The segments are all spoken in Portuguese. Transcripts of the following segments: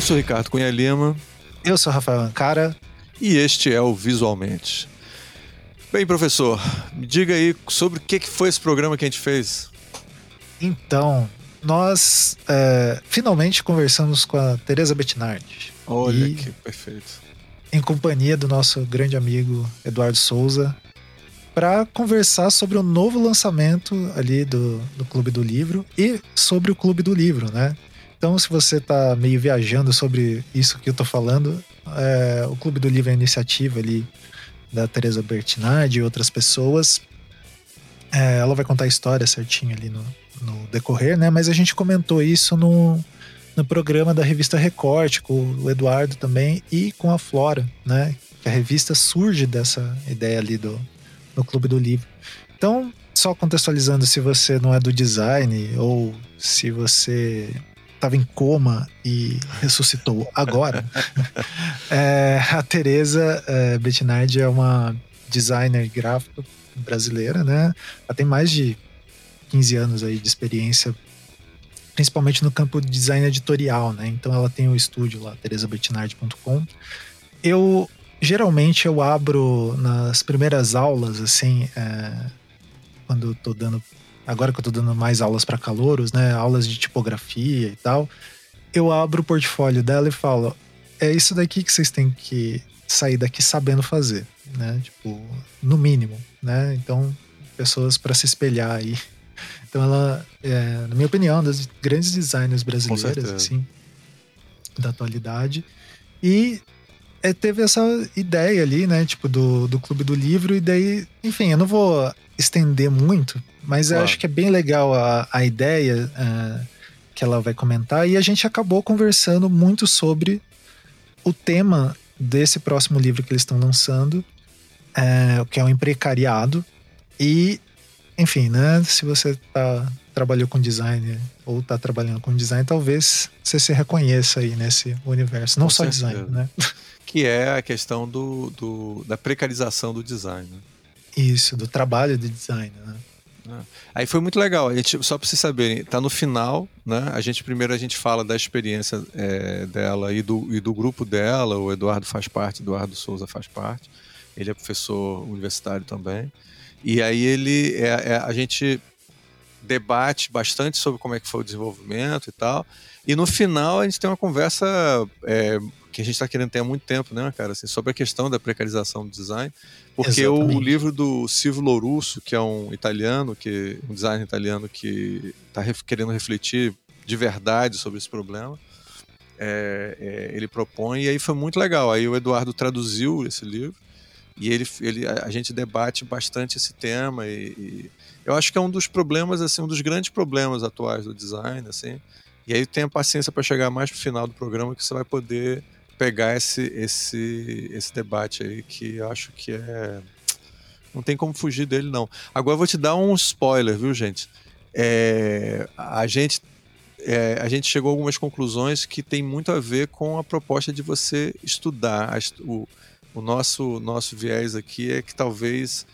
Eu sou Ricardo Cunha Lima. Eu sou Rafael Ancara. E este é o Visualmente. Bem, professor, me diga aí sobre o que foi esse programa que a gente fez. Então, nós é, finalmente conversamos com a Teresa Bettinardi. Olha e, que perfeito. Em companhia do nosso grande amigo Eduardo Souza, para conversar sobre o novo lançamento ali do, do Clube do Livro e sobre o Clube do Livro, né? Então, se você está meio viajando sobre isso que eu estou falando, é, o Clube do Livro é a iniciativa ali da Teresa Bertinardi e outras pessoas. É, ela vai contar a história certinho ali no, no decorrer, né? Mas a gente comentou isso no, no programa da revista Recorte, com o Eduardo também e com a Flora, né? Que a revista surge dessa ideia ali do, do Clube do Livro. Então, só contextualizando, se você não é do design ou se você estava em coma e ressuscitou agora, é, a Teresa é, Bettinardi é uma designer gráfica brasileira, né? Ela tem mais de 15 anos aí de experiência, principalmente no campo de design editorial, né? Então ela tem o estúdio lá, teresabettinardi.com. Eu geralmente eu abro nas primeiras aulas, assim, é, quando eu tô dando. Agora que eu tô dando mais aulas para calouros, né? Aulas de tipografia e tal. Eu abro o portfólio dela e falo: é isso daqui que vocês têm que sair daqui sabendo fazer, né? Tipo, no mínimo, né? Então, pessoas para se espelhar aí então ela, é, na minha opinião, uma das grandes designers brasileiras, assim, da atualidade. E é, teve essa ideia ali, né, tipo, do, do Clube do Livro, e daí, enfim, eu não vou estender muito, mas claro. eu acho que é bem legal a, a ideia uh, que ela vai comentar, e a gente acabou conversando muito sobre o tema desse próximo livro que eles estão lançando, uh, que é o Imprecariado, e enfim, né? Se você tá, trabalhou com design ou tá trabalhando com design, talvez você se reconheça aí nesse universo. Não com só certeza. design, né? Que é a questão do, do, da precarização do design. Né? Isso, do trabalho de design, né? É. Aí foi muito legal. A gente, só para vocês saberem, tá no final, né? A gente primeiro a gente fala da experiência é, dela e do, e do grupo dela. O Eduardo faz parte, Eduardo Souza faz parte. Ele é professor universitário também. E aí ele é, é, a gente debate bastante sobre como é que foi o desenvolvimento e tal. E no final a gente tem uma conversa é, que a gente está querendo ter há muito tempo, né, cara? Assim, sobre a questão da precarização do design. Porque o, o, livro do Silvio Lourusso, que é um italiano, que um designer italiano que está ref, querendo refletir de verdade sobre esse problema, é, é, ele propõe, e aí foi muito legal. Aí o Eduardo traduziu esse livro e ele, ele, a gente debate bastante esse tema e, e, eu acho que é um dos problemas, assim, um dos grandes problemas atuais do design, assim. E aí tenha paciência para chegar mais pro final do programa que você vai poder pegar esse, esse, esse debate aí que eu acho que é não tem como fugir dele não. Agora eu vou te dar um spoiler, viu, gente? É, a gente é, a gente chegou a algumas conclusões que tem muito a ver com a proposta de você estudar o, o nosso, nosso viés aqui é que talvez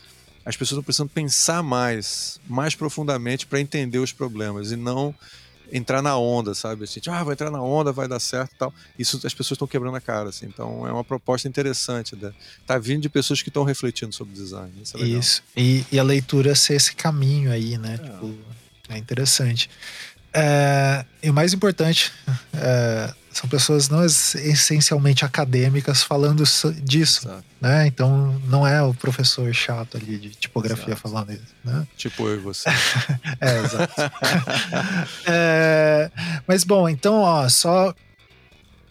as pessoas precisando pensar mais, mais profundamente para entender os problemas e não entrar na onda, sabe? Assim, tipo, ah, vai entrar na onda, vai dar certo e tal. Isso as pessoas estão quebrando a cara, assim. Então é uma proposta interessante. Né? Tá vindo de pessoas que estão refletindo sobre design. Isso. É Isso. E, e, a leitura ser esse caminho aí, né? É, tipo, é interessante. É, e o mais importante, é, são pessoas não essencialmente acadêmicas falando disso, Exato. né? Então não é o professor chato ali de tipografia exato. falando isso, né? Tipo eu e você. é, exato. é, mas bom, então, ó, só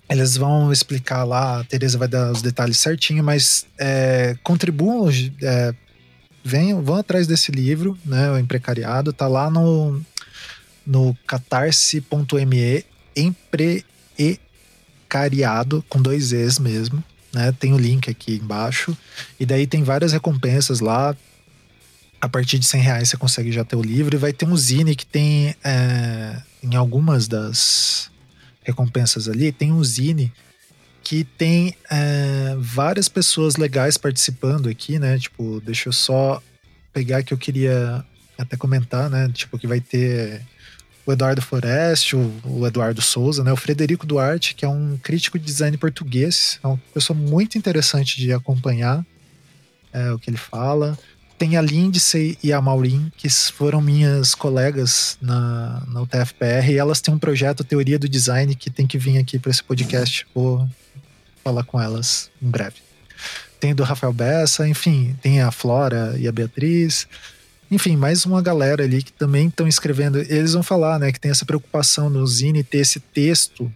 eles vão explicar lá, a Tereza vai dar os detalhes certinho, mas é, contribuam, é, venham, vão atrás desse livro, né? O Imprecariado, tá lá no, no catarse.me empre e cariado com dois E's mesmo, né? Tem o link aqui embaixo. E daí tem várias recompensas lá. A partir de 100 reais você consegue já ter o livro. E vai ter um zine que tem é, em algumas das recompensas ali, tem um zine que tem é, várias pessoas legais participando aqui, né? Tipo, deixa eu só pegar que eu queria até comentar, né? Tipo, que vai ter o Eduardo Foreste, o, o, Eduardo Souza, né? O Frederico Duarte, que é um crítico de design português, é uma pessoa muito interessante de acompanhar é, o que ele fala. Tem a Lindsay e a Maureen, que foram minhas colegas na, na UTFPR, e elas têm um projeto Teoria do Design que tem que vir aqui para esse podcast. Vou falar com elas em breve. Tem do Rafael Bessa, enfim, tem a Flora e a Beatriz. Enfim, mais uma galera ali que também estão escrevendo. Eles vão falar, né, que tem essa preocupação no Zine ter esse texto,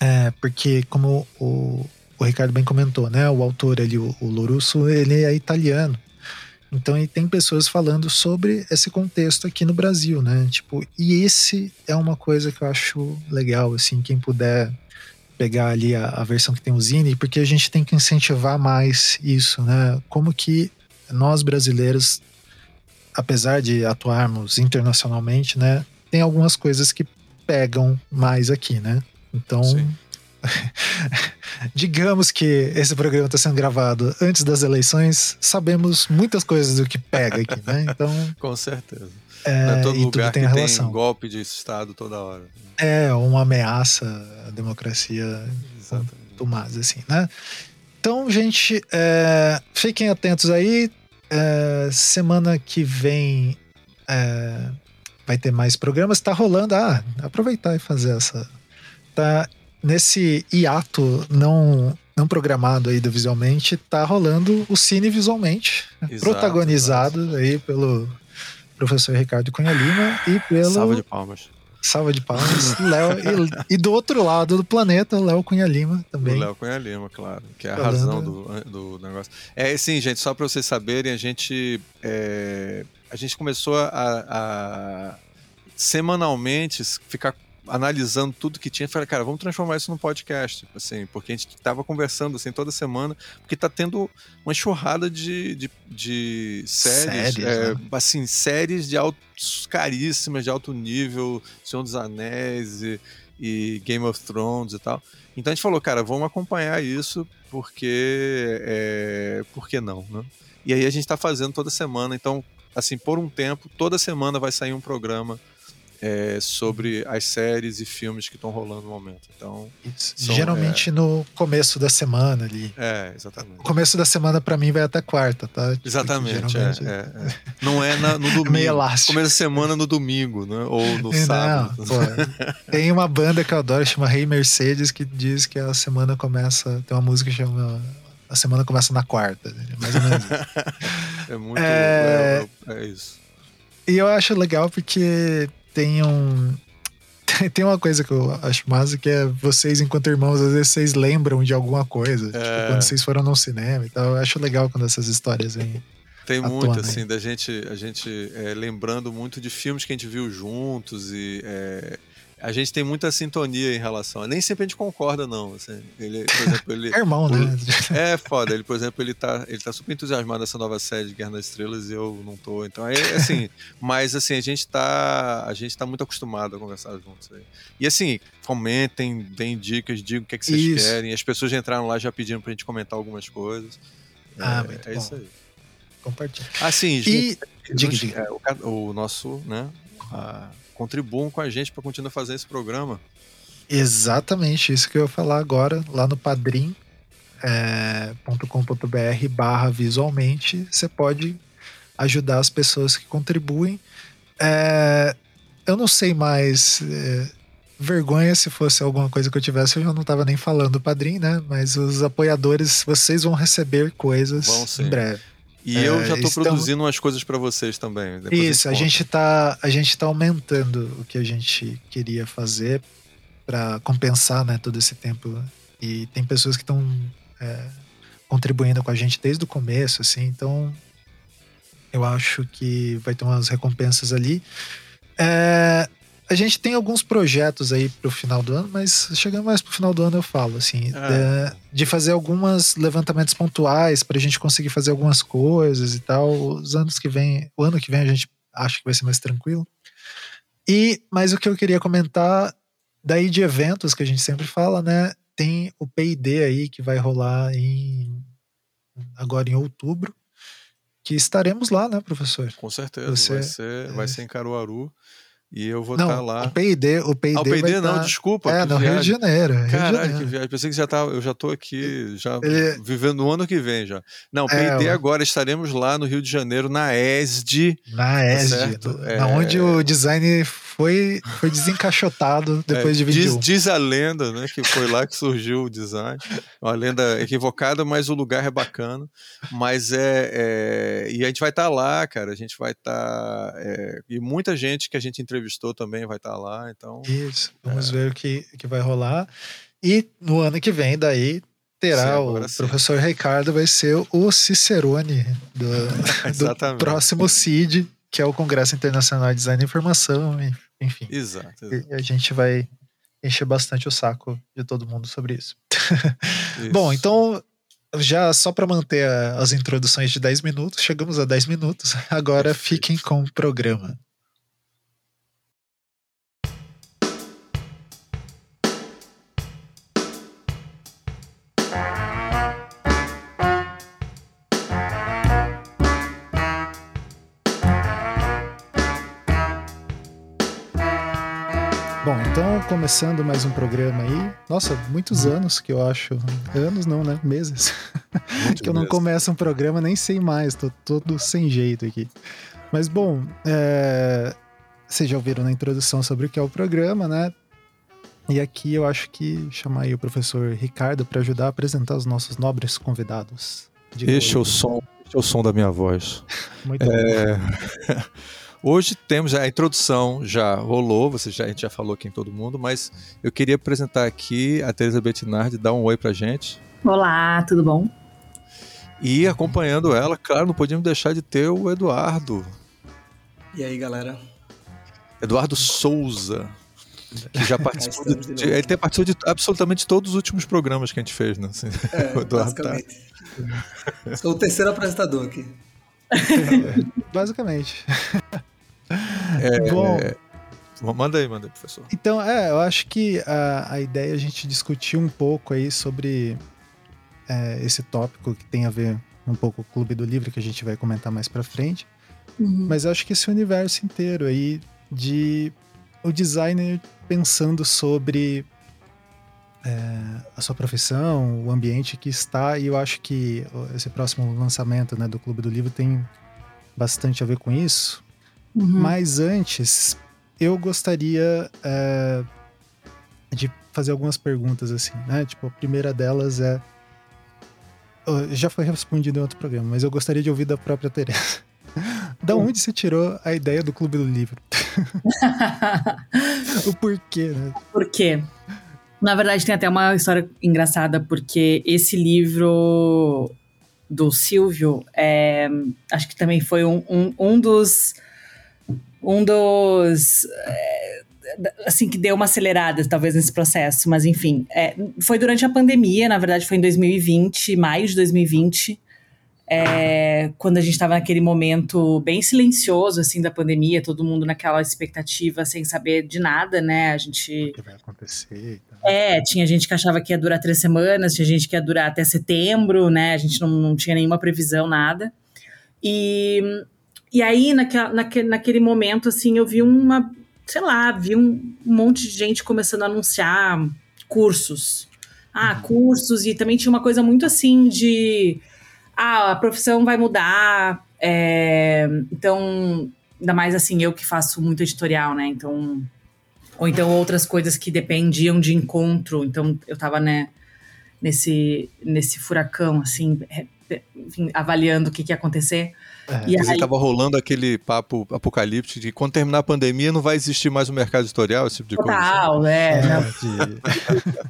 é, porque como o, o Ricardo bem comentou, né, o autor ali, o, o Lorusso, ele é italiano. Então, e tem pessoas falando sobre esse contexto aqui no Brasil, né? Tipo, e esse é uma coisa que eu acho legal, assim, quem puder pegar ali a, a versão que tem o Zine, porque a gente tem que incentivar mais isso, né? Como que nós brasileiros apesar de atuarmos internacionalmente, né, tem algumas coisas que pegam mais aqui, né? Então, digamos que esse programa está sendo gravado antes das eleições, sabemos muitas coisas do que pega aqui, né? Então, com certeza. É, Não é todo lugar tem que relação. tem golpe de Estado toda hora. É, uma ameaça à democracia mais assim, né? Então, gente, é, fiquem atentos aí. É, semana que vem é, vai ter mais programas. Tá rolando. Ah, aproveitar e fazer essa. Tá nesse hiato não não programado aí do visualmente, tá rolando o Cine Visualmente, Exato, protagonizado exato. aí pelo professor Ricardo Cunha Lima e pelo Salva de palmas. Salva de palmas, Léo e, e do outro lado do planeta, o Léo Cunha Lima O também. Léo Cunha Lima, claro, que é a Falando. razão do, do negócio. É assim, gente, só para vocês saberem, a gente é, a gente começou a, a semanalmente ficar analisando tudo que tinha, falei, cara, vamos transformar isso num podcast, assim, porque a gente tava conversando assim toda semana, porque tá tendo uma enxurrada de, de, de séries, Séries, é, né? assim, séries de altos caríssimas, de alto nível, Senhor dos Anéis e, e Game of Thrones e tal. Então a gente falou, cara, vamos acompanhar isso, porque é, por que não, né? E aí a gente tá fazendo toda semana, então, assim, por um tempo, toda semana vai sair um programa é, sobre as séries e filmes que estão rolando no momento. Então. São, Geralmente no começo da semana ali. é, O exatamente. começo da semana pra mim vai até quarta, tá? Tipo, Exatamente, é, é, é. Não é na- no domingo. meio elástico. Começo da semana no domingo, né? Ou no É, sábado. Não, pô, tem uma banda que eu adoro, chama Rei Mercedes, que diz que a semana começa. Tem uma música que chama. A semana começa na quarta. né? Mais ou menos. É muito. É- É, é isso. E eu acho legal porque tem um. Tem uma coisa que eu acho massa que é vocês, enquanto irmãos, às vezes vocês lembram de alguma coisa. Tipo, É. quando vocês foram no cinema e tal. Eu acho legal quando essas histórias vêm. Tem muito, tona, assim, da gente, a gente é, lembrando muito de filmes que a gente viu juntos e é, a gente tem muita sintonia em relação. Nem sempre a gente concorda, não. Assim. Ele, por exemplo, ele. É irmão, né? É foda, ele, por exemplo, ele tá, ele tá super entusiasmado nessa nova série de Guerra nas Estrelas e eu não tô. Então, é assim, mas assim, a gente tá. A gente tá muito acostumado a conversar juntos aí. E assim, comentem, deem dicas, digam o que, é que vocês Isso. querem. As pessoas já entraram lá já pedindo pra gente comentar algumas coisas. É, Ah, é isso bom. aí. Compartilha. Assim, E. gente, Diga, diga. é, o, o nosso, né? a- contribuam com a gente para continuar fazendo esse programa. Exatamente isso que eu ia falar agora, lá no padrim é, barra visualmente, você pode ajudar as pessoas que contribuem. É, eu não sei mais. é, vergonha se fosse alguma coisa que eu tivesse, eu já não tava nem falando do padrim, né? Mas os apoiadores, vocês vão receber coisas sim. em breve. E É, eu já tô estamos- produzindo umas coisas para vocês também. Isso, a gente, tá, a gente tá aumentando o que a gente queria fazer para compensar né, todo esse tempo. E tem pessoas que estão contribuindo com a gente desde o começo, assim, então eu acho que vai ter umas recompensas ali. É, a gente tem alguns projetos aí pro final do ano, mas chegando mais pro final do ano eu falo, assim, É. de, de fazer alguns levantamentos pontuais pra gente conseguir fazer algumas coisas e tal. Os anos que vem, o ano que vem a gente acha que vai ser mais tranquilo. E, mas o que eu queria comentar daí de eventos que a gente sempre fala, né? Tem o P&D aí que vai rolar em agora em outubro, que estaremos lá, né, professor? Com certeza, Você- vai, ser, vai ser em Caruaru. E eu vou estar tá lá. O PD, o PD, ah, o PD não, tá... desculpa. É, no viagem. Rio de Janeiro. Rio Caralho, de Janeiro. que viagem. Pensei que já tá, eu já tô aqui, já Ele... vivendo no ano que vem já. Não, PD é, agora estaremos lá no Rio de Janeiro, na ESD. Na ESD, tá é... onde o design foi, foi desencaixotado depois é, de 21. Diz, diz a lenda, né, que foi lá que surgiu o design. Uma lenda equivocada, mas o lugar é bacana. Mas é, é e a gente vai estar tá lá, cara. A gente vai estar tá, é, e muita gente que a gente entrevistou também vai estar tá lá. Então isso. Vamos é. ver o que, que vai rolar. E no ano que vem, daí terá sim, o sim. professor Ricardo vai ser o Cicerone do, do próximo CID, que é o Congresso Internacional de Design e Informação. Enfim. Exato. exato. E a gente vai encher bastante o saco de todo mundo sobre isso. isso. Bom, então, já só para manter a, as introduções de 10 minutos, chegamos a 10 minutos. Agora Perfeito. fiquem com o programa. Começando mais um programa aí. Nossa, muitos anos que eu acho. Anos não, né? Meses. que eu não começo um programa, nem sei mais. Tô todo sem jeito aqui. Mas bom, é... vocês já ouviram na introdução sobre o que é o programa, né? E aqui eu acho que chamar aí o professor Ricardo para ajudar a apresentar os nossos nobres convidados. Este é o som, este é o som da minha voz. Muito é... bom. Hoje temos a introdução, já rolou, você já, a gente já falou aqui em todo mundo, mas eu queria apresentar aqui a Teresa Bettinardi, dar um oi pra gente. Olá, tudo bom? E acompanhando ela, claro, não podíamos deixar de ter o Eduardo. E aí, galera? Eduardo Souza, que já participou de, de, ele tem participado de absolutamente todos os últimos programas que a gente fez, né? Assim, é, o Eduardo tá. Sou o terceiro apresentador aqui. É, basicamente. É, Bom, manda aí, manda aí, professor. Então, é, eu acho que a, a ideia é a gente discutir um pouco aí sobre é, esse tópico que tem a ver um pouco com o Clube do Livro, que a gente vai comentar mais pra frente. Uhum. Mas eu acho que esse universo inteiro aí de o designer pensando sobre é, a sua profissão, o ambiente que está, e eu acho que esse próximo lançamento né, do Clube do Livro tem bastante a ver com isso. Uhum. Mas antes, eu gostaria é, de fazer algumas perguntas assim, né? Tipo, a primeira delas é. Já foi respondido em outro programa, mas eu gostaria de ouvir da própria Teresa. Da onde você tirou a ideia do Clube do Livro? o porquê, né? Por quê? Na verdade, tem até uma história engraçada, porque esse livro do Silvio, é, acho que também foi um, um, um dos. Um dos. É, assim, que deu uma acelerada, talvez, nesse processo, mas enfim. É, foi durante a pandemia, na verdade, foi em 2020, maio de 2020 é, quando a gente estava naquele momento bem silencioso, assim, da pandemia, todo mundo naquela expectativa, sem saber de nada, né? A gente... O que vai acontecer? É, tinha gente que achava que ia durar três semanas, tinha gente que ia durar até setembro, né? A gente não, não tinha nenhuma previsão, nada. E, e aí, naquela, naquele, naquele momento, assim, eu vi uma... Sei lá, vi um, um monte de gente começando a anunciar cursos. Ah, uhum. cursos, e também tinha uma coisa muito assim de ah, a profissão vai mudar. É, então, ainda mais assim, eu que faço muito editorial, né? Então. Ou então outras coisas que dependiam de encontro. Então, eu tava, né, nesse, nesse furacão, assim, enfim, avaliando o que, que ia acontecer. É, e aí... tava rolando aquele papo apocalíptico de quando terminar a pandemia não vai existir mais o um mercado editorial, esse tipo de Total, coisa.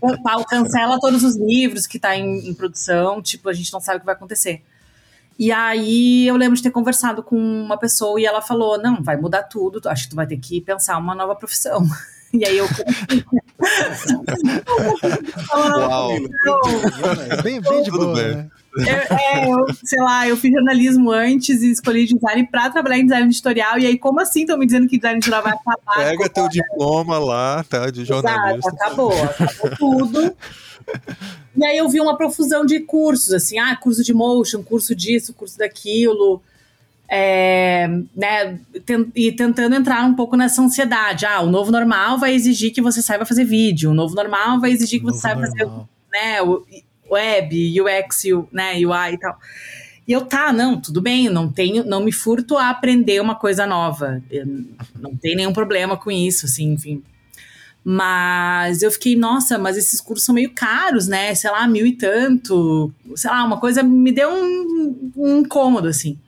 Total, é. é cancela todos os livros que tá em, em, produção, tipo, a gente não sabe o que vai acontecer. E aí eu lembro de ter conversado com uma pessoa e ela falou: não, vai mudar tudo, acho que tu vai ter que pensar uma nova profissão. E aí eu. Uau! bem, bem de boa, né? Eu, é, eu, sei lá, eu fiz jornalismo antes e escolhi design pra trabalhar em design editorial. E aí, como assim estão me dizendo que design editorial vai acabar? Pega teu diploma lá, tá? De jornalista. Exato, acabou, acabou tudo. E aí eu vi uma profusão de cursos, assim, ah, curso de motion, curso disso, curso daquilo. é, né, e tentando entrar um pouco nessa ansiedade. Ah, o novo normal vai exigir que você saiba fazer vídeo, o novo normal vai exigir que você saiba fazer né, o web, UX, né, UI e tal. E eu, tá, não, tudo bem, não tenho, não me furto a aprender uma coisa nova. Eu não tem nenhum problema com isso, assim, enfim. Mas eu fiquei, nossa, mas esses cursos são meio caros, né? Sei lá, mil e tanto. Sei lá, uma coisa me deu um, um incômodo, assim.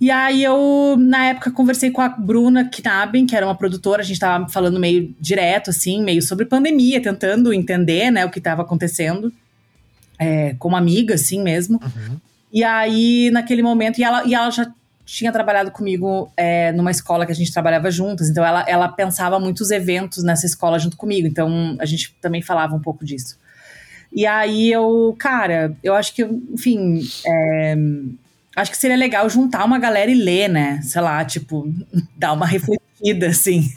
E aí eu, na época, conversei com a Bruna Knaben, que era uma produtora, a gente tava falando meio direto, assim, meio sobre pandemia, tentando entender, né, o que estava acontecendo, é, como amiga, assim mesmo. Uhum. E aí, naquele momento, e ela, e ela já tinha trabalhado comigo é, numa escola que a gente trabalhava juntas, então ela, ela pensava muitos eventos nessa escola junto comigo, então a gente também falava um pouco disso. E aí eu, cara, eu acho que, enfim, é, acho que seria legal juntar uma galera e ler, né? Sei lá, tipo, dar uma assim.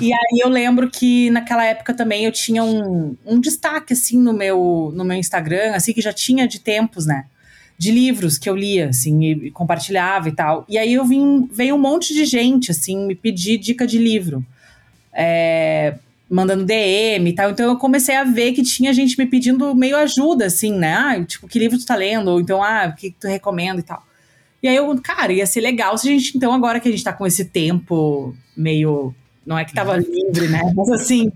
E aí eu lembro que naquela época também eu tinha um, um destaque, assim, no meu, no meu Instagram, assim, que já tinha de tempos, né? De livros que eu lia, assim, e compartilhava e tal. E aí eu vim, veio um monte de gente, assim, me pedir dica de livro. É, mandando DM e tal. Então eu comecei a ver que tinha gente me pedindo meio ajuda, assim, né? Ah, tipo, que livro tu tá lendo? Ou então, ah, o que tu recomenda e tal. E aí eu, cara, ia ser legal se a gente, então, agora que a gente tá com esse tempo meio. Não é que tava uhum. livre, né? Mas assim,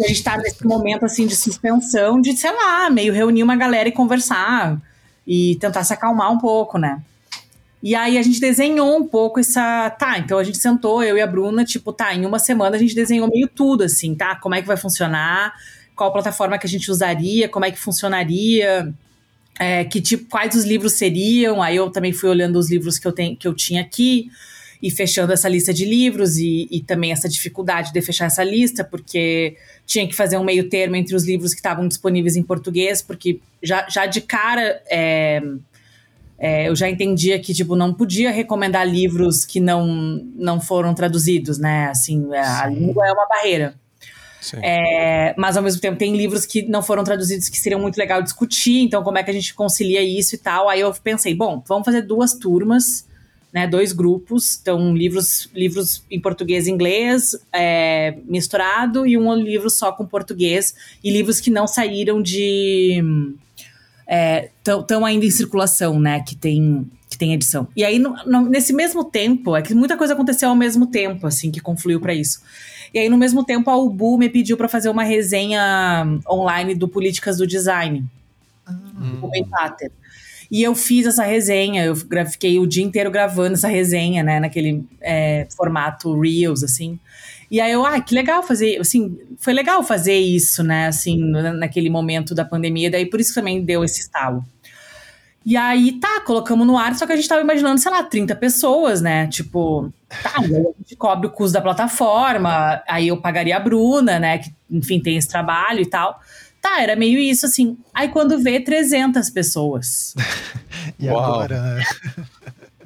a gente tá nesse momento assim de suspensão, de, sei lá, meio reunir uma galera e conversar e tentar se acalmar um pouco, né? E aí a gente desenhou um pouco essa. Tá, então a gente sentou, eu e a Bruna, tipo, tá, em uma semana a gente desenhou meio tudo, assim, tá? Como é que vai funcionar, qual plataforma que a gente usaria, como é que funcionaria é, que tipo, quais os livros seriam. Aí eu também fui olhando os livros que eu, tenho, que eu tinha aqui e fechando essa lista de livros e, e, também essa dificuldade de fechar essa lista, porque tinha que fazer um meio termo entre os livros que estavam disponíveis em português, porque já, já de cara é, é, eu já entendia que tipo não podia recomendar livros que não, não foram traduzidos, né? Assim, a língua é uma barreira. É, mas ao mesmo tempo tem livros que não foram traduzidos que seriam muito legal discutir, então como é que a gente concilia isso e tal. Aí eu pensei, bom, vamos fazer duas turmas, né, dois grupos, então livros, livros em português e inglês é, misturado e um livro só com português e livros que não saíram de estão é, ainda em circulação, né, que tem tem edição. E aí no, no, nesse mesmo tempo, é que muita coisa aconteceu ao mesmo tempo, assim, que confluiu para isso. E aí, no mesmo tempo, a Ubu me pediu para fazer uma resenha online do Políticas do Design. Hum. O E eu fiz essa resenha, eu fiquei o dia inteiro gravando essa resenha, né, naquele é, formato Reels, assim. E aí eu, ah, que legal fazer, assim, foi legal fazer isso, né, assim, naquele momento da pandemia, daí por isso também deu esse estalo. E aí, tá, colocamos no ar, só que a gente tava imaginando, sei lá, 30 pessoas, né? Tipo, tá, a gente cobre o custo da plataforma, aí eu pagaria a Bruna, né? Que, enfim, tem esse trabalho e tal. Tá, era meio isso, assim. Aí quando vê, 300 pessoas. e Uau. agora?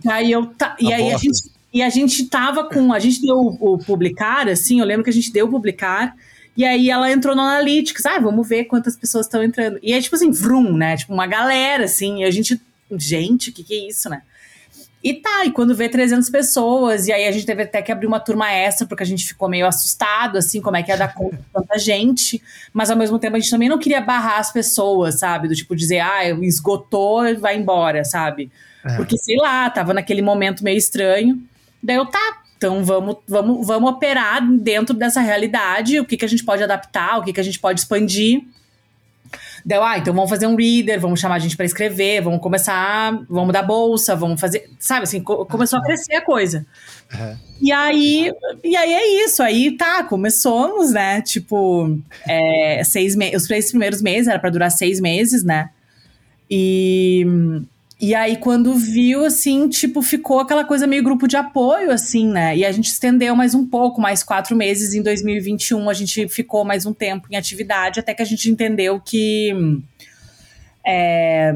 Aí eu, tá, e aí a gente, e a gente tava com, a gente deu o publicar, assim, eu lembro que a gente deu o publicar, e aí ela entrou no Analytics, ah, vamos ver quantas pessoas estão entrando. E é tipo assim, vrum, né? Tipo, uma galera, assim, e a gente, gente, o que, que é isso, né? E tá, e quando vê 300 pessoas, e aí a gente teve até que abrir uma turma extra, porque a gente ficou meio assustado, assim, como é que ia dar conta de tanta gente, mas ao mesmo tempo a gente também não queria barrar as pessoas, sabe? Do tipo dizer, ah, esgotou vai embora, sabe? É. Porque, sei lá, tava naquele momento meio estranho. Daí eu, tá, então vamos, vamos, vamos operar dentro dessa realidade, o que, que a gente pode adaptar, o que, que a gente pode expandir. Deu, ah, então vamos fazer um reader, vamos chamar a gente para escrever, vamos começar, vamos dar bolsa, vamos fazer, sabe assim, co começou a crescer a coisa. Uhum. E aí, e aí é isso, aí tá, começamos, né? Tipo, é, seis meses, os três primeiros meses era para durar seis meses, né? E e aí, quando viu, assim, tipo, ficou aquela coisa meio grupo de apoio, assim, né? E a gente estendeu mais um pouco, mais quatro meses em 2021. A gente ficou mais um tempo em atividade, até que a gente entendeu que. É,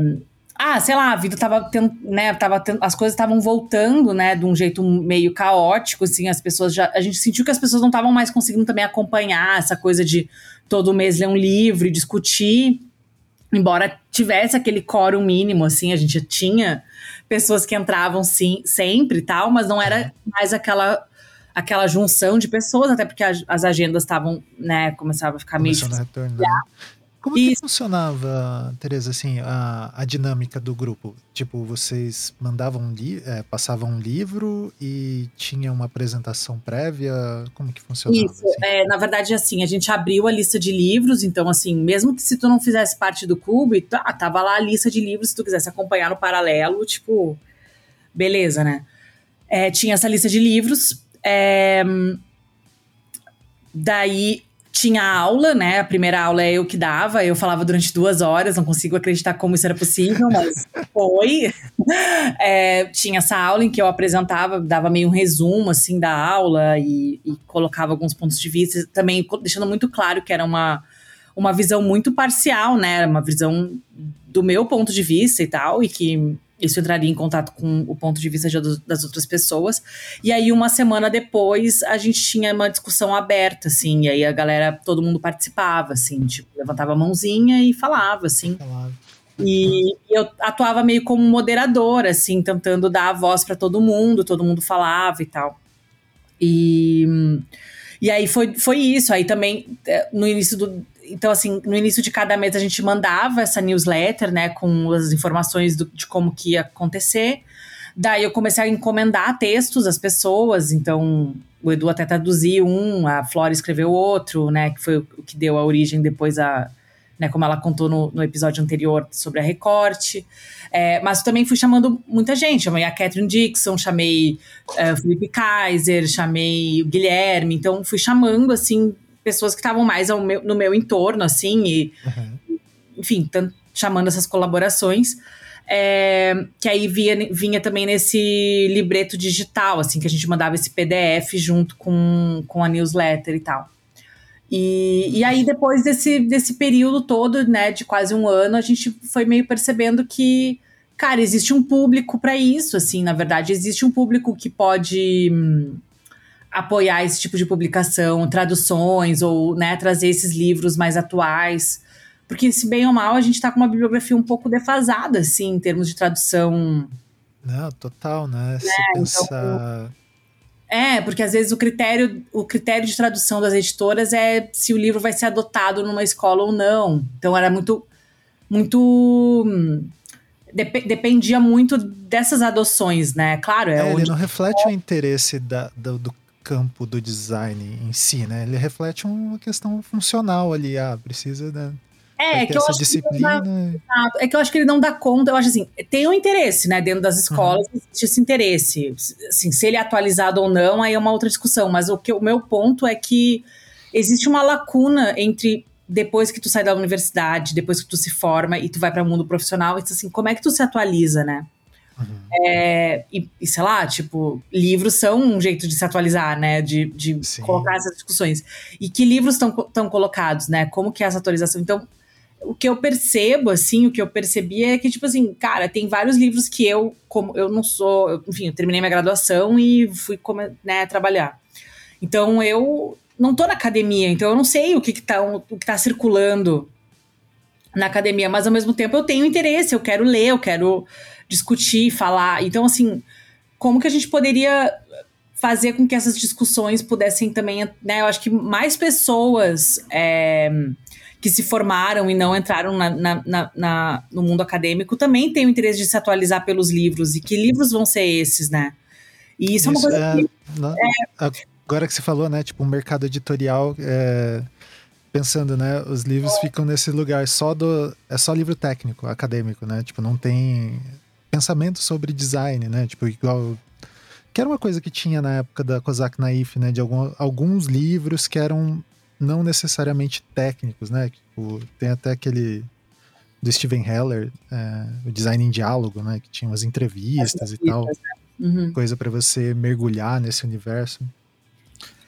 ah, sei lá, a vida tava tendo, né, tava tendo, as coisas estavam voltando, né, de um jeito meio caótico, assim, as pessoas já, a gente sentiu que as pessoas não estavam mais conseguindo também acompanhar essa coisa de todo mês ler um livro e discutir, embora tivesse aquele quórum mínimo, assim, a gente tinha pessoas que entravam sim, sempre e tal, mas não era mais aquela aquela junção de pessoas, até porque as, as agendas estavam, né, começava a ficar meio Começando a retornar. Como que funcionava, Tereza, assim, a, a dinâmica do grupo? Tipo, vocês mandavam um li é, passavam um livro e tinha uma apresentação prévia? Como que funcionava? Isso, é, na verdade, assim, a gente abriu a lista de livros, então, assim, mesmo que se tu não fizesse parte do clube, tá, tava lá a lista de livros, se tu quisesse acompanhar no paralelo, tipo, beleza, né? É, tinha essa lista de livros, é, daí tinha aula, né? A primeira aula é eu que dava, eu falava durante duas horas, não consigo acreditar como isso era possível, mas foi. É, tinha essa aula em que eu apresentava, dava meio um resumo, assim, da aula e, e, colocava alguns pontos de vista, também deixando muito claro que era uma, uma visão muito parcial, né? Uma visão do meu ponto de vista e tal, e que isso entraria em contato com o ponto de vista de, das outras pessoas. E aí, uma semana depois, a gente tinha uma discussão aberta, assim, e aí a galera, todo mundo participava, assim, tipo, levantava a mãozinha e falava, assim. Falava. E eu atuava meio como moderadora, assim, tentando dar a voz para todo mundo, todo mundo falava e tal. E, e aí foi, foi isso. Aí também, eh, no início do, então, assim, no início de cada mês a gente mandava essa newsletter, né, com as informações do, de como que ia acontecer. Daí eu comecei a encomendar textos às pessoas, então o Edu até traduziu um, a Flora escreveu outro, né, que foi o que deu a origem depois a, né, como ela contou no, no episódio anterior sobre a recorte. É, mas também fui chamando muita gente, chamei a Catherine Dixon, chamei uh, Felipe Kaiser, chamei o Guilherme, então fui chamando, assim, pessoas que estavam mais meu, no meu entorno, assim, e, uhum. enfim, chamando essas colaborações. É, que aí via, vinha também nesse libreto digital, assim, que a gente mandava esse PDF junto com, com a newsletter e tal. E, e aí, depois desse, desse período todo, né, de quase um ano, a gente foi meio percebendo que, cara, existe um público para isso, assim, na verdade, existe um público que pode. Hum, apoiar esse tipo de publicação, traduções ou né, trazer esses livros mais atuais. Porque, se bem ou mal, a gente está com uma bibliografia um pouco defasada, assim, em termos de tradução. Não, total, né? Se é, pensar... Então, é, porque às vezes o critério, o critério de tradução das editoras é se o livro vai ser adotado numa escola ou não. Então era muito. muito. Dep dependia muito dessas adoções, né? Claro, é, é onde... Ele não reflete o interesse da, do, do campo do design em si, né? Ele reflete uma questão funcional ali, ah, precisa da é, é que essa disciplina. Dá, é que eu acho que ele não dá conta. Eu acho assim, tem um interesse, né? Dentro das escolas uhum. existe esse interesse. Assim, se ele é atualizado ou não, aí é uma outra discussão. Mas o, que, o meu ponto é que existe uma lacuna entre depois que tu sai da universidade, depois que tu se forma e tu vai para o mundo profissional, e assim, como é que tu se atualiza, né? Uhum. É, e, e, sei lá, tipo, livros são um jeito de se atualizar, né? De, de colocar essas discussões. E que livros estão colocados, né? Como que é essa atualização? Então, o que eu percebo, assim, o que eu percebi é que, tipo assim, cara, tem vários livros que eu, como eu não sou, eu, enfim, eu terminei minha graduação e fui, como, né, trabalhar. Então, eu não tô na academia, então eu não sei o que, que, tá, o que tá circulando na academia, mas ao mesmo tempo eu tenho interesse, eu quero ler, eu quero discutir, falar. Então, assim, como que a gente poderia fazer com que essas discussões pudessem também, né? Eu acho que mais pessoas é, que se formaram e não entraram na, na, na, no mundo acadêmico também têm o interesse de se atualizar pelos livros. E que livros vão ser esses, né? E isso, isso é uma coisa é, que. É, agora que você falou, né? Tipo, um mercado editorial. É, pensando, né? Os livros ficam nesse lugar só do. É só livro técnico, acadêmico, né? Tipo, não tem pensamento sobre design, né? Tipo, igual. Que era uma coisa que tinha na época da Kozak Naif, né? De algum, alguns livros que eram não necessariamente técnicos, né? Tipo, tem até aquele do Steven Heller, é, o Design em Diálogo, né? Que tinha umas entrevistas e tal. Né? Uhum. Coisa para você mergulhar nesse universo.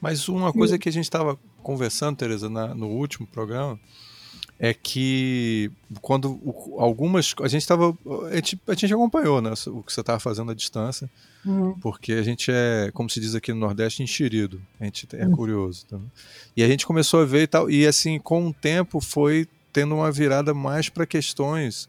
Mas uma coisa que a gente estava conversando, Teresa, na, no último programa, é que quando algumas. A gente estava. A gente, a gente acompanhou né, o que você estava fazendo à distância, uhum. porque a gente é, como se diz aqui no Nordeste, enxerido. A gente é uhum. curioso. E a gente começou a ver e tal. E assim, com o tempo foi tendo uma virada mais para questões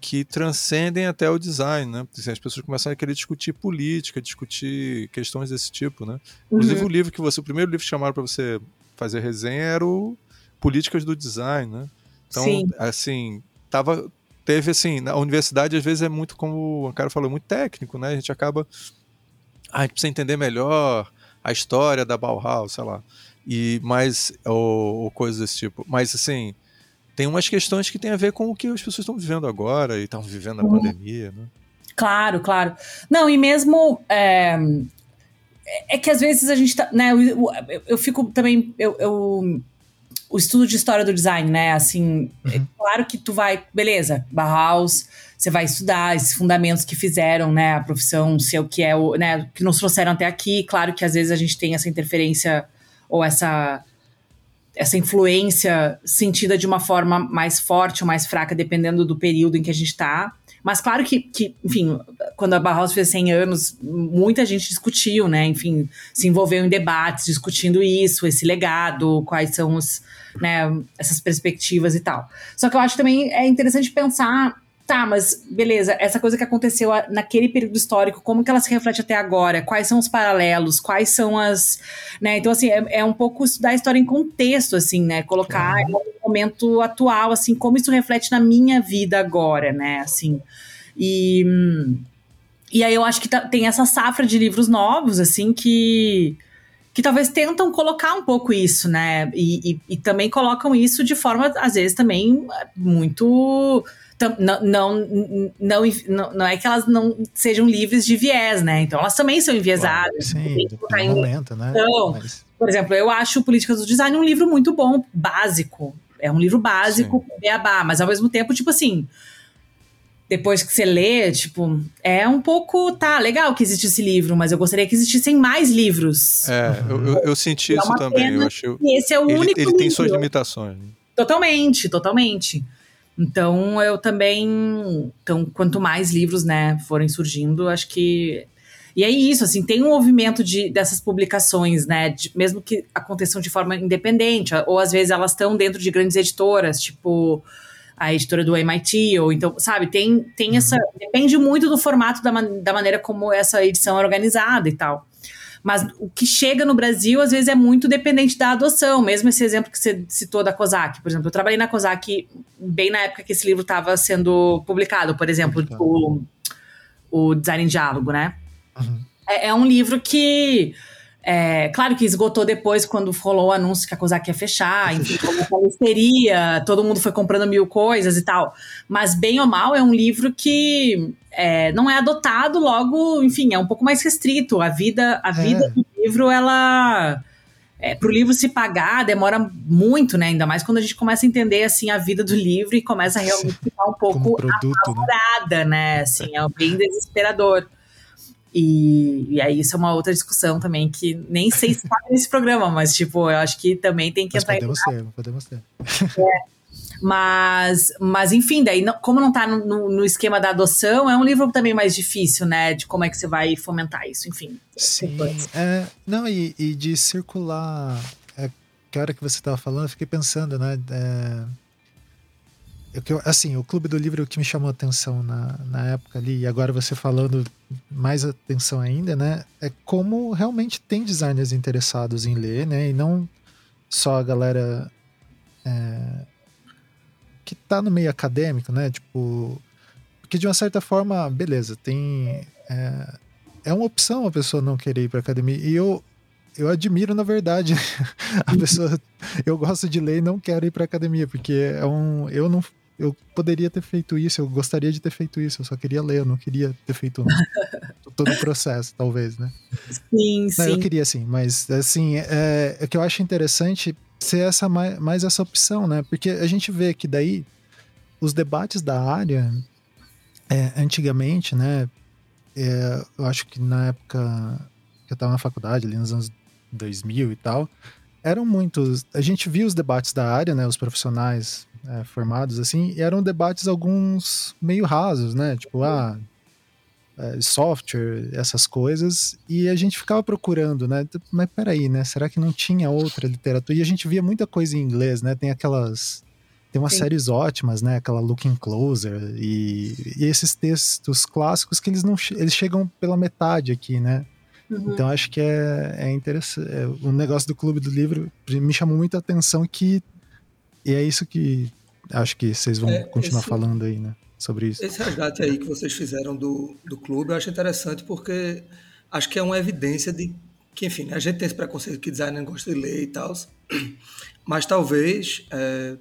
que transcendem até o design, né? Assim, as pessoas começam a querer discutir política, discutir questões desse tipo, né? Inclusive uhum. o livro que você, o primeiro livro que chamaram para você fazer resenha era o Políticas do Design, né? Então, Sim. assim, tava teve assim, na universidade às vezes é muito como o cara falou, muito técnico, né? A gente acaba ah, a gente precisa entender melhor a história da Bauhaus, sei lá. E mais ou, ou coisas desse tipo. Mas assim, tem umas questões que tem a ver com o que as pessoas estão vivendo agora e estão vivendo na uhum. pandemia, né? Claro, claro. Não, e mesmo. É, é que às vezes a gente tá. Né, eu, eu, eu fico também. Eu, eu, o estudo de história do design, né? Assim, uhum. é claro que tu vai. Beleza, Bauhaus, você vai estudar esses fundamentos que fizeram, né? A profissão ser o que é, o, né? Que nos trouxeram até aqui. Claro que às vezes a gente tem essa interferência ou essa essa influência sentida de uma forma mais forte ou mais fraca, dependendo do período em que a gente está. Mas claro que, que, enfim, quando a Barroso fez 100 anos, muita gente discutiu, né? Enfim, se envolveu em debates discutindo isso, esse legado, quais são os, né, essas perspectivas e tal. Só que eu acho também é interessante pensar Tá, mas beleza, essa coisa que aconteceu naquele período histórico, como que ela se reflete até agora? Quais são os paralelos? Quais são as. Né? Então, assim, é, é um pouco estudar a história em contexto, assim, né? Colocar no momento atual, assim, como isso reflete na minha vida agora, né? Assim. E. E aí eu acho que tá, tem essa safra de livros novos, assim, que que talvez tentam colocar um pouco isso, né? E, e, e, também colocam isso de forma, às vezes, também muito não, não, não, não é que elas não sejam livres de viés, né? Então elas também são enviesadas. Claro, sim, tem momento, né? Então, Mas... por exemplo, eu acho Políticas do Design um livro muito bom, básico. É um livro básico, beabá, mas ao mesmo tempo, tipo assim, depois que você lê, tipo, é um pouco, tá, legal que existe esse livro, mas eu gostaria que existissem mais livros. É, eu, eu, eu senti é isso também. Eu acho, esse é o ele, único Ele livro. tem suas limitações. Totalmente, totalmente. Então eu também, então quanto mais livros, né, forem surgindo, acho que e é isso, assim, tem um movimento de, dessas publicações, né, de, mesmo que aconteçam de forma independente, ou às vezes elas estão dentro de grandes editoras, tipo a editora do MIT, ou então, sabe, tem, tem uhum. essa. Depende muito do formato da, da maneira como essa edição é organizada e tal. Mas o que chega no Brasil, às vezes, é muito dependente da adoção. Mesmo esse exemplo que você citou da COSAC. Por exemplo, eu trabalhei na COSAC bem na época que esse livro estava sendo publicado, por exemplo, o, o Design em Diálogo, né? Uhum. É, é um livro que é, claro que esgotou depois quando rolou o anúncio que a COSAC ia fechar, enfim, como seria, todo mundo foi comprando mil coisas e tal. Mas, bem ou mal, é um livro que é, não é adotado logo, enfim, é um pouco mais restrito. A vida, a é. vida do livro, ela. É, para o livro se pagar demora muito, né? Ainda mais quando a gente começa a entender assim a vida do livro e começa a realmente ficar um pouco produto, né? apavorada, né? Assim, é bem desesperador. E, e aí isso é uma outra discussão também que nem sei se tá nesse programa, mas tipo, eu acho que também tem que mas entrar podemos em... ter, podemos ter. É. Mas, mas enfim, daí não, como não tá no, no, esquema da adoção, é um livro também mais difícil, né? De como é que você vai fomentar isso, enfim. Sim, é, não, e, e, de circular. É, que hora que você estava falando, eu fiquei pensando, né? É, eu, assim, o Clube do Livro que me chamou atenção na, na época ali, e agora você falando mais atenção ainda, né? É como realmente tem designers interessados em ler, né? E não só a galera é, que tá no meio acadêmico, né? Tipo, porque de uma certa forma, beleza, tem. É, é uma opção a pessoa não querer ir pra academia. E eu, eu admiro, na verdade, a pessoa. Eu gosto de ler e não quero ir pra academia, porque é um. Eu não eu poderia ter feito isso, eu gostaria de ter feito isso, eu só queria ler, eu não queria ter feito todo o processo, talvez, né? Sim, não, sim. Eu queria sim, mas assim, é, é que eu acho interessante ser essa mais, mais essa opção, né? Porque a gente vê que daí os debates da área, é, antigamente, né? É, eu acho que na época que eu estava na faculdade, ali nos anos 2000 e tal, eram muitos. A gente via os debates da área, né? Os profissionais é, formados, assim, e eram debates alguns meio rasos, né? Tipo, ah, é, software, essas coisas, e a gente ficava procurando, né? Mas peraí, né? Será que não tinha outra literatura? E a gente via muita coisa em inglês, né? Tem aquelas tem umas Sim. séries ótimas, né? Aquela Looking Closer e, e, esses textos clássicos que eles não eles chegam pela metade aqui, né? Uhum. Então acho que é, é interessante. É, o negócio do Clube do Livro me chamou muita atenção que e é isso que acho que vocês vão é, continuar esse, falando aí, né? Sobre isso. Esse resgate aí que vocês fizeram do, do clube eu acho interessante porque acho que é uma evidência de que, enfim, a gente tem esse preconceito que designer não gosta de ler e tal, mas talvez é,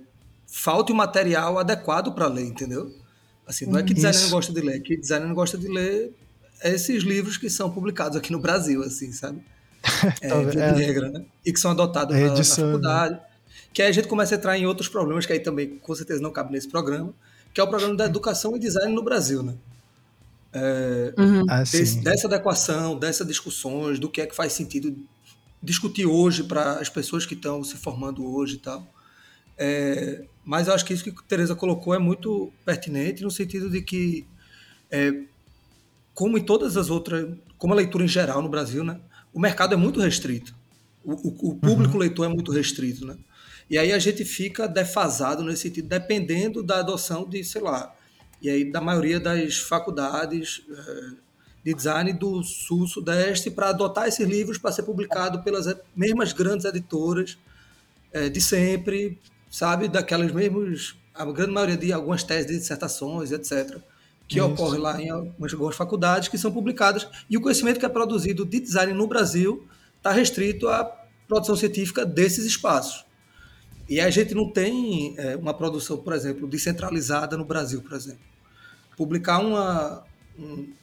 falte o material adequado para ler, entendeu? Assim, não é que designer Isso. não gosta de ler, é que designer não gosta de ler esses livros que são publicados aqui no Brasil, assim, sabe? É, é, regra, né? E que são adotados na, na, faculdade. Né? Que aí a gente começa a entrar em outros problemas que aí também, com certeza, não cabe nesse programa, que é o programa da educação e design no Brasil, né? É, uhum. ah, desse, dessa adequação, dessas discussões, do que é que faz sentido discutir hoje para as pessoas que estão se formando hoje e tal. É, mas eu acho que isso que a Tereza colocou é muito pertinente no sentido de que, é, como em todas as outras, como a leitura em geral no Brasil, né, o mercado é muito restrito. O, o, o público uhum. leitor é muito restrito, né? E aí a gente fica defasado nesse sentido, dependendo da adoção de, sei lá, e aí da maioria das faculdades é, de design do sul sudeste para adotar esses livros para ser publicado pelas mesmas grandes editoras é, de sempre, sabe, daquelas mesmas a grande maioria de algumas teses de dissertações, etc, que Isso. ocorre lá em algumas, algumas faculdades que são publicadas e o conhecimento que é produzido de design no Brasil está restrito à produção científica desses espaços. E a gente não tem é, uma produção, por exemplo, descentralizada no Brasil, por exemplo. Publicar uma,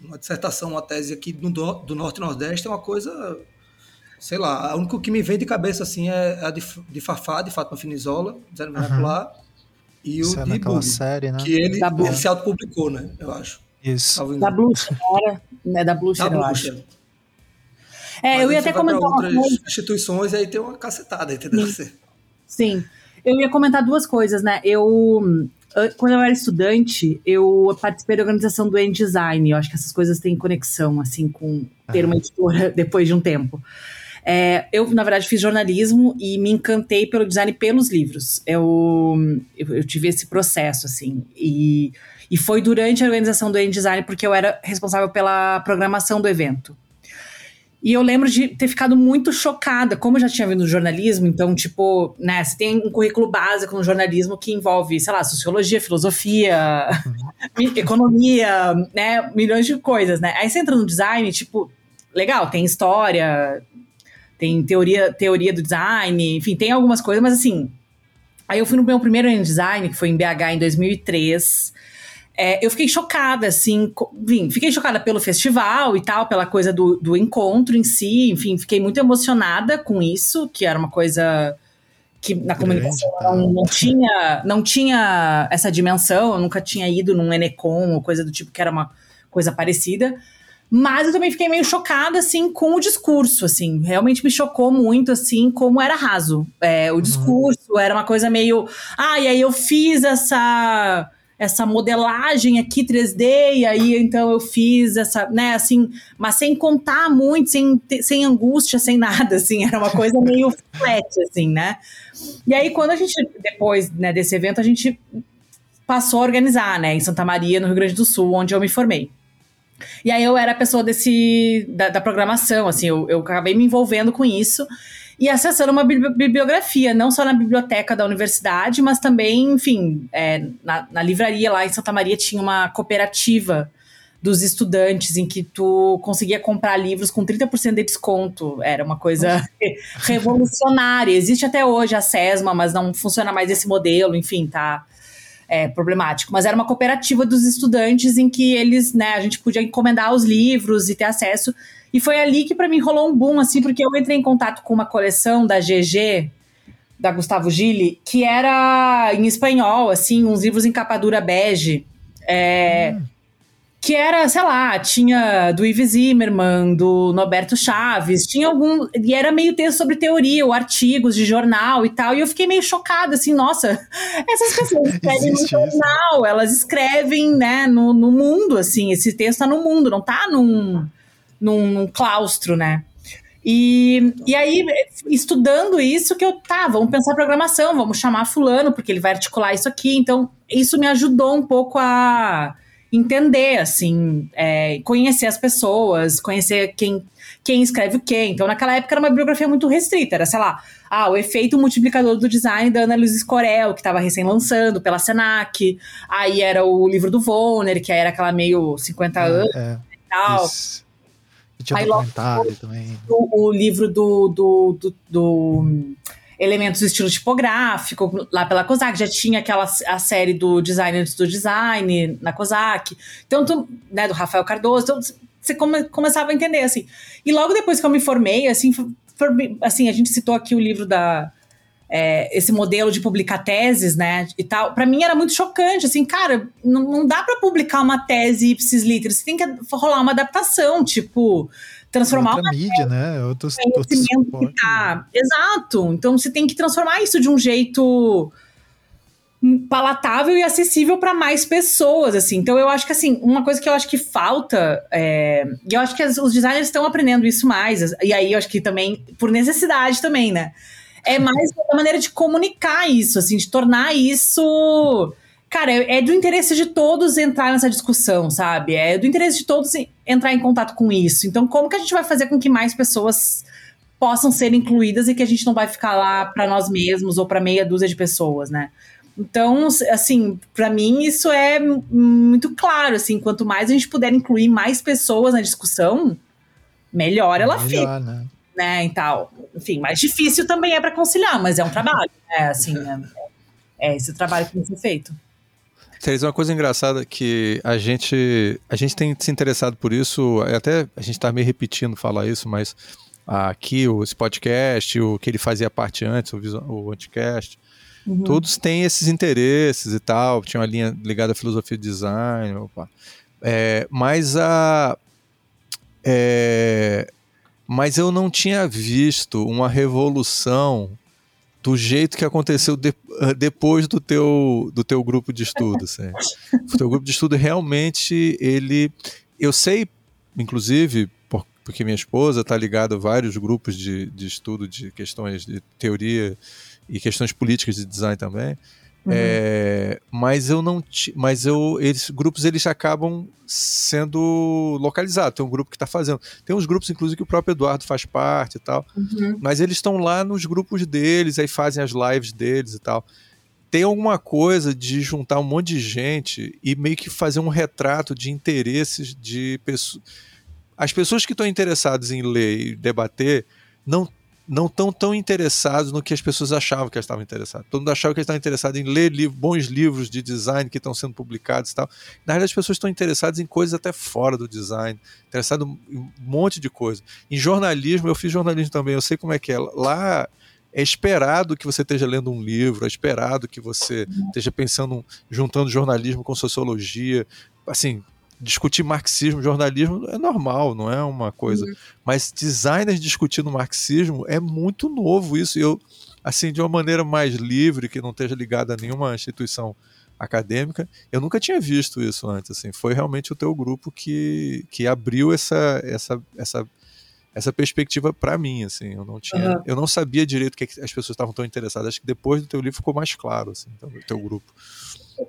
uma dissertação, uma tese aqui do, do Norte e Nordeste é uma coisa, sei lá, o único que me vem de cabeça assim é a de, de Fafá, de Fátima Finizola, design vernacular, uhum. e o é de Bug, série, né? que ele, ele se autopublicou, né, eu acho. Isso. Da Blucher, era? É da Blucher, eu acho. É, Mas eu ia até comentar outras instituições e aí tem uma cacetada, entendeu? Sim. Sim. Eu ia comentar duas coisas, né? Eu quando eu era estudante, eu participei da organização do Design. Eu acho que essas coisas têm conexão, assim, com ter uma editora depois de um tempo. É, eu, na verdade, fiz jornalismo e me encantei pelo design pelos livros. Eu, eu, eu, tive esse processo, assim. E, e foi durante a organização do Design porque eu era responsável pela programação do evento. E eu lembro de ter ficado muito chocada, como eu já tinha vindo do jornalismo, então, tipo, né, você tem um currículo básico no jornalismo que envolve, sei lá, sociologia, filosofia, uhum. economia, né, milhões de coisas, né? Aí você entra no design, tipo, legal, tem história, tem teoria, teoria do design, enfim, tem algumas coisas, mas assim, aí eu fui no meu primeiro design, que foi em BH em 2003, é, eu fiquei chocada, assim, vim, fiquei chocada pelo festival e tal, pela coisa do, do encontro em si, enfim, fiquei muito emocionada com isso, que era uma coisa que na comunicação tá. não, não, tinha, não tinha essa dimensão, eu nunca tinha ido num Enecom ou coisa do tipo que era uma coisa parecida. Mas eu também fiquei meio chocada, assim, com o discurso, assim. Realmente me chocou muito, assim, como era raso. É, o uhum. discurso era uma coisa meio... Ah, e aí eu fiz essa essa modelagem aqui 3D, e aí então eu fiz essa, né, assim, mas sem contar muito, sem, sem angústia, sem nada, assim, era uma coisa meio flat, assim, né? E aí quando a gente, depois né, desse evento, a gente passou a organizar, né, em Santa Maria, no Rio Grande do Sul, onde eu me formei. E aí eu era a pessoa desse, da, da programação, assim, eu, eu acabei me envolvendo com isso, e acessando uma bibliografia, não só na biblioteca da universidade, mas também, enfim, é, na, na livraria lá em Santa Maria tinha uma cooperativa dos estudantes em que tu conseguia comprar livros com 30% de desconto. Era uma coisa revolucionária. Existe até hoje a SESMA, mas não funciona mais esse modelo, enfim, tá é, problemático. Mas era uma cooperativa dos estudantes em que eles, né, a gente podia encomendar os livros e ter acesso. E foi ali que para mim rolou um boom, assim, porque eu entrei em contato com uma coleção da GG, da Gustavo Gili, que era em espanhol, assim, uns livros em capa dura bege. É, hum. Que era, sei lá, tinha do Ives Zimmermann, do Norberto Chaves, tinha algum. E era meio texto sobre teoria, ou artigos de jornal e tal. E eu fiquei meio chocada, assim, nossa, essas pessoas escrevem no jornal, elas escrevem, né, no, no mundo, assim, esse texto tá no mundo, não tá num num, num claustro, né? E, e aí, estudando isso, que eu, tá, vamos pensar programação, vamos chamar fulano, porque ele vai articular isso aqui. Então, isso me ajudou um pouco a entender, assim, é, conhecer as pessoas, conhecer quem, quem escreve o quê. Então, naquela época era uma bibliografia muito restrita, era, sei lá, ah, o efeito multiplicador do design da Ana Luiz Corel, que estava recém-lançando pela Senac. Aí era o livro do Vonner, que era aquela meio 50 é, anos é, e tal. Isso. Tinha Aí, documentário também. O, o livro do, do, do, do elementos do estilo tipográfico, lá pela COSAC, já tinha aquela a série do Designers do Design na COSAC, então, tu, né, do Rafael Cardoso, então você come, começava a entender, assim. E logo depois que eu me formei, assim, for, assim a gente citou aqui o livro da... É, esse modelo de publicar teses, né, e tal, para mim era muito chocante, assim, cara, não, não dá para publicar uma tese ipsis literis, você tem que rolar uma adaptação, tipo, transformar Outra uma mídia, né? Outros, conhecimento outros tá... Exato. Então você tem que transformar isso de um jeito palatável e acessível para mais pessoas, assim. Então eu acho que assim, uma coisa que eu acho que falta, é... e eu acho que as, os designers estão aprendendo isso mais, e aí eu acho que também por necessidade também, né? É mais uma maneira de comunicar isso, assim, de tornar isso Cara, é, é do interesse de todos entrar nessa discussão, sabe? É do interesse de todos entrar em contato com isso. Então, como que a gente vai fazer com que mais pessoas possam ser incluídas e que a gente não vai ficar lá para nós mesmos ou para meia dúzia de pessoas, né? Então, assim, para mim isso é muito claro, assim, quanto mais a gente puder incluir mais pessoas na discussão, melhor ela melhor, fica. Né? Né? E tal. Enfim, mais difícil também é para conciliar, mas é um trabalho, né? Assim, é, é esse trabalho que tem que ser feito. Teresa, uma coisa engraçada que a gente a gente tem se interessado por isso, até a gente está meio repetindo falar isso, mas aqui o, esse podcast, o que ele fazia parte antes, o, o Anticast, uhum. todos têm esses interesses e tal, tinha uma linha ligada à filosofia de design, opa. É, mas a é, mas eu não tinha visto uma revolução do jeito que aconteceu de, ah, depois do teu, do teu grupo de estudo. Assim. o teu grupo de estudo realmente, ele. Eu sei, inclusive, por, porque minha esposa está ligada a vários grupos de, de estudo de questões de teoria e questões políticas de design também. Uhum. É, mas eu não mas eu esses grupos eles acabam sendo localizados. Tem um grupo que está fazendo. Tem uns grupos inclusive que o próprio Eduardo faz parte e tal. Uhum. mas eles estão lá nos grupos deles aí fazem as lives deles e tal. Tem alguma coisa de juntar um monte de gente e meio que fazer um retrato de interesses de pessoas. As pessoas que estão interessadas em ler e debater não não estão tão interessados no que as pessoas achavam que elas estavam interessadas. Todo mundo achava que eles estavam interessados em ler livros, bons livros de design que estão sendo publicados e tal. Na realidade, as pessoas estão interessadas em coisas até fora do design, interessadas em um monte de coisa. Em jornalismo, eu fiz jornalismo também, eu sei como é que é. Lá é esperado que você esteja lendo um livro, é esperado que você esteja pensando, juntando jornalismo com sociologia. Assim, discutir marxismo, jornalismo é normal, não é uma coisa. Uhum. Mas designers discutindo marxismo é muito novo isso. Eu, assim, de uma maneira mais livre, que não esteja ligada a nenhuma instituição acadêmica, eu nunca tinha visto isso antes. Assim, foi realmente o teu grupo que, que abriu essa, essa, essa, essa perspectiva para mim. Assim, eu não tinha, uhum. eu não sabia direito o que as pessoas estavam tão interessadas. Acho que depois do teu livro ficou mais claro, assim, o teu grupo.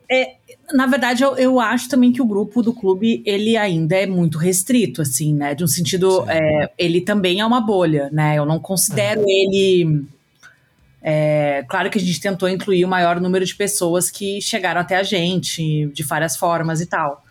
É, na verdade, eu, eu, acho também que o grupo do clube, ele ainda é muito restrito, assim, né? De um sentido, é, ele também é uma bolha, né? Eu não considero é. ele... É, claro que a gente tentou incluir o maior número de pessoas que chegaram até a gente, de várias formas e tal.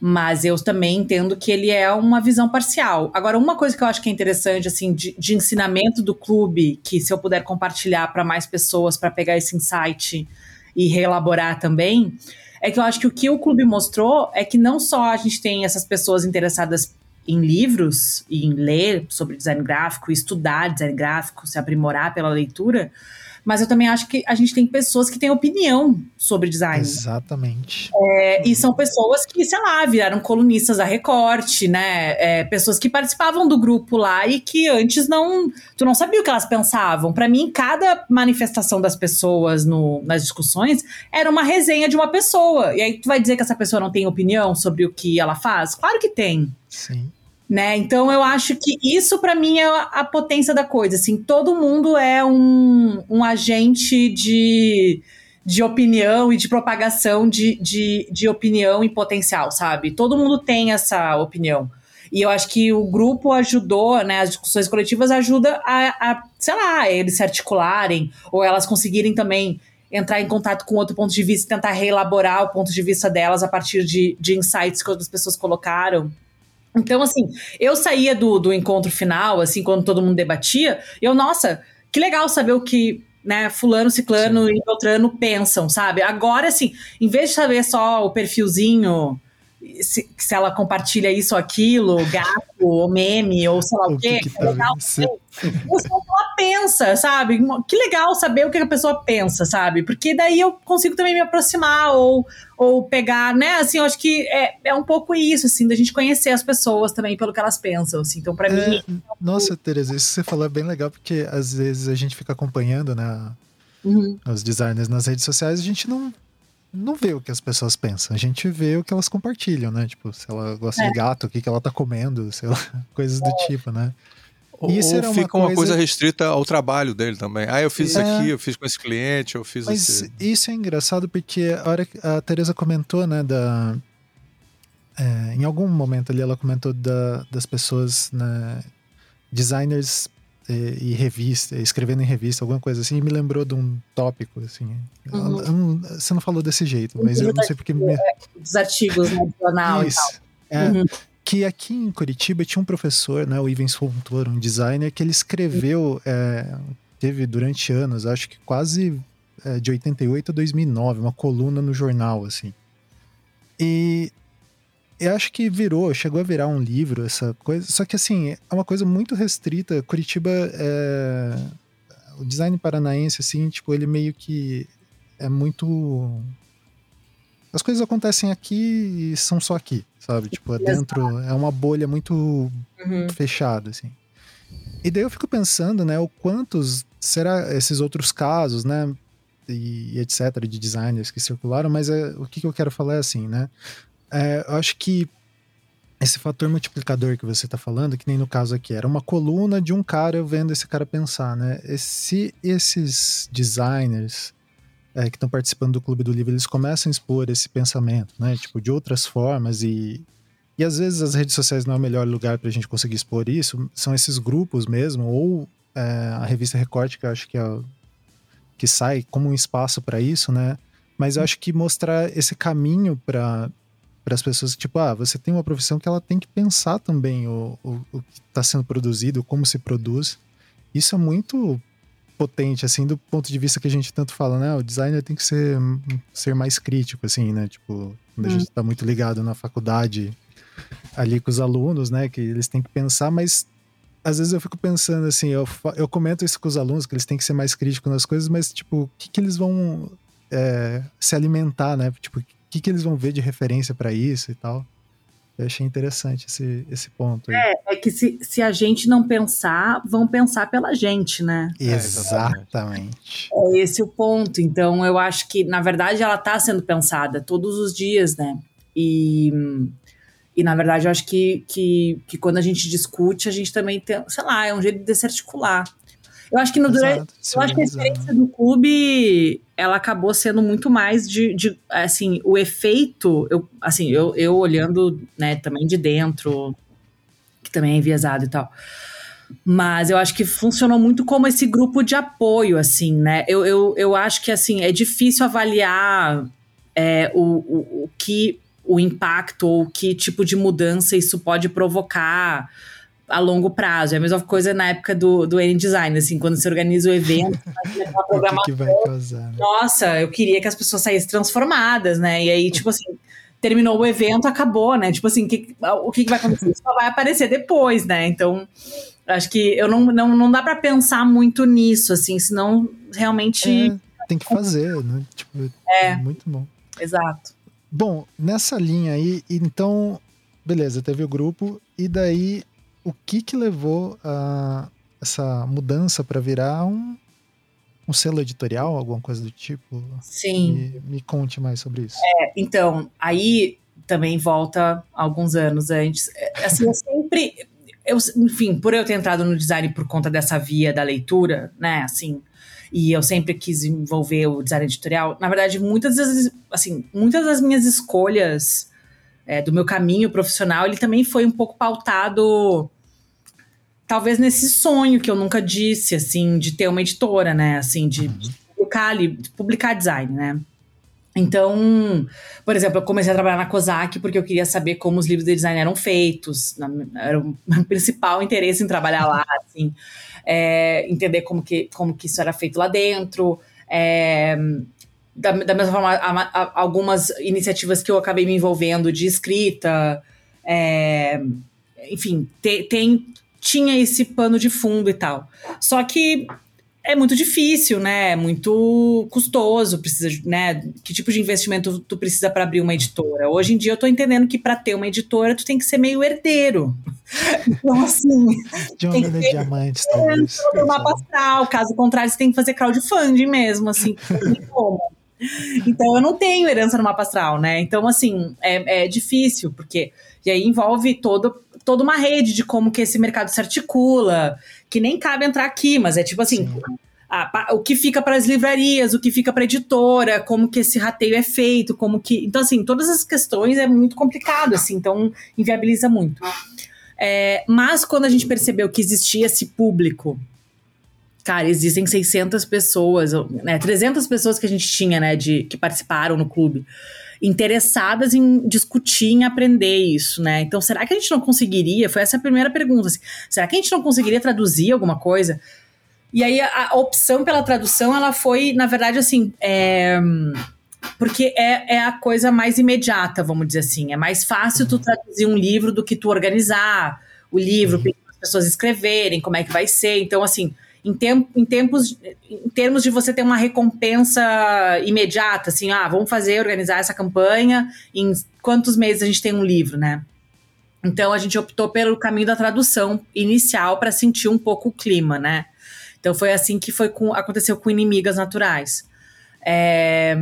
Mas eu também entendo que ele é uma visão parcial. Agora, uma coisa que eu acho que é interessante, assim, de, de ensinamento do clube, que se eu puder compartilhar para mais pessoas, para pegar esse insight e reelaborar também, é que eu acho que o que o clube mostrou é que não só a gente tem essas pessoas interessadas em livros e em ler sobre design gráfico, estudar design gráfico, se aprimorar pela leitura, mas eu também acho que a gente tem pessoas que têm opinião sobre design. Exatamente. É, e são pessoas que, sei lá, viraram colunistas da Recorte, né? É, pessoas que participavam do grupo lá e que antes não. Tu não sabia o que elas pensavam. Para mim, cada manifestação das pessoas no, nas discussões era uma resenha de uma pessoa. E aí tu vai dizer que essa pessoa não tem opinião sobre o que ela faz? Claro que tem. Sim. Né? Então eu acho que isso para mim é a potência da coisa. Assim, todo mundo é um, um agente de, de opinião e de propagação de, de, de opinião em potencial, sabe? Todo mundo tem essa opinião. E eu acho que o grupo ajudou, né? As discussões coletivas ajudam a, a, sei lá, eles se articularem, ou elas conseguirem também entrar em contato com outro ponto de vista e tentar reelaborar o ponto de vista delas a partir de, de insights que outras pessoas colocaram. Então, assim, eu saía do, do encontro final, assim, quando todo mundo debatia, eu, nossa, que legal saber o que né, fulano, ciclano Sim. e beltrano pensam, sabe? Agora, assim, em vez de saber só o perfilzinho se, se, ela compartilha isso ou aquilo, gato, ou meme, ou sei lá o, o quê. Que que legal que ela pensa, sabe? Que legal saber o que a pessoa pensa, sabe? Porque daí eu consigo também me aproximar ou, ou pegar, né? Assim, eu acho que é, é um pouco isso, assim, da gente conhecer as pessoas também pelo que elas pensam, assim. Então, para é, mim. Nossa, Tereza, isso que você falou é bem legal, porque às vezes a gente fica acompanhando, né? Uhum. Os designers nas redes sociais, a gente não não vê o que as pessoas pensam, a gente vê o que elas compartilham, né? Tipo, se ela gosta é. de gato, o que, que ela tá comendo, sei lá, coisas do é. tipo, né? Ou, isso ou fica uma coisa... coisa... restrita ao trabalho dele também. Ah, eu fiz isso aqui, eu fiz com esse cliente, eu fiz Mas esse... isso é engraçado porque a hora que a Teresa comentou, né, da... É, em algum momento ali ela comentou da, das pessoas, né, designers e, revista, escrevendo em revista, alguma coisa assim, e me lembrou de um tópico, assim. Uhum. você não falou desse jeito, mas eu não sei porque... Me... Dos artigos, né, jornal Isso. e tal. É, uhum. Que aqui em Curitiba tinha um professor, né, o Ivens Fontoura, um designer, que ele escreveu, é, teve durante anos, acho que quase é, de 88 a 2009, uma coluna no jornal, assim. E eu acho que virou, chegou a virar um livro essa coisa. Só que assim, é uma coisa muito restrita. Curitiba é. O design paranaense, assim, tipo, ele meio que é muito. As coisas acontecem aqui e são só aqui, sabe? Tipo, é dentro. É uma bolha muito uhum. fechada, assim. E daí eu fico pensando, né, o quantos será esses outros casos, né? E, etc, de designers que circularam, mas é, o que, que eu quero falar é assim, né? É, eu acho que esse fator multiplicador que você está falando, que nem no caso aqui, era uma coluna de um cara vendo esse cara pensar, né? Se esses designers é, que estão participando do Clube do Livro, eles começam a expor esse pensamento, né? Tipo, de outras formas e... E às vezes as redes sociais não é o melhor lugar para a gente conseguir expor isso, são esses grupos mesmo, ou é, a revista Recorte, que eu acho que, é, que sai como um espaço para isso, né? Mas eu acho que mostrar esse caminho para para as pessoas que, tipo, ah, você tem uma profissão que ela tem que pensar também o, o, o que está sendo produzido, como se produz. Isso é muito potente, assim, do ponto de vista que a gente tanto fala, né? O designer tem que ser, ser mais crítico, assim, né? Tipo, quando a gente está hum. muito ligado na faculdade ali com os alunos, né? Que eles têm que pensar, mas às vezes eu fico pensando assim, eu, eu comento isso com os alunos, que eles têm que ser mais críticos nas coisas, mas, tipo, o que, que eles vão é, se alimentar, né? Tipo, que, que eles vão ver de referência para isso e tal. Eu achei interessante esse, esse ponto. Aí. É, é que se, se a gente não pensar, vão pensar pela gente, né? Exatamente. É esse o ponto. Então, eu acho que, na verdade, ela está sendo pensada todos os dias, né? E, e na verdade, eu acho que, que, que quando a gente discute, a gente também tem, sei lá, é um jeito de se articular. Eu acho que no durante, eu acho que a experiência do clube ela acabou sendo muito mais de, de assim, o efeito, eu, assim, eu, eu olhando, né, também de dentro, que também é enviesado e tal. Mas eu acho que funcionou muito como esse grupo de apoio, assim, né? Eu, eu, eu acho que, assim, é difícil avaliar é, o, o, o que o impacto ou que tipo de mudança isso pode provocar a longo prazo. É a mesma coisa na época do, do N-Design, assim, quando você organiza o evento, o que, que vai causar? Né? Nossa, eu queria que as pessoas saíssem transformadas, né? E aí, tipo assim, terminou o evento, acabou, né? Tipo assim, que, o que, que vai acontecer? Só vai aparecer depois, né? Então, acho que eu não, não, não dá para pensar muito nisso, assim, senão realmente. É, tem que fazer, né? Tipo, é, é muito bom. Exato. Bom, nessa linha aí, então, beleza, teve o grupo, e daí o que que levou a essa mudança para virar um, um selo editorial, alguma coisa do tipo? Sim. Me, me conte mais sobre isso. É, então, aí também volta alguns anos antes. É, assim, eu sempre. Eu, enfim, por eu ter entrado no design por conta dessa via da leitura, né, assim, e eu sempre quis envolver o design editorial, na verdade, muitas vezes, assim, muitas das minhas escolhas é, do meu caminho profissional, ele também foi um pouco pautado talvez nesse sonho que eu nunca disse, assim, de ter uma editora, né, assim, de, uhum. publicar, de publicar design, né. Então, por exemplo, eu comecei a trabalhar na COSAC porque eu queria saber como os livros de design eram feitos. Era o meu principal interesse em trabalhar lá, assim. É, entender como que, como que isso era feito lá dentro. É, da, da, mesma forma, a, a, algumas iniciativas que eu acabei me envolvendo de escrita. É, enfim, te, tem, tinha esse pano de fundo e tal. Só que é muito difícil, né? É muito custoso, precisa, né? Que tipo de investimento tu precisa para abrir uma editora? Hoje em dia eu tô entendendo que para ter uma editora tu tem que ser meio herdeiro. Então assim, de onde de diamantes, talvez. Uma pastral, caso contrário você tem que fazer crowdfunding mesmo, assim, como. Então eu não tenho herança no mapa astral, né? Então assim, é, é difícil, porque e aí envolve todo toda uma rede de como que esse mercado se articula, que nem cabe entrar aqui, mas é tipo assim, a, o que fica para as livrarias, o que fica para editora, como que esse rateio é feito, como que, então assim, todas as questões é muito complicado, assim, então inviabiliza muito. É, mas quando a gente percebeu que existia esse público, cara, existem 600 pessoas, né, 300 pessoas que a gente tinha, né, de que participaram no clube interessadas em discutir, em aprender isso, né? Então, será que a gente não conseguiria? Foi essa a primeira pergunta. Assim, será que a gente não conseguiria traduzir alguma coisa? E aí a, a opção pela tradução, ela foi, na verdade, assim, é, porque é, é a coisa mais imediata, vamos dizer assim. É mais fácil tu traduzir um livro do que tu organizar o livro, uhum. as pessoas escreverem, como é que vai ser. Então, assim, em, em, tempos, em termos de você ter uma recompensa imediata, assim, ah, vamos fazer, organizar essa campanha, em quantos meses a gente tem um livro, né? Então a gente optou pelo caminho da tradução inicial para sentir um pouco o clima, né? Então foi assim que foi com, aconteceu com Inimigas Naturais. É,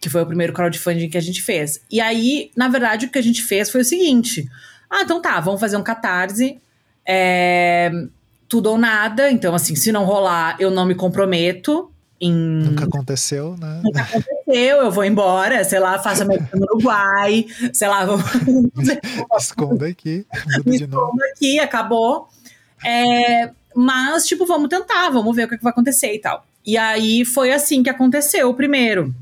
que foi o primeiro crowdfunding que a gente fez. E aí, na verdade, o que a gente fez foi o seguinte: ah, então tá, vamos fazer um catarse. É, tudo ou nada. Então, assim, se não rolar, eu não me comprometo. Em... Nunca aconteceu, né? Nunca aconteceu, eu vou embora, sei lá, faço a minha no Uruguai, sei lá, vou. Esconda aqui. Me aqui, acabou. É, mas, tipo, vamos tentar, vamos ver o que, é que vai acontecer e tal. E aí foi assim que aconteceu o primeiro.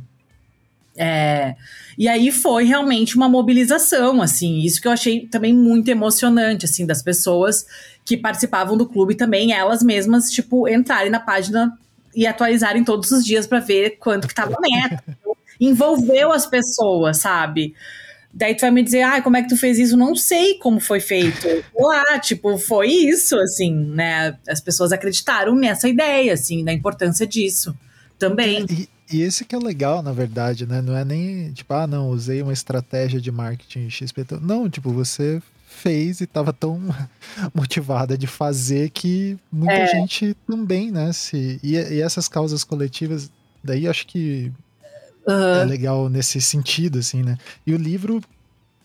É, e aí foi realmente uma mobilização, assim, isso que eu achei também muito emocionante, assim, das pessoas que participavam do clube também, elas mesmas, tipo, entrarem na página e atualizarem todos os dias para ver quanto que tava meta. Envolveu as pessoas, sabe? Daí tu vai me dizer, ah, como é que tu fez isso? Não sei como foi feito. Lá, tipo, foi isso, assim, né? As pessoas acreditaram nessa ideia, assim, da importância disso também. E, e esse que é legal, na verdade, né? Não é nem tipo, ah, não, usei uma estratégia de marketing XP. Não, tipo, você fez e estava tão motivada de fazer que muita é. gente também, né? Se, e, e, essas causas coletivas, daí acho que uhum. é legal nesse sentido, assim, né? E o livro,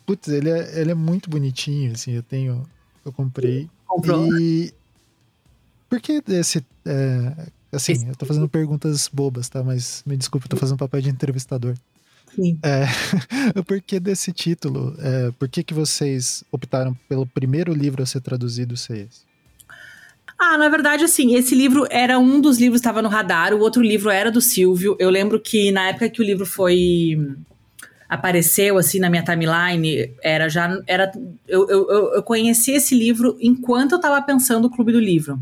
putz, ele é, ele é muito bonitinho, assim, eu tenho, eu comprei. Comprou? E por que esse, é, assim, esse... eu tô fazendo perguntas bobas, tá? Mas me desculpe, eu tô fazendo papel de entrevistador. Sim. É, o porquê desse título? É, por que, que vocês optaram pelo primeiro livro a ser traduzido ser esse? Ah, na verdade, assim, esse livro era um dos livros que estava no radar, o outro livro era do Silvio. Eu lembro que na época que o livro foi apareceu assim na minha timeline, era já era eu, eu, eu conheci esse livro enquanto eu estava pensando o Clube do Livro.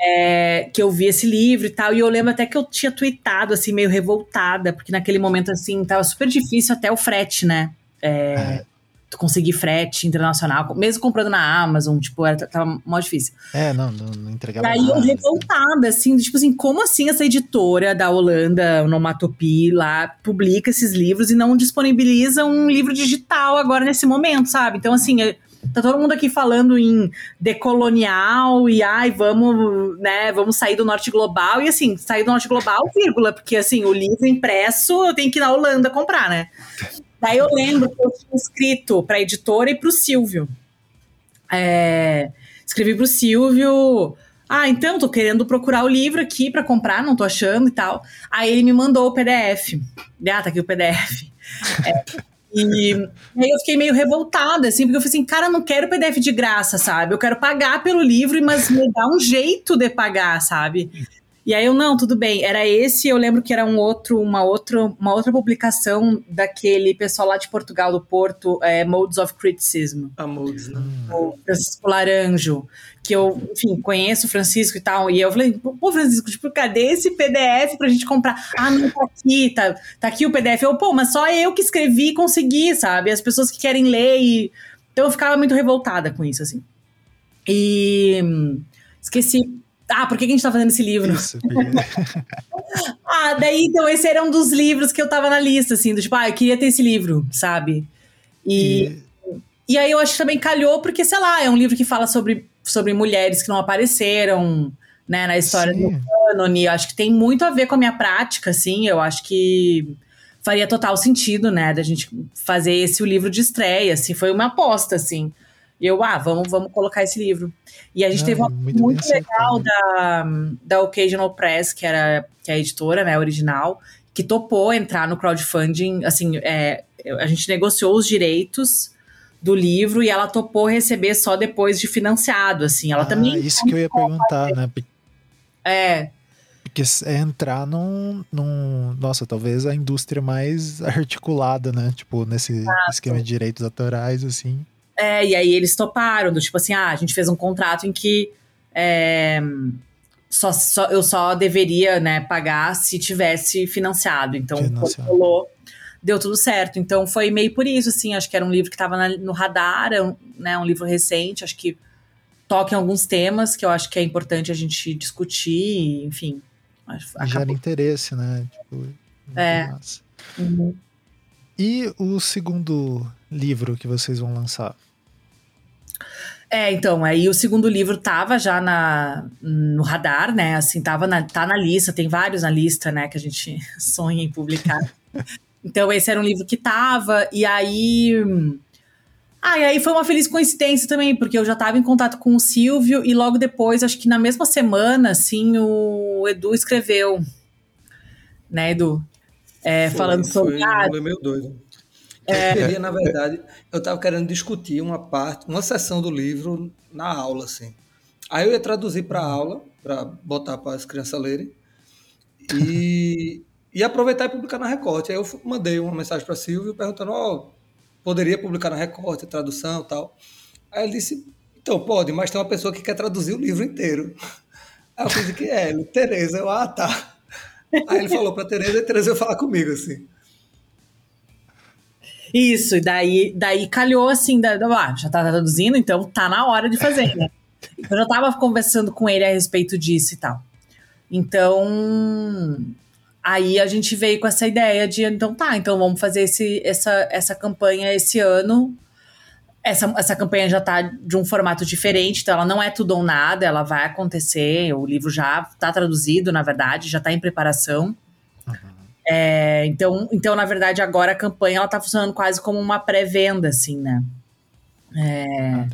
É, que eu vi esse livro e tal, e eu lembro até que eu tinha tweetado, assim, meio revoltada, porque naquele momento, assim, tava super difícil até o frete, né? É, é. Tu conseguir frete internacional, mesmo comprando na Amazon, tipo, era, tava mó difícil. É, não, não, não entregava Aí eu revoltada, assim, tipo assim, como assim essa editora da Holanda, Onomatopi, lá, publica esses livros e não disponibiliza um livro digital agora nesse momento, sabe? Então, assim, eu, Tá todo mundo aqui falando em decolonial e ai, vamos, né, vamos sair do norte global. E assim, sair do norte global, vírgula, porque assim, o livro impresso eu tenho que ir na Holanda comprar, né? Daí eu lembro que eu tinha escrito pra editora e pro Silvio. É, escrevi pro Silvio. Ah, então, tô querendo procurar o livro aqui para comprar, não tô achando e tal. Aí ele me mandou o PDF. Ah, tá aqui o PDF. É, e aí eu fiquei meio revoltada, assim, porque eu falei assim, cara, não quero PDF de graça, sabe? Eu quero pagar pelo livro, mas me dá um jeito de pagar, sabe? E aí eu, não, tudo bem. Era esse, eu lembro que era um outro, uma, outro, uma outra publicação daquele pessoal lá de Portugal, do Porto, é, Modes of Criticism. A Modes, né? O Francisco Laranjo. Que eu, enfim, conheço o Francisco e tal. E eu falei, pô, Francisco, tipo, cadê esse PDF pra gente comprar? Ah, não, tá aqui, tá, tá aqui o PDF. Eu, pô, mas só eu que escrevi e consegui, sabe? As pessoas que querem ler e... Então eu ficava muito revoltada com isso, assim. E... Esqueci ah, por que, que a gente tá fazendo esse livro? Isso, ah, daí, então, esse era um dos livros que eu tava na lista, assim, do tipo, ah, eu queria ter esse livro, sabe? E, e... e aí eu acho que também calhou, porque, sei lá, é um livro que fala sobre, sobre mulheres que não apareceram, né, na história Sim. do cânone. Acho que tem muito a ver com a minha prática, assim, eu acho que faria total sentido, né, da gente fazer esse o livro de estreia, assim, foi uma aposta, assim. E eu, ah, vamos, vamos colocar esse livro. E a gente ah, teve uma muito, muito legal da, da Occasional Press, que era que é a editora, né, original, que topou entrar no crowdfunding. Assim, é, a gente negociou os direitos do livro e ela topou receber só depois de financiado, assim. Ela ah, também. Isso que eu ia perguntar, né? É. Porque é entrar num, num. Nossa, talvez a indústria mais articulada, né? Tipo, nesse Exato. esquema de direitos autorais, assim. É, e aí eles toparam, do tipo assim, ah, a gente fez um contrato em que é, só, só, eu só deveria né, pagar se tivesse financiado. Então, quando rolou, deu tudo certo. Então, foi meio por isso, assim, acho que era um livro que estava no radar, é um, né, um livro recente, acho que toca em alguns temas que eu acho que é importante a gente discutir, enfim. Gera interesse, né? Tipo, é. Uhum. E o segundo livro que vocês vão lançar? É, então, aí o segundo livro tava já na, no radar, né? Assim, tava na, tá na lista, tem vários na lista, né, que a gente sonha em publicar. então, esse era um livro que tava, e aí. Ah, e aí foi uma feliz coincidência também, porque eu já estava em contato com o Silvio e logo depois, acho que na mesma semana, assim, o Edu escreveu. Né, Edu? É, foi, falando sobre. Foi, ah, meio doido. É. Eu queria, na verdade, eu estava querendo discutir uma parte, uma sessão do livro na aula, assim. Aí eu ia traduzir para aula, para botar para as crianças lerem, e, e aproveitar e publicar na Recorte. Aí eu mandei uma mensagem para Silvio perguntando: oh, poderia publicar na Recorte, tradução tal. Aí ele disse: então pode, mas tem uma pessoa que quer traduzir o livro inteiro. Aí eu disse que é, Tereza. Eu, ah, tá. Aí ele falou para Tereza e Tereza ia falar comigo, assim. Isso, e daí, daí calhou assim, da, ah, já tá traduzindo, então tá na hora de fazer, né? Eu já tava conversando com ele a respeito disso e tal. Então, aí a gente veio com essa ideia de, então tá, então vamos fazer esse, essa, essa campanha esse ano. Essa, essa campanha já tá de um formato diferente, então ela não é tudo ou nada, ela vai acontecer, o livro já tá traduzido, na verdade, já tá em preparação. É, então, então, na verdade, agora a campanha ela tá funcionando quase como uma pré-venda, assim, né? É, ah,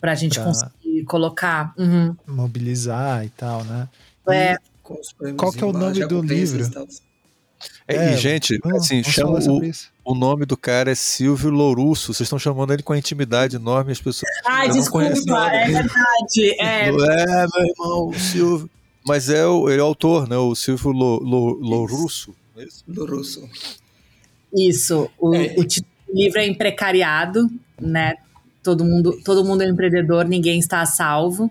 pra gente pra conseguir colocar. Uhum. Mobilizar e tal, né? É. Qual que é o nome do livro? É, e, gente, assim, chama o, o nome do cara é Silvio Lourusso. Vocês estão chamando ele com a intimidade enorme, as pessoas. Ai, desculpa, é verdade. É. É, meu irmão, o Silvio. Mas é o, ele é o autor, né? O Silvio Lourusso. É isso? Lourusso. Isso. O, é. o livro é Imprecariado, né? Todo mundo, todo mundo é empreendedor, ninguém está a salvo.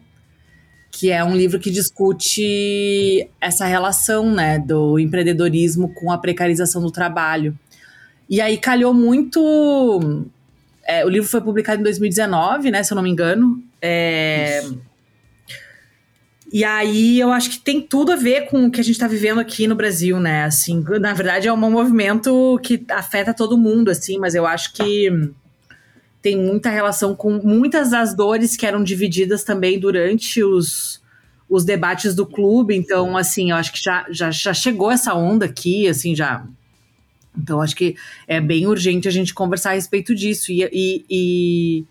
Que é um livro que discute essa relação, né? Do empreendedorismo com a precarização do trabalho. E aí calhou muito. É, o livro foi publicado em 2019, né? Se eu não me engano. É, e aí eu acho que tem tudo a ver com o que a gente está vivendo aqui no Brasil, né? Assim, na verdade é um movimento que afeta todo mundo, assim, mas eu acho que tem muita relação com muitas das dores que eram divididas também durante os, os debates do clube. Então, assim, eu acho que já, já, já chegou essa onda aqui, assim, já. Então, acho que é bem urgente a gente conversar a respeito disso. E, e, e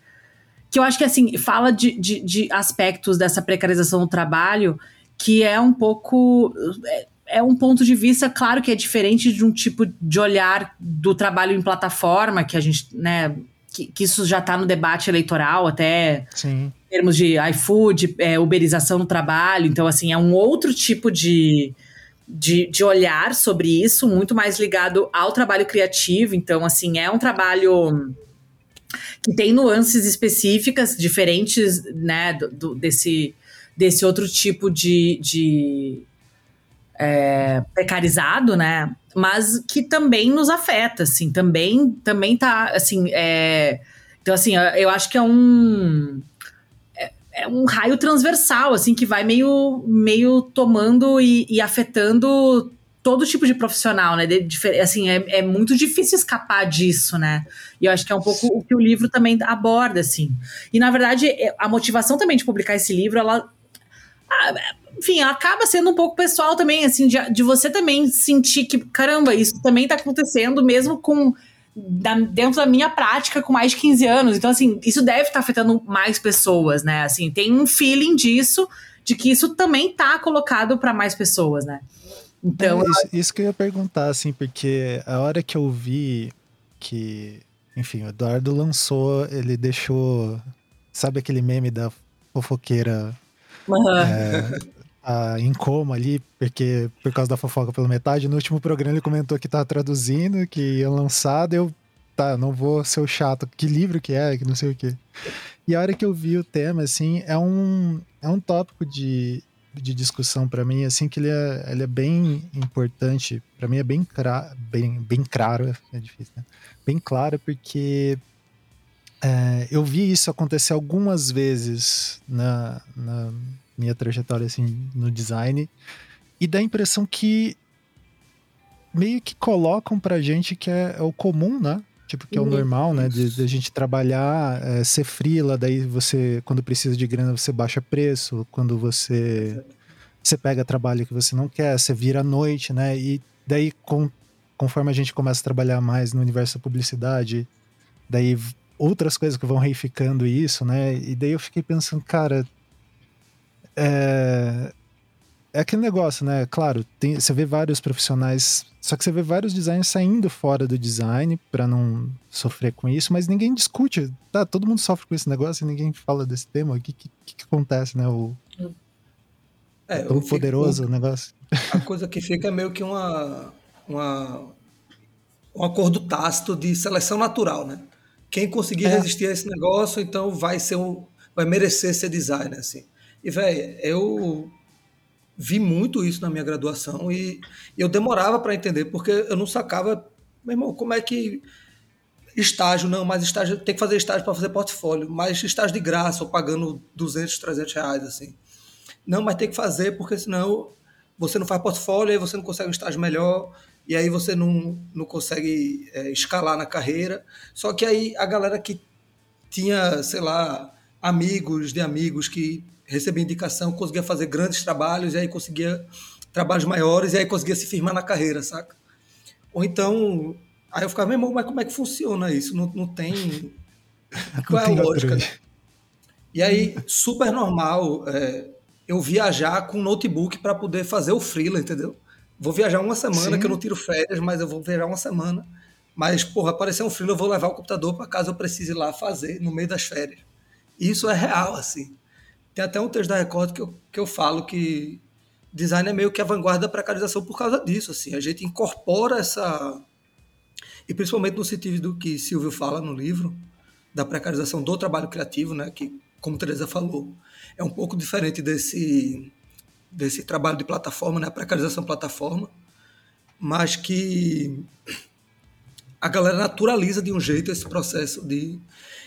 que eu acho que assim fala de, de, de aspectos dessa precarização do trabalho que é um pouco é, é um ponto de vista, claro que é diferente de um tipo de olhar do trabalho em plataforma, que a gente, né, que, que isso já está no debate eleitoral, até Sim. em termos de iFood, é, uberização no trabalho. Então, assim, é um outro tipo de, de, de olhar sobre isso, muito mais ligado ao trabalho criativo. Então, assim, é um trabalho que tem nuances específicas, diferentes, né, do, desse, desse outro tipo de, de é, precarizado, né? Mas que também nos afeta, assim, também, também tá, assim, é, então, assim, eu acho que é um é, é um raio transversal, assim, que vai meio, meio tomando e, e afetando todo tipo de profissional, né? De, de, assim, é, é muito difícil escapar disso, né? E eu acho que é um pouco o que o livro também aborda, assim. E, na verdade, é, a motivação também de publicar esse livro, ela... Ah, enfim, acaba sendo um pouco pessoal também, assim, de, de você também sentir que, caramba, isso também tá acontecendo mesmo com da, dentro da minha prática com mais de 15 anos. Então, assim, isso deve estar tá afetando mais pessoas, né? Assim, tem um feeling disso, de que isso também tá colocado para mais pessoas, né? Então. É, isso, isso, que eu ia perguntar, assim, porque a hora que eu vi que, enfim, o Eduardo lançou, ele deixou. Sabe aquele meme da fofoqueira Uhum. É, a, em coma ali, porque por causa da fofoca pela metade. No último programa ele comentou que tava traduzindo, que ia lançar, eu, tá, não vou ser o chato, que livro que é, que não sei o que. E a hora que eu vi o tema, assim, é um, é um tópico de, de discussão para mim, assim, que ele é, ele é bem importante, para mim é bem, cra, bem, bem claro, é difícil, né? Bem claro, porque é, eu vi isso acontecer algumas vezes na, na minha trajetória assim no design e dá a impressão que meio que colocam pra gente que é, é o comum, né? Tipo, que é o uhum. normal, né? De, de a gente trabalhar, é, ser frila, daí você, quando precisa de grana, você baixa preço, quando você, você pega trabalho que você não quer, você vira à noite, né? E daí, com, conforme a gente começa a trabalhar mais no universo da publicidade, daí outras coisas que vão reificando isso, né? E daí eu fiquei pensando, cara, é, é aquele negócio, né? Claro, tem, você vê vários profissionais, só que você vê vários designers saindo fora do design para não sofrer com isso, mas ninguém discute. Tá, todo mundo sofre com esse negócio e ninguém fala desse tema. O que, que, que acontece, né? O, é, tão poderoso fico, o negócio. A coisa que fica é meio que uma, uma um acordo tácito de seleção natural, né? Quem conseguir é. resistir a esse negócio, então vai ser um, vai merecer ser designer, assim. E, velho, eu vi muito isso na minha graduação e eu demorava para entender, porque eu não sacava, meu irmão, como é que estágio, não, mas estágio, tem que fazer estágio para fazer portfólio, mas estágio de graça, ou pagando 200, 300 reais, assim. Não, mas tem que fazer, porque senão você não faz portfólio, aí você não consegue um estágio melhor, e aí você não, não consegue é, escalar na carreira. Só que aí a galera que tinha, sei lá, amigos de amigos que recebia indicação, conseguia fazer grandes trabalhos, e aí conseguia trabalhos maiores, e aí conseguia se firmar na carreira, saca? Ou então, aí eu ficava, meu irmão, mas como é que funciona isso? Não, não tem. Qual é a lógica? E aí, super normal é, eu viajar com notebook para poder fazer o freela, entendeu? Vou viajar uma semana, Sim. que eu não tiro férias, mas eu vou viajar uma semana. Mas, porra, aparecer um freela, eu vou levar o computador para casa eu precise ir lá fazer no meio das férias. Isso é real, assim. Tem até um texto da Record que eu, que eu falo que design é meio que a vanguarda da precarização por causa disso. Assim. A gente incorpora essa. E principalmente no sentido do que Silvio fala no livro, da precarização do trabalho criativo, né? que, como Teresa falou, é um pouco diferente desse, desse trabalho de plataforma, né? a precarização plataforma, mas que a galera naturaliza de um jeito esse processo de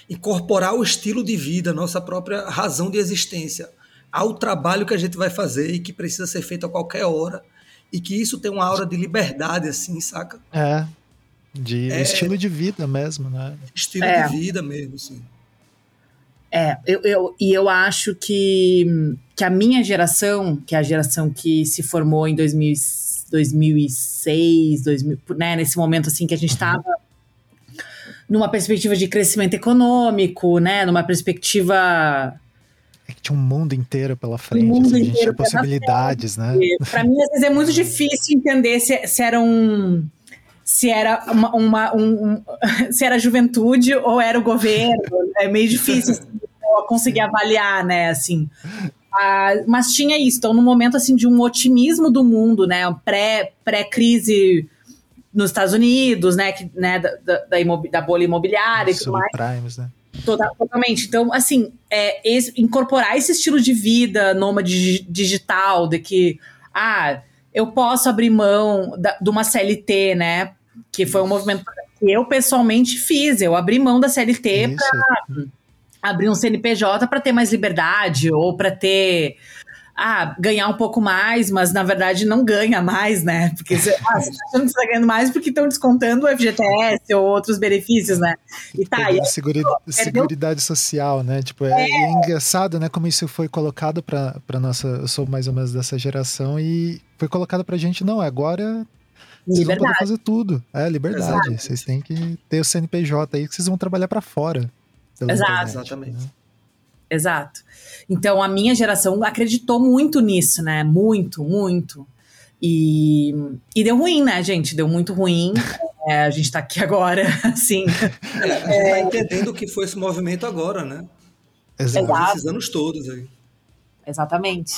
incorporar o estilo de vida, nossa própria razão de existência, ao trabalho que a gente vai fazer e que precisa ser feito a qualquer hora. E que isso tem uma aura de liberdade, assim, saca? É. De é, estilo de vida mesmo, né? Estilo é. de vida mesmo, sim. É, eu, eu, e eu acho que, que a minha geração, que é a geração que se formou em 2000, 2006, 2000, né, nesse momento assim que a gente estava uhum numa perspectiva de crescimento econômico, né? Numa perspectiva é que tinha um mundo inteiro pela frente, um mundo assim, inteiro tinha possibilidades, né? Para mim, às vezes, é muito difícil entender se, se era um. Se era uma, uma um, se era juventude ou era o governo. É meio difícil assim, conseguir avaliar, né? Assim. Ah, mas tinha isso. Então, no momento assim de um otimismo do mundo, né? Pré, pré-crise nos Estados Unidos, né? Que, né da, da, da, da bolha imobiliária e tudo mais. Primes, né? Total, totalmente. Então, assim, é, esse, incorporar esse estilo de vida nômade digital, de que, ah, eu posso abrir mão da, de uma CLT, né? Que foi um movimento que eu pessoalmente fiz. Eu abri mão da CLT para abrir um CNPJ para ter mais liberdade ou para ter ah, ganhar um pouco mais, mas na verdade não ganha mais, né? Porque você, ah, você tá achando que você tá ganhando mais porque estão descontando o FGTS ou outros benefícios, né? E tá, e Seguridade social, né? Tipo, é, é... é, engraçado, né? Como isso foi colocado para nossa. Eu sou mais ou menos dessa geração e foi colocado pra gente, não, agora vocês liberdade. vão poder fazer tudo. É, liberdade. Exato. Vocês têm que ter o CNPJ aí que vocês vão trabalhar para fora. Exato. Internet, Exatamente. Né? Exato. Então a minha geração acreditou muito nisso, né? Muito, muito. E, e deu ruim, né, gente? Deu muito ruim. É, a gente tá aqui agora, assim. É, a gente tá entendendo o que foi esse movimento agora, né? Exato. Esses anos todos aí. Exatamente.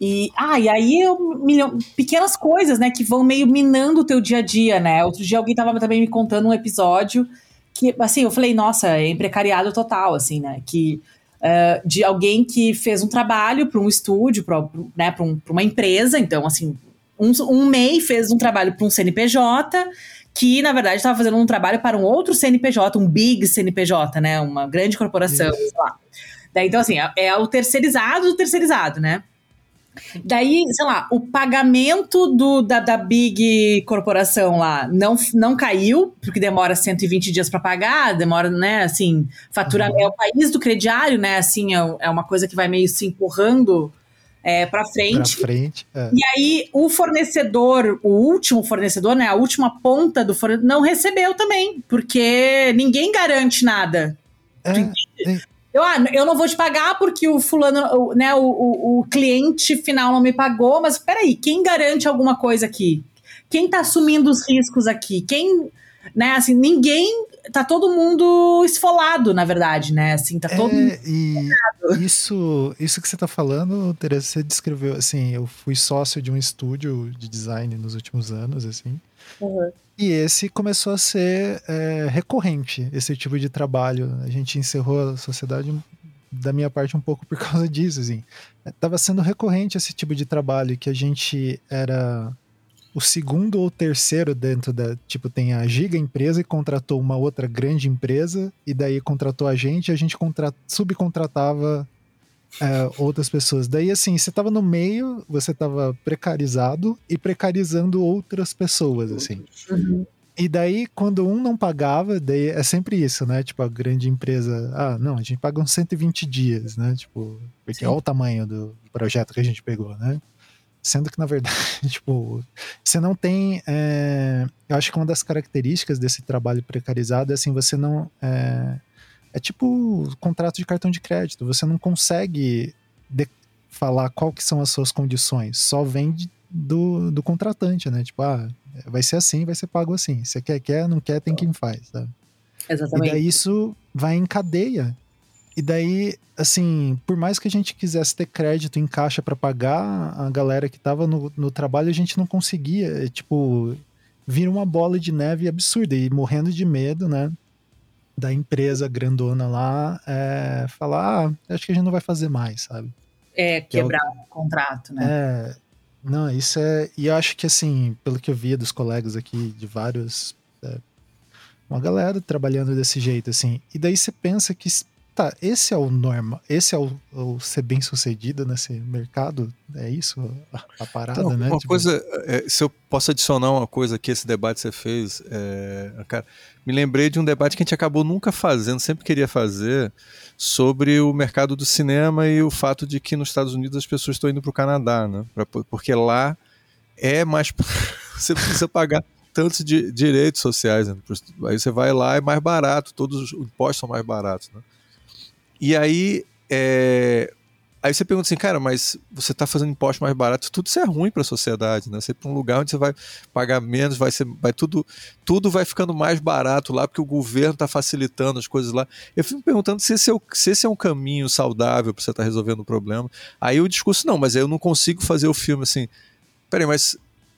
E, ah, e aí eu, milhão, pequenas coisas, né, que vão meio minando o teu dia a dia, né? Outro dia alguém tava também me contando um episódio que, assim, eu falei, nossa, é precariado total, assim, né? Que uh, de alguém que fez um trabalho para um estúdio, para né, um, uma empresa. Então, assim, um, um MEI fez um trabalho para um CNPJ que, na verdade, estava fazendo um trabalho para um outro CNPJ, um big CNPJ, né? Uma grande corporação, Isso. sei lá. Daí, então, assim, é, é o terceirizado do terceirizado, né? Daí, sei lá, o pagamento do, da, da Big Corporação lá não, não caiu, porque demora 120 dias para pagar, demora, né, assim, fatura uhum. é o país do crediário, né, assim, é, é uma coisa que vai meio se empurrando é, para frente. Pra frente é. E aí o fornecedor, o último fornecedor, né, a última ponta do fornecedor, não recebeu também, porque ninguém garante nada. É, é eu, ah, eu não vou te pagar porque o fulano, né, o, o, o cliente final não me pagou, mas peraí, quem garante alguma coisa aqui? Quem tá assumindo os riscos aqui? Quem, né, assim, ninguém, tá todo mundo esfolado, na verdade, né, assim, tá todo é, e isso, isso que você tá falando, Teresa, você descreveu, assim, eu fui sócio de um estúdio de design nos últimos anos, assim, uhum. E esse começou a ser é, recorrente, esse tipo de trabalho. A gente encerrou a sociedade, da minha parte, um pouco por causa disso. Assim. Tava sendo recorrente esse tipo de trabalho, que a gente era o segundo ou terceiro dentro da. Tipo, tem a giga empresa e contratou uma outra grande empresa, e daí contratou a gente, e a gente contra, subcontratava é, outras pessoas. Daí, assim, você tava no meio, você tava precarizado e precarizando outras pessoas, assim. Uhum. E daí, quando um não pagava, daí é sempre isso, né? Tipo, a grande empresa, ah, não, a gente paga uns 120 dias, né? Tipo, porque Sim. olha o tamanho do projeto que a gente pegou, né? Sendo que, na verdade, tipo, você não tem. É, eu acho que uma das características desse trabalho precarizado é assim, você não. É, é tipo contrato de cartão de crédito. Você não consegue falar qual que são as suas condições. Só vem de, do, do contratante, né? Tipo, ah, vai ser assim, vai ser pago assim. Você quer, quer, não quer, tem quem faz? Exatamente. E daí isso vai em cadeia. E daí, assim, por mais que a gente quisesse ter crédito em caixa para pagar a galera que tava no, no trabalho, a gente não conseguia. É, tipo, vira uma bola de neve absurda e morrendo de medo, né? Da empresa grandona lá é, falar, ah, acho que a gente não vai fazer mais, sabe? É, quebrar é o, o contrato, né? É, não, isso é. E eu acho que, assim, pelo que eu via dos colegas aqui, de vários. É, uma galera trabalhando desse jeito, assim. E daí você pensa que Tá, esse é o normal, esse é o, o, ser bem sucedido nesse mercado? É isso a, a parada, então, né? Uma tipo... coisa, é, se eu posso adicionar uma coisa que esse debate que você fez, é, cara, me lembrei de um debate que a gente acabou nunca fazendo, sempre queria fazer, sobre o mercado do cinema e o fato de que nos Estados Unidos as pessoas estão indo para o Canadá, né? Pra, porque lá é mais. você precisa pagar tantos de, direitos sociais. Né? Aí você vai lá, é mais barato, todos os impostos são mais baratos. Né? E aí, é, Aí você pergunta assim, cara, mas você está fazendo impostos mais baratos, tudo isso é ruim para a sociedade, né? Você para um lugar onde você vai pagar menos, vai ser, vai tudo, tudo vai ficando mais barato lá porque o governo está facilitando as coisas lá. Eu fico me perguntando se esse é, o, se esse é um caminho saudável para você estar tá resolvendo o problema. Aí o discurso não, mas eu não consigo fazer o filme assim. Peraí, mas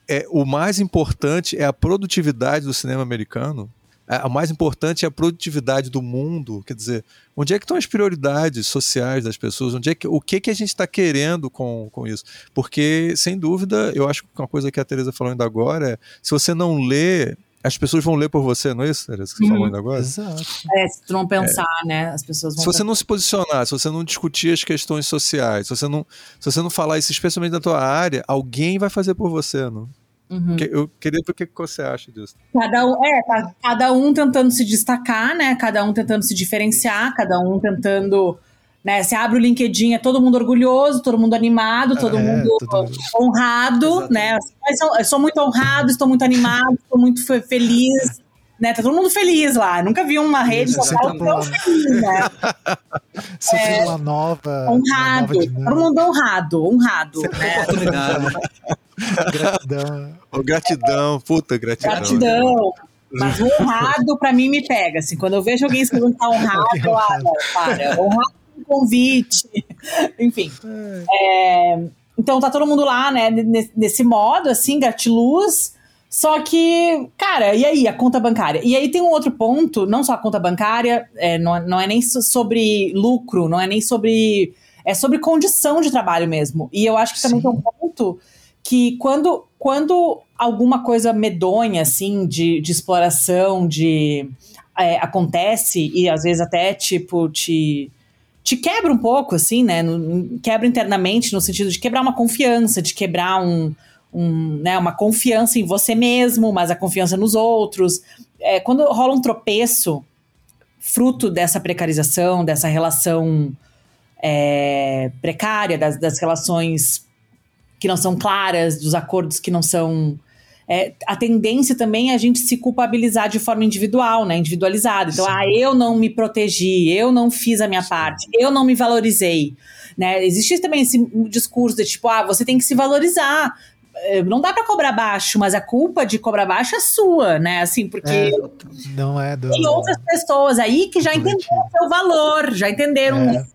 é, o mais importante é a produtividade do cinema americano a mais importante é a produtividade do mundo. Quer dizer, onde é que estão as prioridades sociais das pessoas? Onde é que, o que, que a gente está querendo com, com isso? Porque, sem dúvida, eu acho que uma coisa que a Teresa falou ainda agora é: se você não lê, as pessoas vão ler por você, não é isso, Teresa, que você falou ainda agora? Exato. É, se tu não pensar, é. né? As pessoas vão. Se você pensar. não se posicionar, se você não discutir as questões sociais, se você não, se você não falar isso, especialmente na tua área, alguém vai fazer por você, não? Uhum. Eu queria ver o que você acha disso. Cada um, é, tá, cada um tentando se destacar, né? Cada um tentando se diferenciar, cada um tentando. Né, você abre o LinkedIn, é todo mundo orgulhoso, todo mundo animado, todo é, mundo tudo... honrado, Exatamente. né? Eu sou muito honrado, estou muito animado, estou muito feliz, né? Tá todo mundo feliz lá. Nunca vi uma rede social tão feliz, né? Você é, uma nova. Honrado. Uma nova todo mundo honrado, honrado. Né? Oportunidade. gratidão. Oh, gratidão, puta, gratidão. Gratidão. Mas honrado, pra mim, me pega. Assim, quando eu vejo alguém escrevendo que tá honrado, eu, ah, não, para. Honrado com convite. Enfim. É, então tá todo mundo lá, né, nesse modo, assim, gratiluz. Só que, cara, e aí, a conta bancária? E aí tem um outro ponto, não só a conta bancária, é, não, não é nem sobre lucro, não é nem sobre. É sobre condição de trabalho mesmo. E eu acho que também Sim. tem um ponto que quando, quando alguma coisa medonha, assim, de, de exploração, de. É, acontece, e às vezes até, tipo, te te quebra um pouco, assim, né? Quebra internamente, no sentido de quebrar uma confiança, de quebrar um, um, né, uma confiança em você mesmo, mas a confiança nos outros. É, quando rola um tropeço, fruto dessa precarização, dessa relação é, precária, das, das relações que não são claras, dos acordos que não são. É, a tendência também é a gente se culpabilizar de forma individual, né? Individualizada. Então, Sim. ah, eu não me protegi, eu não fiz a minha Sim. parte, eu não me valorizei. Né? Existe também esse discurso de tipo, ah, você tem que se valorizar. É, não dá para cobrar baixo, mas a culpa de cobrar baixo é sua, né? Assim, porque é, não é do... tem outras pessoas aí que já entenderam o seu valor, já entenderam é,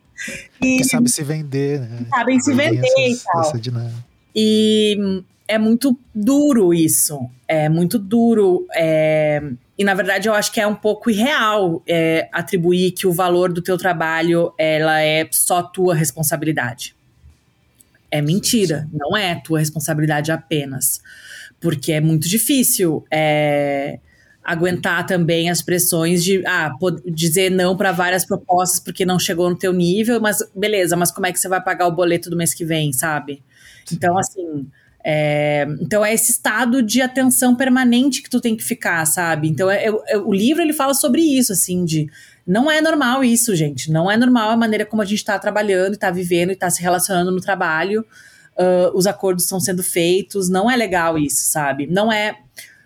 e, que sabe se vender, né? Sabem se vender essas, e tal. E é muito duro isso. É muito duro. É... E na verdade eu acho que é um pouco irreal é, atribuir que o valor do teu trabalho ela é só tua responsabilidade. É mentira, não é tua responsabilidade apenas. Porque é muito difícil é, aguentar também as pressões de ah, dizer não para várias propostas porque não chegou no teu nível, mas beleza, mas como é que você vai pagar o boleto do mês que vem, sabe? Então, assim. É, então é esse estado de atenção permanente que tu tem que ficar, sabe? Então é, é, o livro ele fala sobre isso, assim, de não é normal isso, gente. Não é normal a maneira como a gente está trabalhando, está vivendo e está se relacionando no trabalho. Uh, os acordos estão sendo feitos, não é legal isso, sabe? Não é.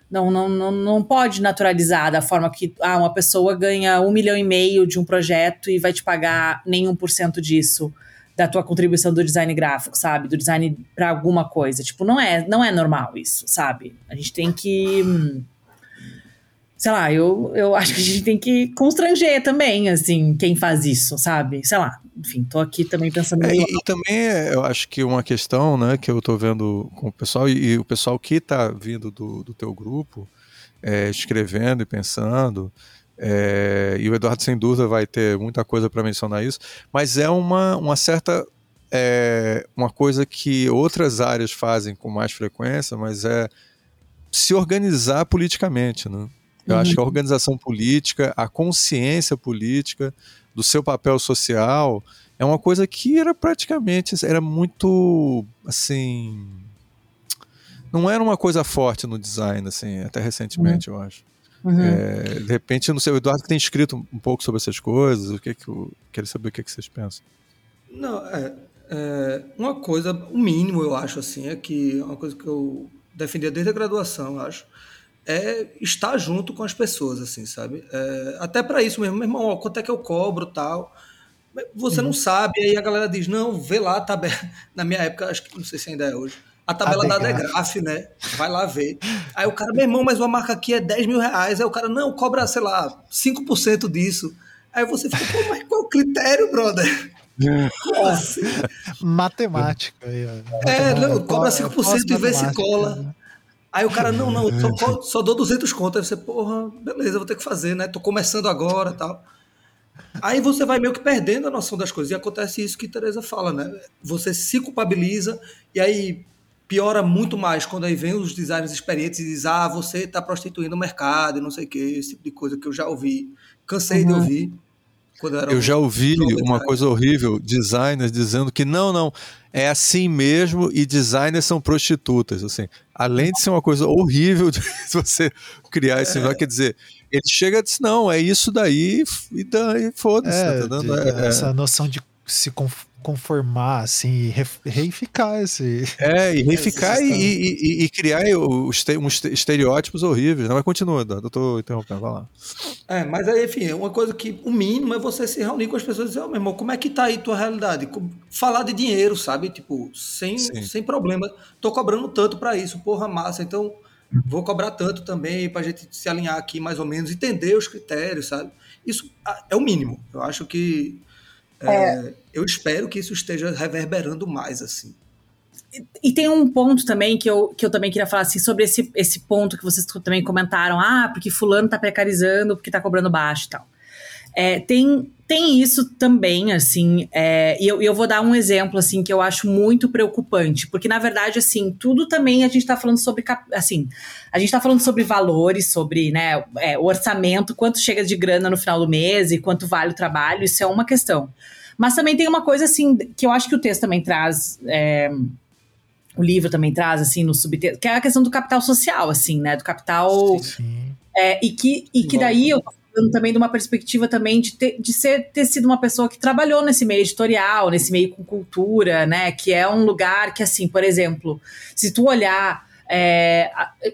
Não, não, não, não pode naturalizar da forma que ah, uma pessoa ganha um milhão e meio de um projeto e vai te pagar nenhum por cento disso da tua contribuição do design gráfico, sabe? Do design para alguma coisa. Tipo, não é, não é normal isso, sabe? A gente tem que sei lá, eu, eu acho que a gente tem que constranger também, assim, quem faz isso, sabe? Sei lá, enfim, tô aqui também pensando... É, e, também é, eu acho que uma questão, né, que eu tô vendo com o pessoal, e, e o pessoal que tá vindo do, do teu grupo, é, escrevendo e pensando, é, e o Eduardo, sem dúvida, vai ter muita coisa para mencionar isso, mas é uma, uma certa. É, uma coisa que outras áreas fazem com mais frequência, mas é se organizar politicamente. Né? Eu uhum. acho que a uhum. organização política, a consciência política do seu papel social é uma coisa que era praticamente era muito assim não era uma coisa forte no design assim até recentemente uhum. eu acho Uhum. É, de repente, não sei, o Eduardo tem escrito um pouco sobre essas coisas, o que que eu quero saber o que, que vocês pensam. Não, é, é, uma coisa, o mínimo eu acho assim, é que é uma coisa que eu defendia desde a graduação, eu acho, é estar junto com as pessoas, assim, sabe? É, até para isso mesmo, meu irmão, ó, quanto é que eu cobro tal. Você uhum. não sabe, aí a galera diz, não, vê lá, tá na minha época, acho que não sei se ainda é hoje, a tabela da Degraf, né? Vai lá ver. Aí o cara, meu irmão, mas uma marca aqui é 10 mil reais. Aí o cara, não, cobra, sei lá, 5% disso. Aí você fica, pô, mas qual o critério, brother? assim? Matemática. É, não, cobra 5% e vê se cola. Aí o cara, não, não, só, só dou 200 conto. Aí você, porra, beleza, vou ter que fazer, né? Tô começando agora tal. Aí você vai meio que perdendo a noção das coisas. E acontece isso que Teresa fala, né? Você se culpabiliza e aí piora muito mais quando aí vem os designers experientes e diz, ah, você está prostituindo o mercado e não sei o que, esse tipo de coisa que eu já ouvi. Cansei uhum. de ouvir. Eu, eu já ouvi uma coisa horrível, designers dizendo que não, não, é assim mesmo e designers são prostitutas, assim. Além de ser uma coisa horrível de você criar esse é. quer dizer, ele chega e diz, não, é isso daí e daí foda-se, é, tá é, essa noção de se conformar, assim, reificar esse. É, e reificar e, e, e, criar os, uns estereótipos horríveis. Não, mas continua, eu tô interrompendo, vai lá. É, mas aí, enfim, uma coisa que o mínimo é você se reunir com as pessoas e dizer, oh, meu irmão, como é que tá aí tua realidade? Falar de dinheiro, sabe? Tipo, sem, sem problema. Tô cobrando tanto para isso, porra, massa. Então, vou cobrar tanto também pra gente se alinhar aqui mais ou menos, entender os critérios, sabe? Isso ah, é o mínimo. Eu acho que é. Eu espero que isso esteja reverberando mais, assim. E, tem um ponto também que eu, que eu também queria falar assim, sobre esse, esse ponto que vocês também comentaram, ah, porque fulano tá precarizando, porque tá cobrando baixo e tal. É, tem, tem isso também, assim, é, e eu, eu vou dar um exemplo, assim, que eu acho muito preocupante, porque, na verdade, assim, tudo também a gente tá falando sobre, assim, a gente tá falando sobre valores, sobre, né, é, o orçamento, quanto chega de grana no final do mês e quanto vale o trabalho, isso é uma questão. Mas também tem uma coisa, assim, que eu acho que o texto também traz, é, o livro também traz, assim, no subtexto, que é a questão do capital social, assim, né, do capital... Sim, sim. É, e que, e que daí eu falando também de uma perspectiva também de, ter, de ser, ter sido uma pessoa que trabalhou nesse meio editorial, nesse meio com cultura, né? Que é um lugar que, assim, por exemplo, se tu olhar é,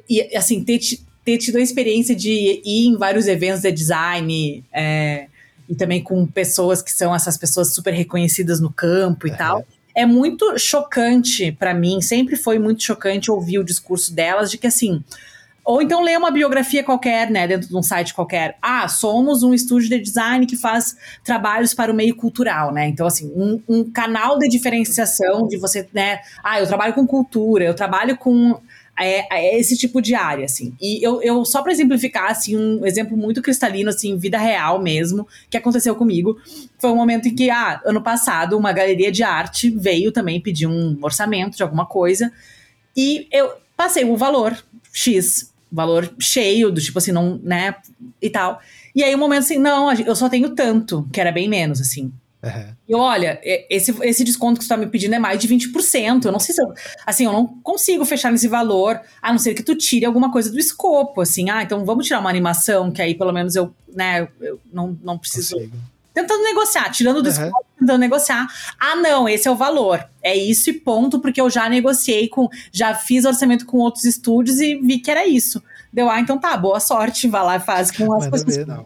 e assim, ter, ter tido a experiência de ir em vários eventos de design é, e também com pessoas que são essas pessoas super reconhecidas no campo e tal. É muito chocante para mim, sempre foi muito chocante ouvir o discurso delas de que assim, ou então ler uma biografia qualquer, né, dentro de um site qualquer. Ah, somos um estúdio de design que faz trabalhos para o meio cultural, né? Então, assim, um, um canal de diferenciação de você, né? Ah, eu trabalho com cultura, eu trabalho com é, é esse tipo de área, assim. E eu, eu só para exemplificar, assim, um exemplo muito cristalino, assim, vida real mesmo, que aconteceu comigo, foi um momento em que, ah, ano passado, uma galeria de arte veio também pedir um orçamento de alguma coisa, e eu passei o valor X valor cheio, do tipo assim, não, né, e tal. E aí, um momento assim, não, eu só tenho tanto, que era bem menos, assim. Uhum. E olha, esse, esse desconto que você tá me pedindo é mais de 20%. Eu não sei se eu. Assim, eu não consigo fechar nesse valor, a não ser que tu tire alguma coisa do escopo, assim. Ah, então vamos tirar uma animação, que aí pelo menos eu, né, eu não, não preciso. Consigo. Tentando negociar, tirando do uhum. escopo, tentando negociar. Ah, não, esse é o valor. É isso e ponto, porque eu já negociei com. Já fiz orçamento com outros estúdios e vi que era isso. Deu, ah, então tá, boa sorte, vai lá e faz com as coisas. Ver, não.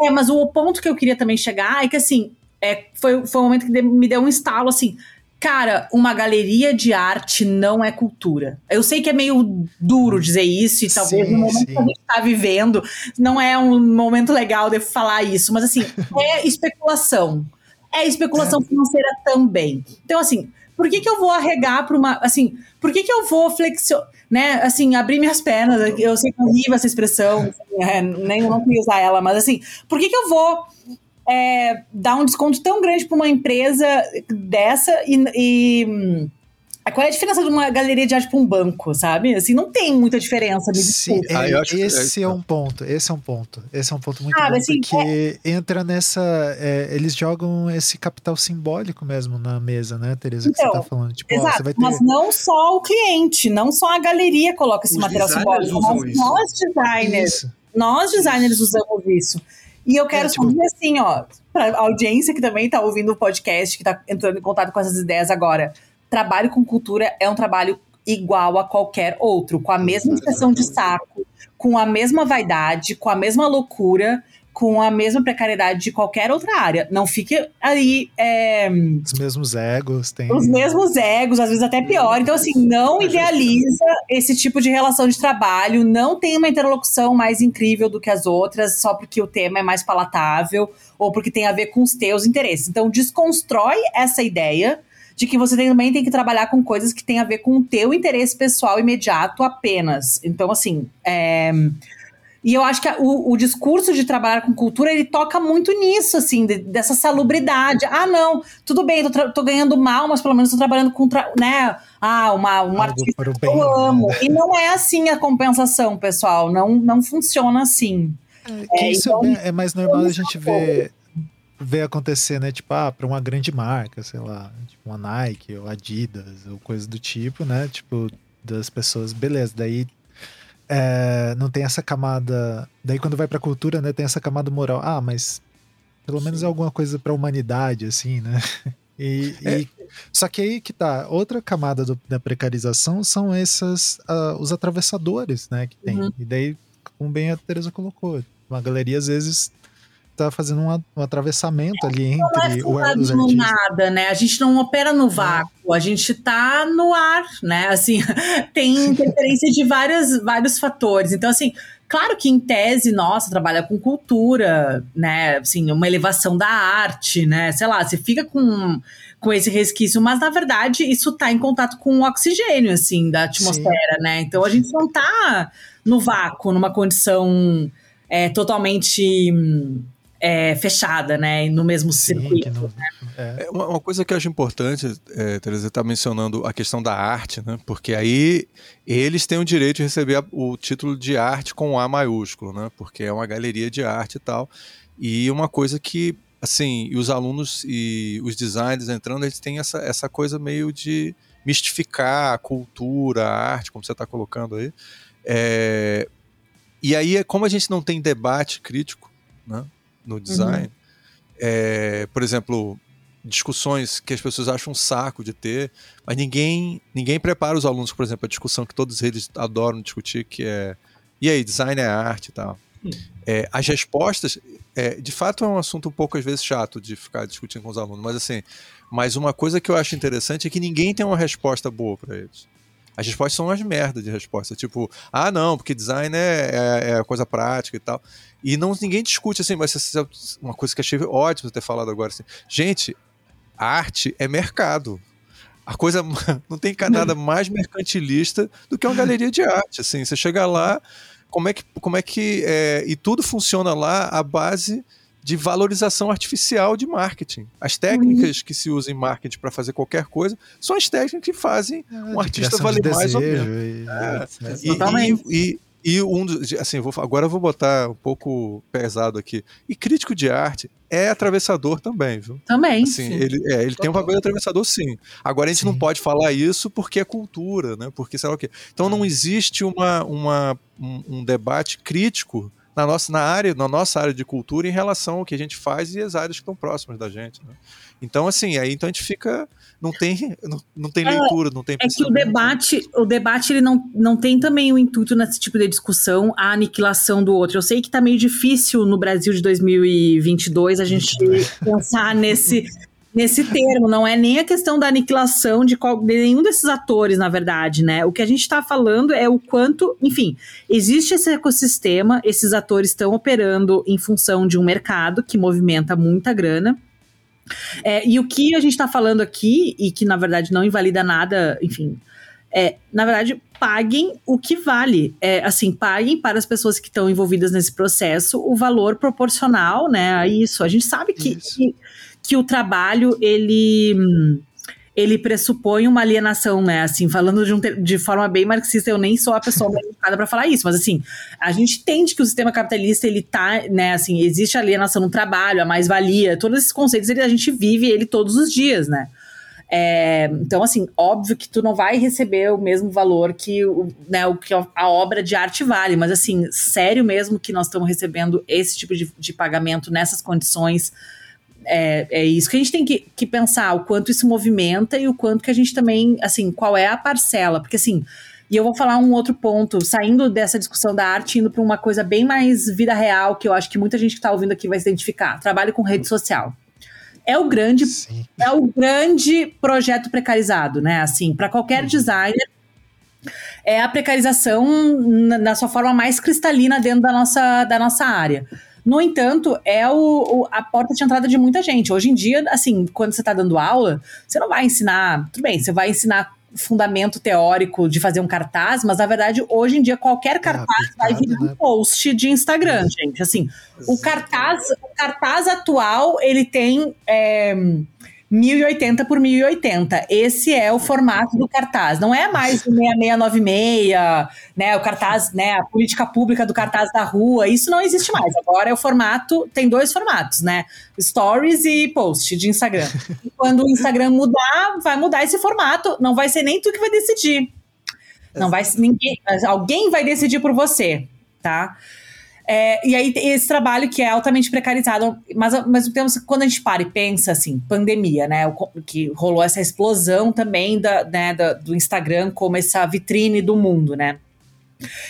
É, mas o ponto que eu queria também chegar é que assim, é, foi, foi um momento que me deu um estalo assim. Cara, uma galeria de arte não é cultura. Eu sei que é meio duro dizer isso, e talvez sim, no momento sim. que a gente está vivendo, não é um momento legal de falar isso, mas assim, é especulação. É especulação é. financeira também. Então, assim, por que, que eu vou arregar para uma. Assim, por que, que eu vou flexionar? Né, assim, abrir minhas pernas, eu sei que é horrível essa expressão, assim, é, nem eu não queria usar ela, mas assim, por que, que eu vou é, dar um desconto tão grande para uma empresa dessa e, e qual é a diferença de uma galeria de arte para um banco, sabe? Assim, não tem muita diferença. Me Sim, é, ah, esse é, é, um ponto. Esse é um ponto. Esse é um ponto muito ah, bom, assim, porque é... entra nessa. É, eles jogam esse capital simbólico mesmo na mesa, né, Tereza? Que então, você tá falando. Tipo, exato, ó, ter... Mas não só o cliente, não só a galeria coloca esse Os material simbólico. Nós, nós designers. Isso. Nós designers usamos isso. E eu quero é, tipo... saber assim, ó, para audiência que também está ouvindo o podcast, que está entrando em contato com essas ideias agora trabalho com cultura é um trabalho igual a qualquer outro, com a mesma expressão de saco, com a mesma vaidade, com a mesma loucura, com a mesma precariedade de qualquer outra área. Não fique aí. É, os mesmos egos, tem. Os mesmos egos, às vezes até pior. Então, assim, não idealiza esse tipo de relação de trabalho, não tem uma interlocução mais incrível do que as outras, só porque o tema é mais palatável ou porque tem a ver com os teus interesses. Então, desconstrói essa ideia de que você também tem que trabalhar com coisas que têm a ver com o teu interesse pessoal imediato apenas. Então, assim, é, e eu acho que o, o, discurso de trabalhar com cultura, ele toca muito nisso, assim, de, dessa salubridade. Ah, não, tudo bem, tô, tô, ganhando mal, mas pelo menos tô trabalhando com, né, ah, uma, um artista que eu amo. Né? E não é assim a compensação, pessoal, não, não funciona assim. É, é isso então, é, é, mais normal a gente ver, ver acontecer, né, tipo, ah, pra uma grande marca, sei lá, tipo uma Nike ou Adidas ou coisa do tipo, né, tipo, das pessoas, beleza, daí é, não tem essa camada. Daí quando vai pra cultura, né, tem essa camada moral. Ah, mas pelo menos é alguma coisa pra humanidade, assim, né? E, é. e, só que aí que tá, outra camada do, da precarização são esses, uh, os atravessadores, né, que tem. Uhum. E daí, como bem a Teresa colocou, uma galeria às vezes tá fazendo um, um atravessamento ali não é entre é o, os artistas. nada, né? A gente não opera no vácuo, a gente tá no ar, né? Assim, tem interferência de várias, vários fatores. Então, assim, claro que em tese, nossa, trabalha com cultura, né? Assim, uma elevação da arte, né? Sei lá, você fica com com esse resquício, mas na verdade isso tá em contato com o oxigênio, assim, da atmosfera, Sim. né? Então a gente não tá no vácuo, numa condição é, totalmente é, fechada, né? No mesmo Sim, circuito. Não, né? é. uma, uma, coisa que eu acho importante, é, Teresa, está mencionando a questão da arte, né? Porque aí eles têm o direito de receber a, o título de arte com A maiúsculo, né? Porque é uma galeria de arte e tal. E uma coisa que, assim, os alunos e os designers entrando, eles têm essa, essa coisa meio de mistificar a cultura, a arte, como você está colocando aí. É, e aí, como a gente não tem debate crítico, né? No design. Uhum. É, por exemplo, discussões que as pessoas acham um saco de ter, mas ninguém ninguém prepara os alunos, por exemplo, a discussão que todos eles adoram discutir, que é e aí, design é arte e tal. Uhum. É, as respostas, é, de fato, é um assunto um pouco às vezes chato de ficar discutindo com os alunos, mas assim, mas uma coisa que eu acho interessante é que ninguém tem uma resposta boa para eles. As respostas são umas merdas de resposta. Tipo, ah, não, porque design é, é, é coisa prática e tal. E não ninguém discute assim, mas é uma coisa que achei ótimo ter falado agora. Assim. Gente, arte é mercado. A coisa não tem nada mais mercantilista do que uma galeria de arte. Assim, você chega lá, como é que. Como é que é, e tudo funciona lá à base de valorização artificial de marketing. As técnicas uhum. que se usam em marketing para fazer qualquer coisa são as técnicas que fazem é, um artista valer mais ou menos. E, é, e, e, um, assim, vou, agora eu vou botar um pouco pesado aqui. E crítico de arte é atravessador também, viu? Também. Assim, ele é, ele tem um de atravessador, sim. Agora a gente sim. não pode falar isso porque é cultura, né? Porque sei lá o quê. Então não existe uma, uma, um, um debate crítico na nossa na área, na nossa área de cultura em relação ao que a gente faz e as áreas que estão próximas da gente. Né? Então, assim, aí então a gente fica. Não tem, não, não tem é, leitura, não tem É que o debate, o debate ele não, não tem também o intuito nesse tipo de discussão a aniquilação do outro. Eu sei que está meio difícil no Brasil de 2022 a gente pensar nesse, nesse termo, não é nem a questão da aniquilação de, qual, de nenhum desses atores, na verdade, né? O que a gente está falando é o quanto, enfim, existe esse ecossistema, esses atores estão operando em função de um mercado que movimenta muita grana. É, e o que a gente está falando aqui, e que na verdade não invalida nada, enfim, é, na verdade, paguem o que vale. É, assim, paguem para as pessoas que estão envolvidas nesse processo o valor proporcional, né, a isso. A gente sabe que, que, que o trabalho ele ele pressupõe uma alienação, né? Assim, falando de, um, de forma bem marxista, eu nem sou a pessoa mais indicada para falar isso, mas assim, a gente entende que o sistema capitalista ele tá, né? Assim, existe alienação no trabalho, a mais-valia, todos esses conceitos ele, a gente vive ele todos os dias, né? É, então, assim, óbvio que tu não vai receber o mesmo valor que o, né, o que a obra de arte vale, mas assim, sério mesmo que nós estamos recebendo esse tipo de, de pagamento nessas condições é, é isso que a gente tem que, que pensar, o quanto isso movimenta e o quanto que a gente também, assim, qual é a parcela. Porque, assim, e eu vou falar um outro ponto, saindo dessa discussão da arte, indo para uma coisa bem mais vida real, que eu acho que muita gente que está ouvindo aqui vai se identificar. Trabalho com rede social. É o grande, Sim. é o grande projeto precarizado, né? Assim, para qualquer designer, é a precarização na, na, sua forma mais cristalina dentro da nossa, da nossa área. No entanto, é o, o, a porta de entrada de muita gente. Hoje em dia, assim, quando você está dando aula, você não vai ensinar. Tudo bem, você vai ensinar fundamento teórico de fazer um cartaz, mas na verdade, hoje em dia, qualquer é cartaz é vai virar né? um post de Instagram, gente. Assim, o cartaz, o cartaz atual, ele tem. É, 1080 por 1080. Esse é o formato do cartaz. Não é mais o 6696, né? O cartaz, né? A política pública do cartaz da rua. Isso não existe mais. Agora é o formato. Tem dois formatos, né? Stories e post de Instagram. E quando o Instagram mudar, vai mudar esse formato. Não vai ser nem tu que vai decidir. Não vai ninguém. Alguém vai decidir por você, tá? É, e aí esse trabalho que é altamente precarizado, mas ao mesmo tempo, quando a gente para e pensa assim, pandemia, né? O, que rolou essa explosão também da, né, da, do Instagram como essa vitrine do mundo, né?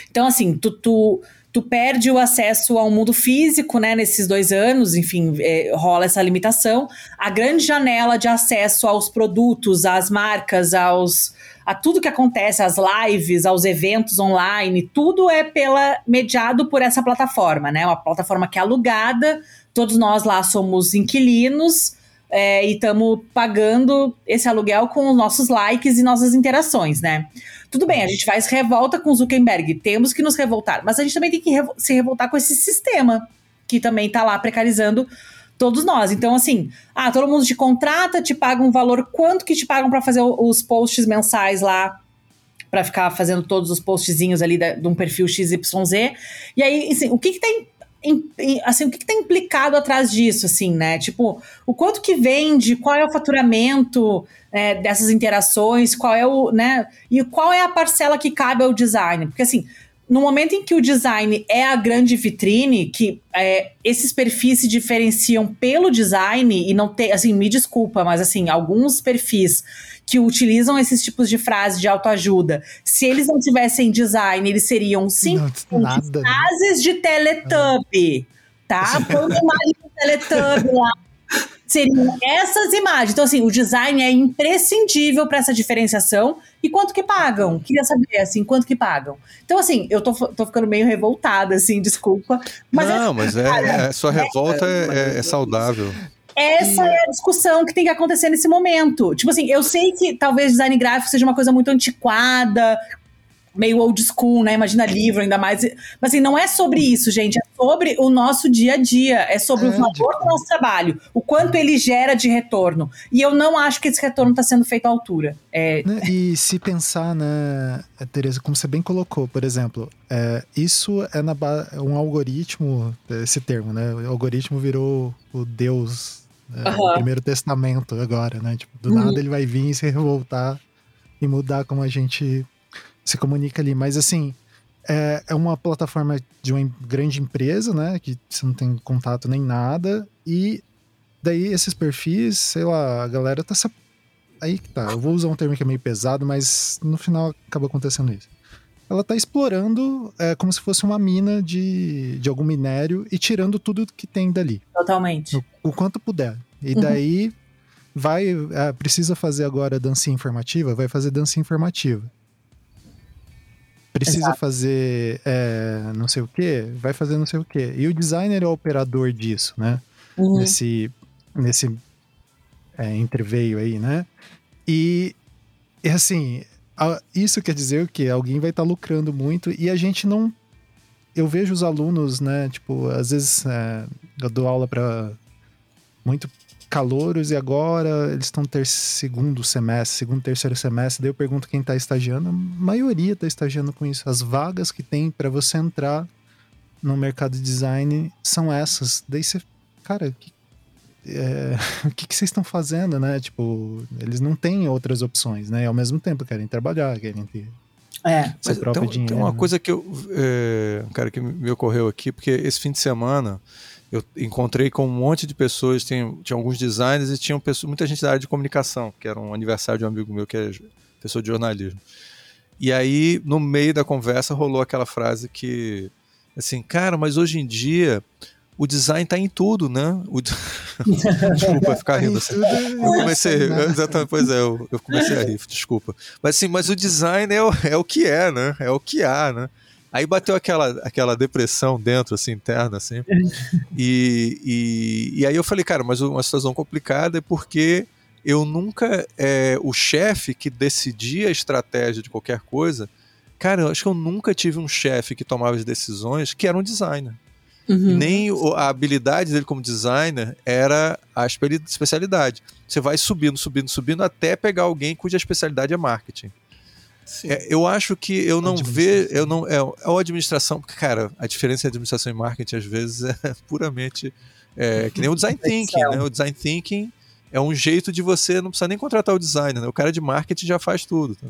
Então, assim, tu, tu, tu perde o acesso ao mundo físico, né? Nesses dois anos, enfim, é, rola essa limitação. A grande janela de acesso aos produtos, às marcas, aos a tudo que acontece, às lives, aos eventos online, tudo é pela mediado por essa plataforma, né? Uma plataforma que é alugada, todos nós lá somos inquilinos é, e estamos pagando esse aluguel com os nossos likes e nossas interações, né? Tudo bem, a gente se revolta com Zuckerberg, temos que nos revoltar, mas a gente também tem que se revoltar com esse sistema que também está lá precarizando todos nós. Então, assim, ah, todo mundo te contrata, te paga um valor, quanto que te pagam para fazer os posts mensais lá? para ficar fazendo todos os postzinhos ali da, de um perfil XYZ. E aí, assim, o que que tem assim, o que, que tá implicado atrás disso, assim, né? Tipo, o quanto que vende, qual é o faturamento é, dessas interações, qual é o, né? E qual é a parcela que cabe ao design? Porque, assim, no momento em que o design é a grande vitrine, que é, esses perfis se diferenciam pelo design e não tem, assim, me desculpa, mas assim, alguns perfis que utilizam esses tipos de frases de autoajuda, se eles não tivessem design, eles seriam simples né? frases de Teletubby, tá? Põe uma imagem de Teletubby lá seriam essas imagens. Então, assim, o design é imprescindível para essa diferenciação. E quanto que pagam? Queria saber, assim, quanto que pagam. Então, assim, eu tô, tô ficando meio revoltada, assim, desculpa. Mas Não, é, mas é, cara, é, sua revolta é, é, é saudável. Essa é a discussão que tem que acontecer nesse momento. Tipo assim, eu sei que talvez design gráfico seja uma coisa muito antiquada, meio old school, né? Imagina livro, ainda mais. Mas assim, não é sobre isso, gente. É sobre o nosso dia a dia. É sobre é, o valor do nosso trabalho. O quanto ele gera de retorno. E eu não acho que esse retorno está sendo feito à altura. É... Né, e se pensar, né, Tereza, como você bem colocou, por exemplo, é, isso é na um algoritmo, esse termo, né? O algoritmo virou o Deus. Né, uhum. O primeiro testamento agora, né? Tipo, do uhum. nada ele vai vir e se revoltar e mudar como a gente se comunica ali. Mas assim, é, é uma plataforma de uma grande empresa, né? Que você não tem contato nem nada. E daí esses perfis, sei lá, a galera tá se. Aí que tá. Eu vou usar um termo que é meio pesado, mas no final acaba acontecendo isso. Ela tá explorando é, como se fosse uma mina de, de algum minério e tirando tudo que tem dali. Totalmente. O, o quanto puder. E uhum. daí vai. É, precisa fazer agora dancinha informativa? Vai fazer dancinha informativa precisa Exato. fazer é, não sei o que, vai fazer não sei o que. E o designer é o operador disso, né? Uhum. Nesse, nesse é, entreveio aí, né? E, e assim, isso quer dizer que alguém vai estar tá lucrando muito e a gente não. Eu vejo os alunos, né? Tipo, às vezes é, eu dou aula para muito calouros e agora eles estão ter segundo semestre, segundo, terceiro semestre. Daí eu pergunto quem está estagiando. A maioria está estagiando com isso. As vagas que tem para você entrar no mercado de design são essas. Daí você, cara, que, é, o que, que vocês estão fazendo, né? Tipo, eles não têm outras opções, né? E ao mesmo tempo querem trabalhar, querem ter é. Mas próprio tem, dinheiro. Tem uma né? coisa que eu, é, cara, que me ocorreu aqui, porque esse fim de semana eu encontrei com um monte de pessoas, tinha, tinha alguns designers e tinha pessoas, muita gente da área de comunicação, que era um aniversário de um amigo meu que é pessoa de jornalismo. E aí, no meio da conversa, rolou aquela frase que, assim, cara, mas hoje em dia o design está em tudo, né? O... desculpa ficar rindo assim. Eu comecei, exatamente, pois é, eu, eu, comecei a rir, desculpa. Mas assim, mas o design é o, é o que é, né? É o que há, né? Aí bateu aquela, aquela depressão dentro, assim, interna, assim. E, e, e aí eu falei, cara, mas uma situação complicada é porque eu nunca. É, o chefe que decidia a estratégia de qualquer coisa, cara, eu acho que eu nunca tive um chefe que tomava as decisões que era um designer. Uhum. Nem a habilidade dele como designer era a especialidade. Você vai subindo, subindo, subindo até pegar alguém cuja especialidade é marketing. É, eu acho que eu não vejo, eu não é, é a administração, porque cara, a diferença entre administração e marketing às vezes é puramente é, que nem o design thinking, né? O design thinking é um jeito de você não precisar nem contratar o designer, né? O cara de marketing já faz tudo, tá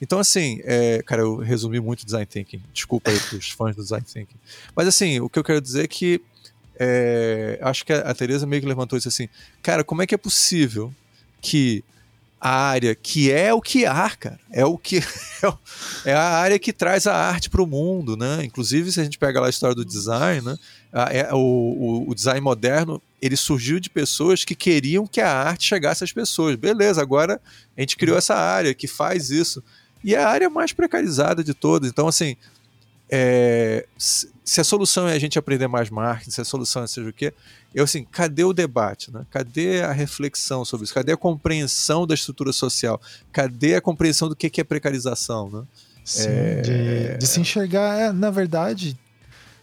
Então, assim, é, cara, eu resumi muito design thinking. Desculpa aí pros fãs do design thinking. Mas, assim, o que eu quero dizer é que é, acho que a, Tereza meio que levantou isso assim, cara, como é que é possível que a área que é o que há, cara. É o que é a área que traz a arte para o mundo, né? Inclusive, se a gente pega lá a história do design, né? É, o, o, o, design moderno ele surgiu de pessoas que queriam que a arte chegasse às pessoas. Beleza, agora a gente criou essa área que faz isso. E é a área mais precarizada de todas. Então, assim, é, se a solução é a gente aprender mais marketing, se a solução é seja o quê, eu assim, cadê o debate? Né? Cadê a reflexão sobre isso? Cadê a compreensão da estrutura social? Cadê a compreensão do que, é precarização? Né? Sim, é... de, de, se enxergar, é, na verdade,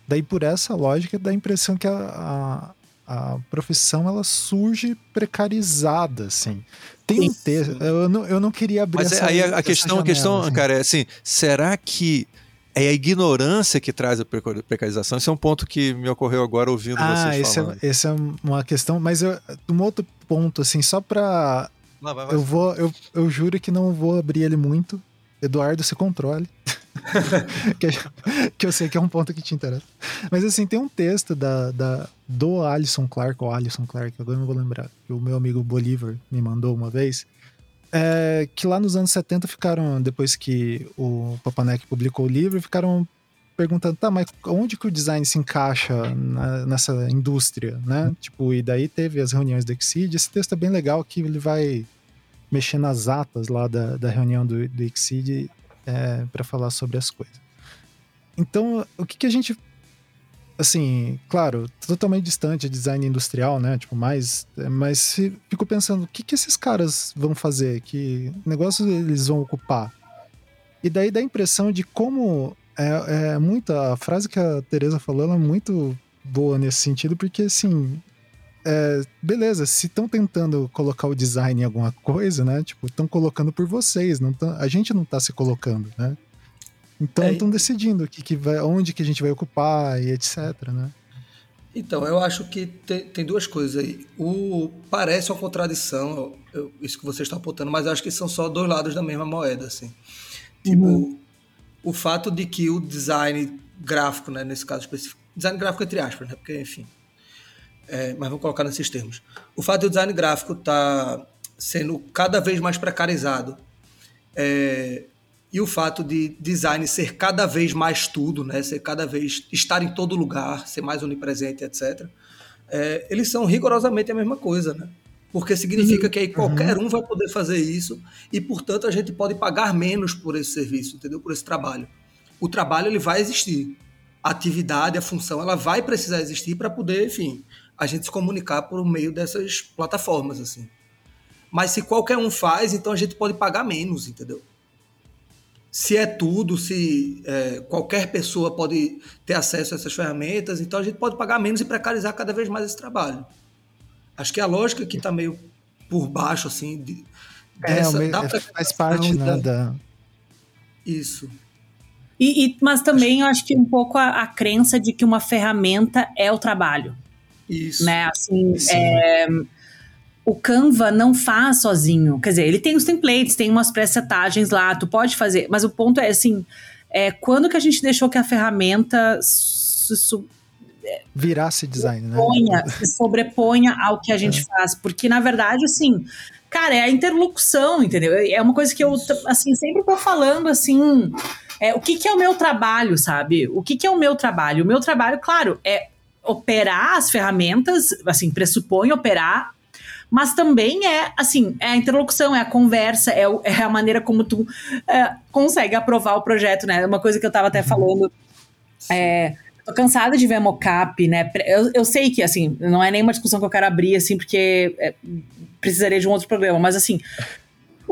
daí por essa lógica dá a impressão que a, a, a profissão ela surge precarizada, assim. Tem um texto, eu não, eu não queria abrir Mas essa, aí a, a questão, janela, a questão, assim. cara, é assim, será que é a ignorância que traz a precarização. Esse é um ponto que me ocorreu agora ouvindo ah, vocês esse é, falando. É, esse é uma questão, mas eu, um outro ponto, assim, só vai. Eu vou, eu, eu juro que não vou abrir ele muito. Eduardo, se controle. que, eu sei que é um ponto que te interessa. Mas assim, tem um texto da, da, do Alisson Clark, ou Alisson Clark, agora não vou lembrar, que o meu amigo Bolívar me mandou uma vez, é, que lá nos anos 70 ficaram, depois que o Papanek publicou o livro, ficaram perguntando, tá, mas onde que o design se encaixa na, nessa indústria, né? Tipo, e daí teve as reuniões do Exceed. Esse texto é bem legal que ele vai mexer nas atas lá da, da reunião do, do Exceed é, para falar sobre as coisas. Então, o que, que a gente assim, claro, totalmente distante de design industrial, né? Tipo, mais. Mas fico pensando, o que, que esses caras vão fazer? Que negócios eles vão ocupar? E daí dá a impressão de como. É, é muita. A frase que a Teresa falou é muito boa nesse sentido, porque assim. É, beleza, se estão tentando colocar o design em alguma coisa, né? Tipo, estão colocando por vocês, não tão, a gente não está se colocando, né? Então estão é, decidindo que, que vai, onde que a gente vai ocupar e etc, né? Então, eu acho que tem, tem duas coisas aí. O, parece uma contradição, eu, isso que você está apontando, mas eu acho que são só dois lados da mesma moeda, assim. Tipo, uhum. o fato de que o design gráfico, né, nesse caso específico, design gráfico entre aspas, né, porque, enfim, é, mas vamos colocar nesses termos. O fato de o design gráfico estar tá sendo cada vez mais precarizado é, e o fato de design ser cada vez mais tudo, né? ser cada vez estar em todo lugar, ser mais onipresente, etc., é, eles são rigorosamente a mesma coisa, né? Porque significa uhum. que aí qualquer uhum. um vai poder fazer isso e, portanto, a gente pode pagar menos por esse serviço, entendeu? Por esse trabalho. O trabalho ele vai existir. A atividade, a função, ela vai precisar existir para poder, enfim, a gente se comunicar por meio dessas plataformas, assim. Mas se qualquer um faz, então a gente pode pagar menos, entendeu? se é tudo, se é, qualquer pessoa pode ter acesso a essas ferramentas, então a gente pode pagar menos e precarizar cada vez mais esse trabalho. Acho que é a lógica que está meio por baixo, assim, de, é, dessa, é, faz parte né, da... Isso. E, e, mas também eu acho que um pouco a, a, crença de que uma ferramenta é o trabalho. Isso. Né? Assim, é, o Canva não faz sozinho. Quer dizer, ele tem os templates, tem umas pré-setagens lá, tu pode fazer, mas o ponto é assim, é, quando que a gente deixou que a ferramenta virasse design, né? Ponha, se sobreponha ao que a gente é. faz, porque na verdade, assim, cara, é a interlocução, entendeu? É uma coisa que eu, assim, sempre tô falando, assim, é, o que que é o meu trabalho, sabe? O que que é o meu trabalho? O meu trabalho, claro, é operar as ferramentas, assim, pressupõe operar mas também é, assim, é a interlocução, é a conversa, é, o, é a maneira como tu é, consegue aprovar o projeto, né? Uma coisa que eu tava até uhum. falando. É, tô cansada de ver mocap, né? Eu, eu sei que, assim, não é nenhuma discussão que eu quero abrir, assim, porque é, precisaria de um outro programa, mas assim.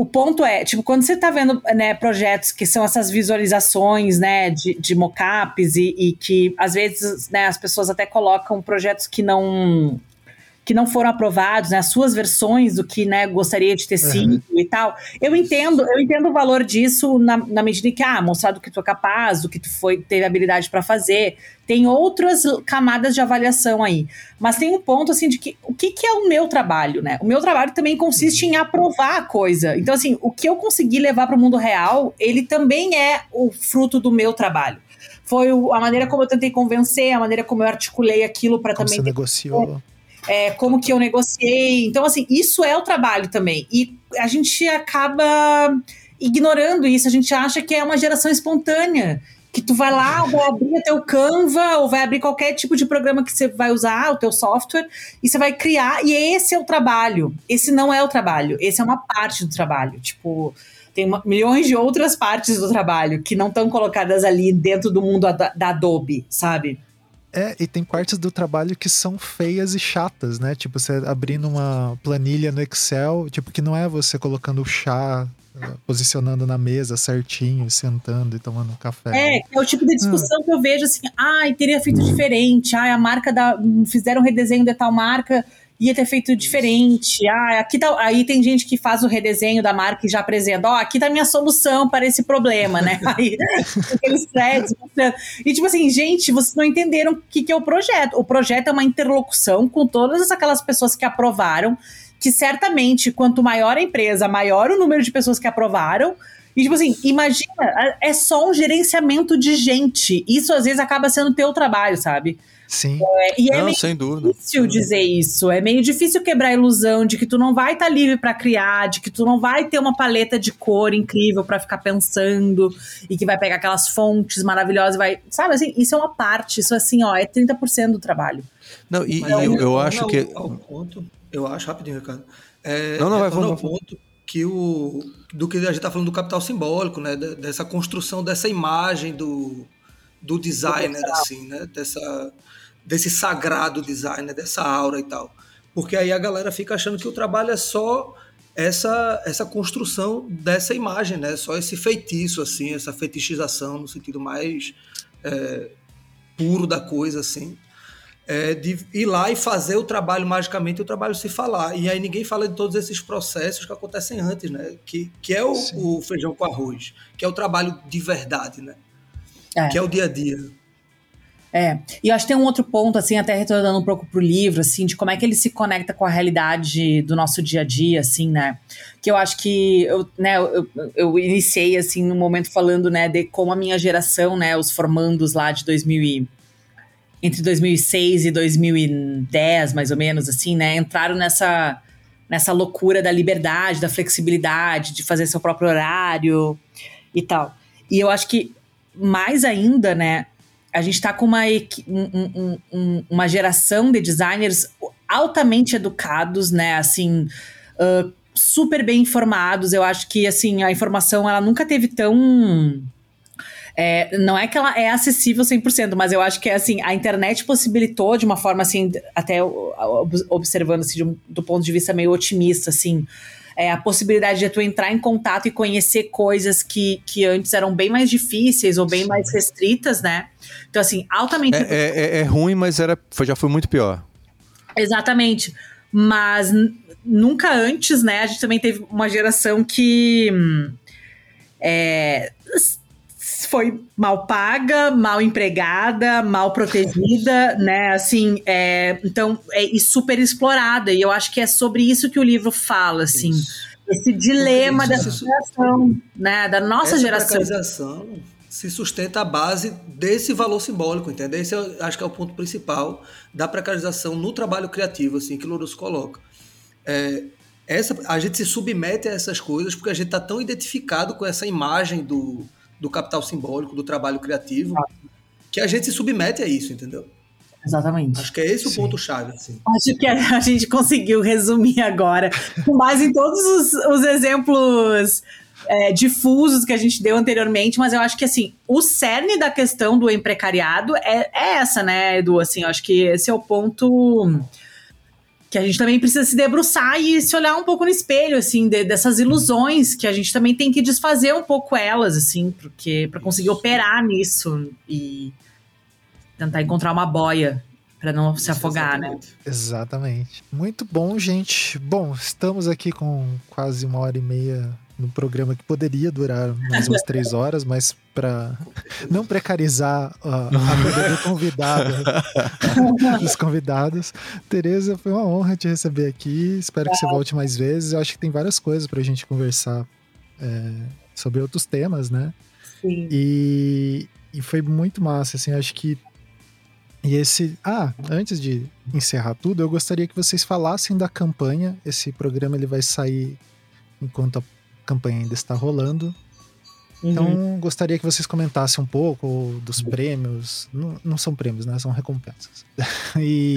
O ponto é, tipo, quando você tá vendo né, projetos que são essas visualizações, né, de, de mockups e, e que às vezes, né, as pessoas até colocam projetos que não que não foram aprovados, né, as suas versões do que né, gostaria de ter sido uhum. e tal. Eu entendo, eu entendo o valor disso na, na medida em que, ah, mostrar do que tu é capaz, do que tu foi, teve habilidade para fazer. Tem outras camadas de avaliação aí. Mas tem um ponto assim de que o que, que é o meu trabalho, né? O meu trabalho também consiste em aprovar a coisa. Então, assim, o que eu consegui levar para o mundo real, ele também é o fruto do meu trabalho foi a maneira como eu tentei convencer, a maneira como eu articulei aquilo para também. Você negociou é, como que eu negociei. Então, assim, isso é o trabalho também. E a gente acaba ignorando isso, a gente acha que é uma geração espontânea. Que tu vai lá, vai abrir o teu Canva, ou vai abrir qualquer tipo de programa que você vai usar, o teu software, e você vai criar, e esse é o trabalho. Esse não é o trabalho, esse é uma parte do trabalho. Tipo, tem uma, milhões de outras partes do trabalho que não estão colocadas ali dentro do mundo da, da Adobe, sabe? É, e tem partes do trabalho que são feias e chatas, né? Tipo, você abrindo uma planilha no Excel, tipo, que não é você colocando o chá, eh, posicionando na mesa certinho, sentando e tomando um café. É, é o tipo de discussão ah. que eu vejo assim, ai, teria feito diferente, ai, a marca da. Fizeram um redesenho de tal marca ia ter feito diferente. Ah, aqui tá, aí tem gente que faz o redesenho da marca e já apresenta, ó, oh, aqui tá a minha solução para esse problema, né? Aí aqueles threads. E tipo assim, gente, vocês não entenderam o que, que é o projeto. O projeto é uma interlocução com todas aquelas pessoas que aprovaram, que certamente, quanto maior a empresa, maior o número de pessoas que aprovaram, e, tipo assim, imagina, é só um gerenciamento de gente. Isso às vezes acaba sendo teu trabalho, sabe? Sim. É, e é não, meio sem dúvida. difícil dizer isso. É meio difícil quebrar a ilusão de que tu não vai estar tá livre para criar, de que tu não vai ter uma paleta de cor incrível para ficar pensando e que vai pegar aquelas fontes maravilhosas e vai. Sabe assim, isso é uma parte, isso assim, ó, é 30% do trabalho. Não, e, e eu, eu acho que. Ao ponto, eu acho, rapidinho, Ricardo. É, não, não, vai, vamos. ponto que o. Do que a gente está falando do capital simbólico, né? Dessa construção dessa imagem do, do designer, assim, né? Dessa desse sagrado design, né, dessa aura e tal. Porque aí a galera fica achando que o trabalho é só essa essa construção dessa imagem, né? Só esse feitiço, assim, essa fetichização no sentido mais é, puro da coisa, assim. É, de ir lá e fazer o trabalho magicamente, o trabalho se falar. E aí ninguém fala de todos esses processos que acontecem antes, né? Que, que é o, o feijão com arroz, que é o trabalho de verdade, né? É. Que é o dia a dia. É, e eu acho que tem um outro ponto, assim, até retornando um pouco pro livro, assim, de como é que ele se conecta com a realidade do nosso dia a dia, assim, né? Que eu acho que, eu, né, eu, eu iniciei, assim, no momento falando, né, de como a minha geração, né, os formandos lá de 2000 e, entre 2006 e 2010, mais ou menos, assim, né, entraram nessa, nessa loucura da liberdade, da flexibilidade, de fazer seu próprio horário e tal. E eu acho que, mais ainda, né, a gente está com uma, um, um, uma geração de designers altamente educados, né? Assim, uh, super bem informados. Eu acho que assim a informação ela nunca teve tão é, não é que ela é acessível 100%, mas eu acho que assim, a internet possibilitou de uma forma assim, até observando assim, do ponto de vista meio otimista, assim, é, a possibilidade de tu entrar em contato e conhecer coisas que, que antes eram bem mais difíceis ou bem Sim. mais restritas, né? Então, assim, altamente. É, é, é, é ruim, mas era, foi, já foi muito pior. Exatamente. Mas nunca antes, né? A gente também teve uma geração que. É, foi mal paga, mal empregada, mal protegida, né? Assim, é, então, é, e super explorada. E eu acho que é sobre isso que o livro fala, assim. Isso. Esse dilema dessa geração, né? Da nossa Essa geração. se sustenta à base desse valor simbólico, entendeu? Esse eu acho que é o ponto principal da precarização no trabalho criativo, assim, que Louros coloca. É, essa, a gente se submete a essas coisas porque a gente está tão identificado com essa imagem do, do capital simbólico, do trabalho criativo, que a gente se submete a isso, entendeu? Exatamente. Acho que é esse o ponto-chave. Assim. Acho que a gente conseguiu resumir agora, com base em todos os, os exemplos é, difusos que a gente deu anteriormente, mas eu acho que assim, o cerne da questão do emprecariado é, é essa, né, Edu? Assim, eu acho que esse é o ponto que a gente também precisa se debruçar e se olhar um pouco no espelho, assim, de, dessas ilusões que a gente também tem que desfazer um pouco elas, assim, porque para conseguir operar nisso e tentar encontrar uma boia para não se afogar, né? Exatamente. Muito bom, gente. Bom, estamos aqui com quase uma hora e meia no programa que poderia durar mais umas três horas, mas para não precarizar a, a vida do convidado, dos convidados. Tereza, foi uma honra te receber aqui. Espero que você volte mais vezes. Eu acho que tem várias coisas para a gente conversar é, sobre outros temas, né? Sim. E, e foi muito massa, assim, acho que e esse. Ah, antes de encerrar tudo, eu gostaria que vocês falassem da campanha. Esse programa ele vai sair enquanto a campanha ainda está rolando. Então, uhum. Então, gostaria que vocês comentassem um pouco dos prêmios. Não, não são prêmios, né? São recompensas. e,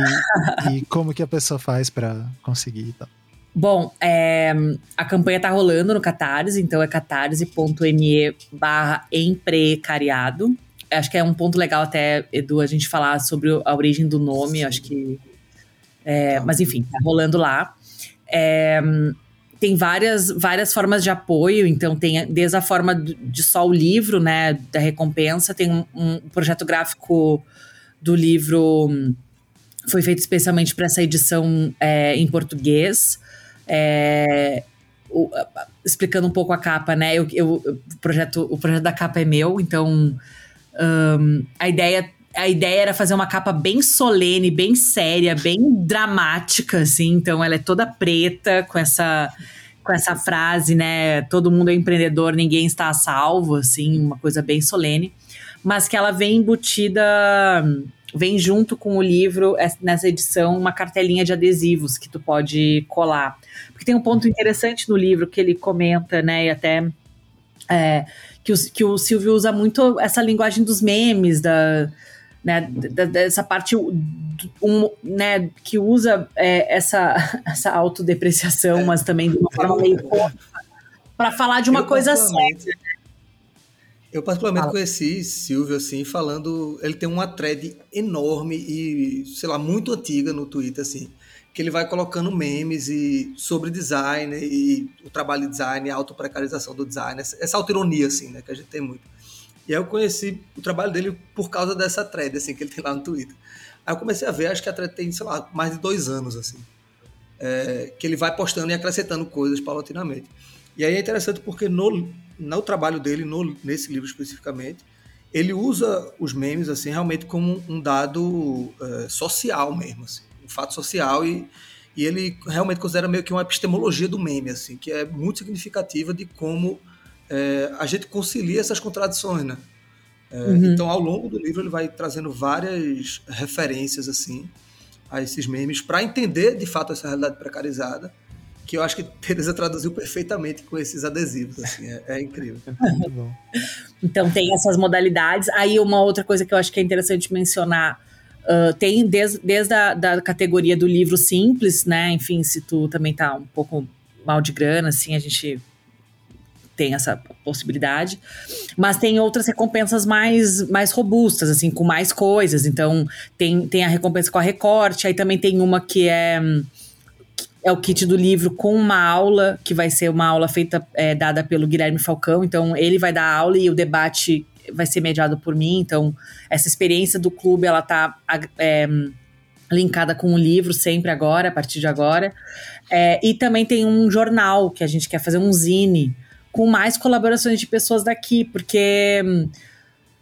e como que a pessoa faz para conseguir e tal. Bom, é, a campanha tá rolando no Catarse, então é catarse.me barra emprecariado. Acho que é um ponto legal até, Edu, a gente falar sobre a origem do nome, Sim. acho que... É, mas enfim, tá rolando lá. É, tem várias, várias formas de apoio, então tem desde a forma de só o livro, né, da recompensa, tem um, um projeto gráfico do livro foi feito especialmente para essa edição é, em português, é, o, explicando um pouco a capa, né? Eu, eu, o, projeto, o projeto da capa é meu, então um, a ideia a ideia era fazer uma capa bem solene, bem séria, bem dramática, assim. Então ela é toda preta, com essa com essa frase, né? Todo mundo é empreendedor, ninguém está a salvo, assim, uma coisa bem solene. Mas que ela vem embutida, vem junto com o livro, nessa edição, uma cartelinha de adesivos que tu pode colar. Porque tem um ponto interessante no livro que ele comenta, né? E até. É, que, o, que o Silvio usa muito essa linguagem dos memes, da né, dessa parte um, né, que usa é, essa, essa autodepreciação, mas também de uma forma meio para falar de uma eu coisa séria. Eu particularmente Fala. conheci Silvio assim falando, ele tem uma thread enorme e sei lá muito antiga no Twitter assim, que ele vai colocando memes e sobre design e o trabalho de design, a autoprecarização do design, essa, essa autoironia assim, né, que a gente tem muito. E aí eu conheci o trabalho dele por causa dessa thread, assim, que ele tem lá no Twitter. Aí eu comecei a ver, acho que a thread tem, sei lá, mais de dois anos, assim. É, que ele vai postando e acrescentando coisas paulatinamente. E aí é interessante porque no, no trabalho dele, no, nesse livro especificamente, ele usa os memes, assim, realmente como um dado é, social mesmo, assim. Um fato social e, e ele realmente considera meio que uma epistemologia do meme, assim, que é muito significativa de como é, a gente concilia essas contradições, né? É, uhum. Então, ao longo do livro, ele vai trazendo várias referências assim a esses memes para entender de fato essa realidade precarizada, que eu acho que Teresa traduziu perfeitamente com esses adesivos, assim, é, é incrível. então, tem essas modalidades. Aí, uma outra coisa que eu acho que é interessante mencionar. Uh, tem desde, desde a da categoria do livro simples, né? Enfim, se tu também tá um pouco mal de grana, assim, a gente tem essa possibilidade. Mas tem outras recompensas mais, mais robustas, assim, com mais coisas. Então, tem, tem a recompensa com a recorte, aí também tem uma que é é o kit do livro com uma aula, que vai ser uma aula feita, é, dada pelo Guilherme Falcão. Então, ele vai dar aula e o debate vai ser mediado por mim. Então, essa experiência do clube, ela tá é, linkada com o livro sempre agora, a partir de agora. É, e também tem um jornal que a gente quer fazer um zine com mais colaborações de pessoas daqui, porque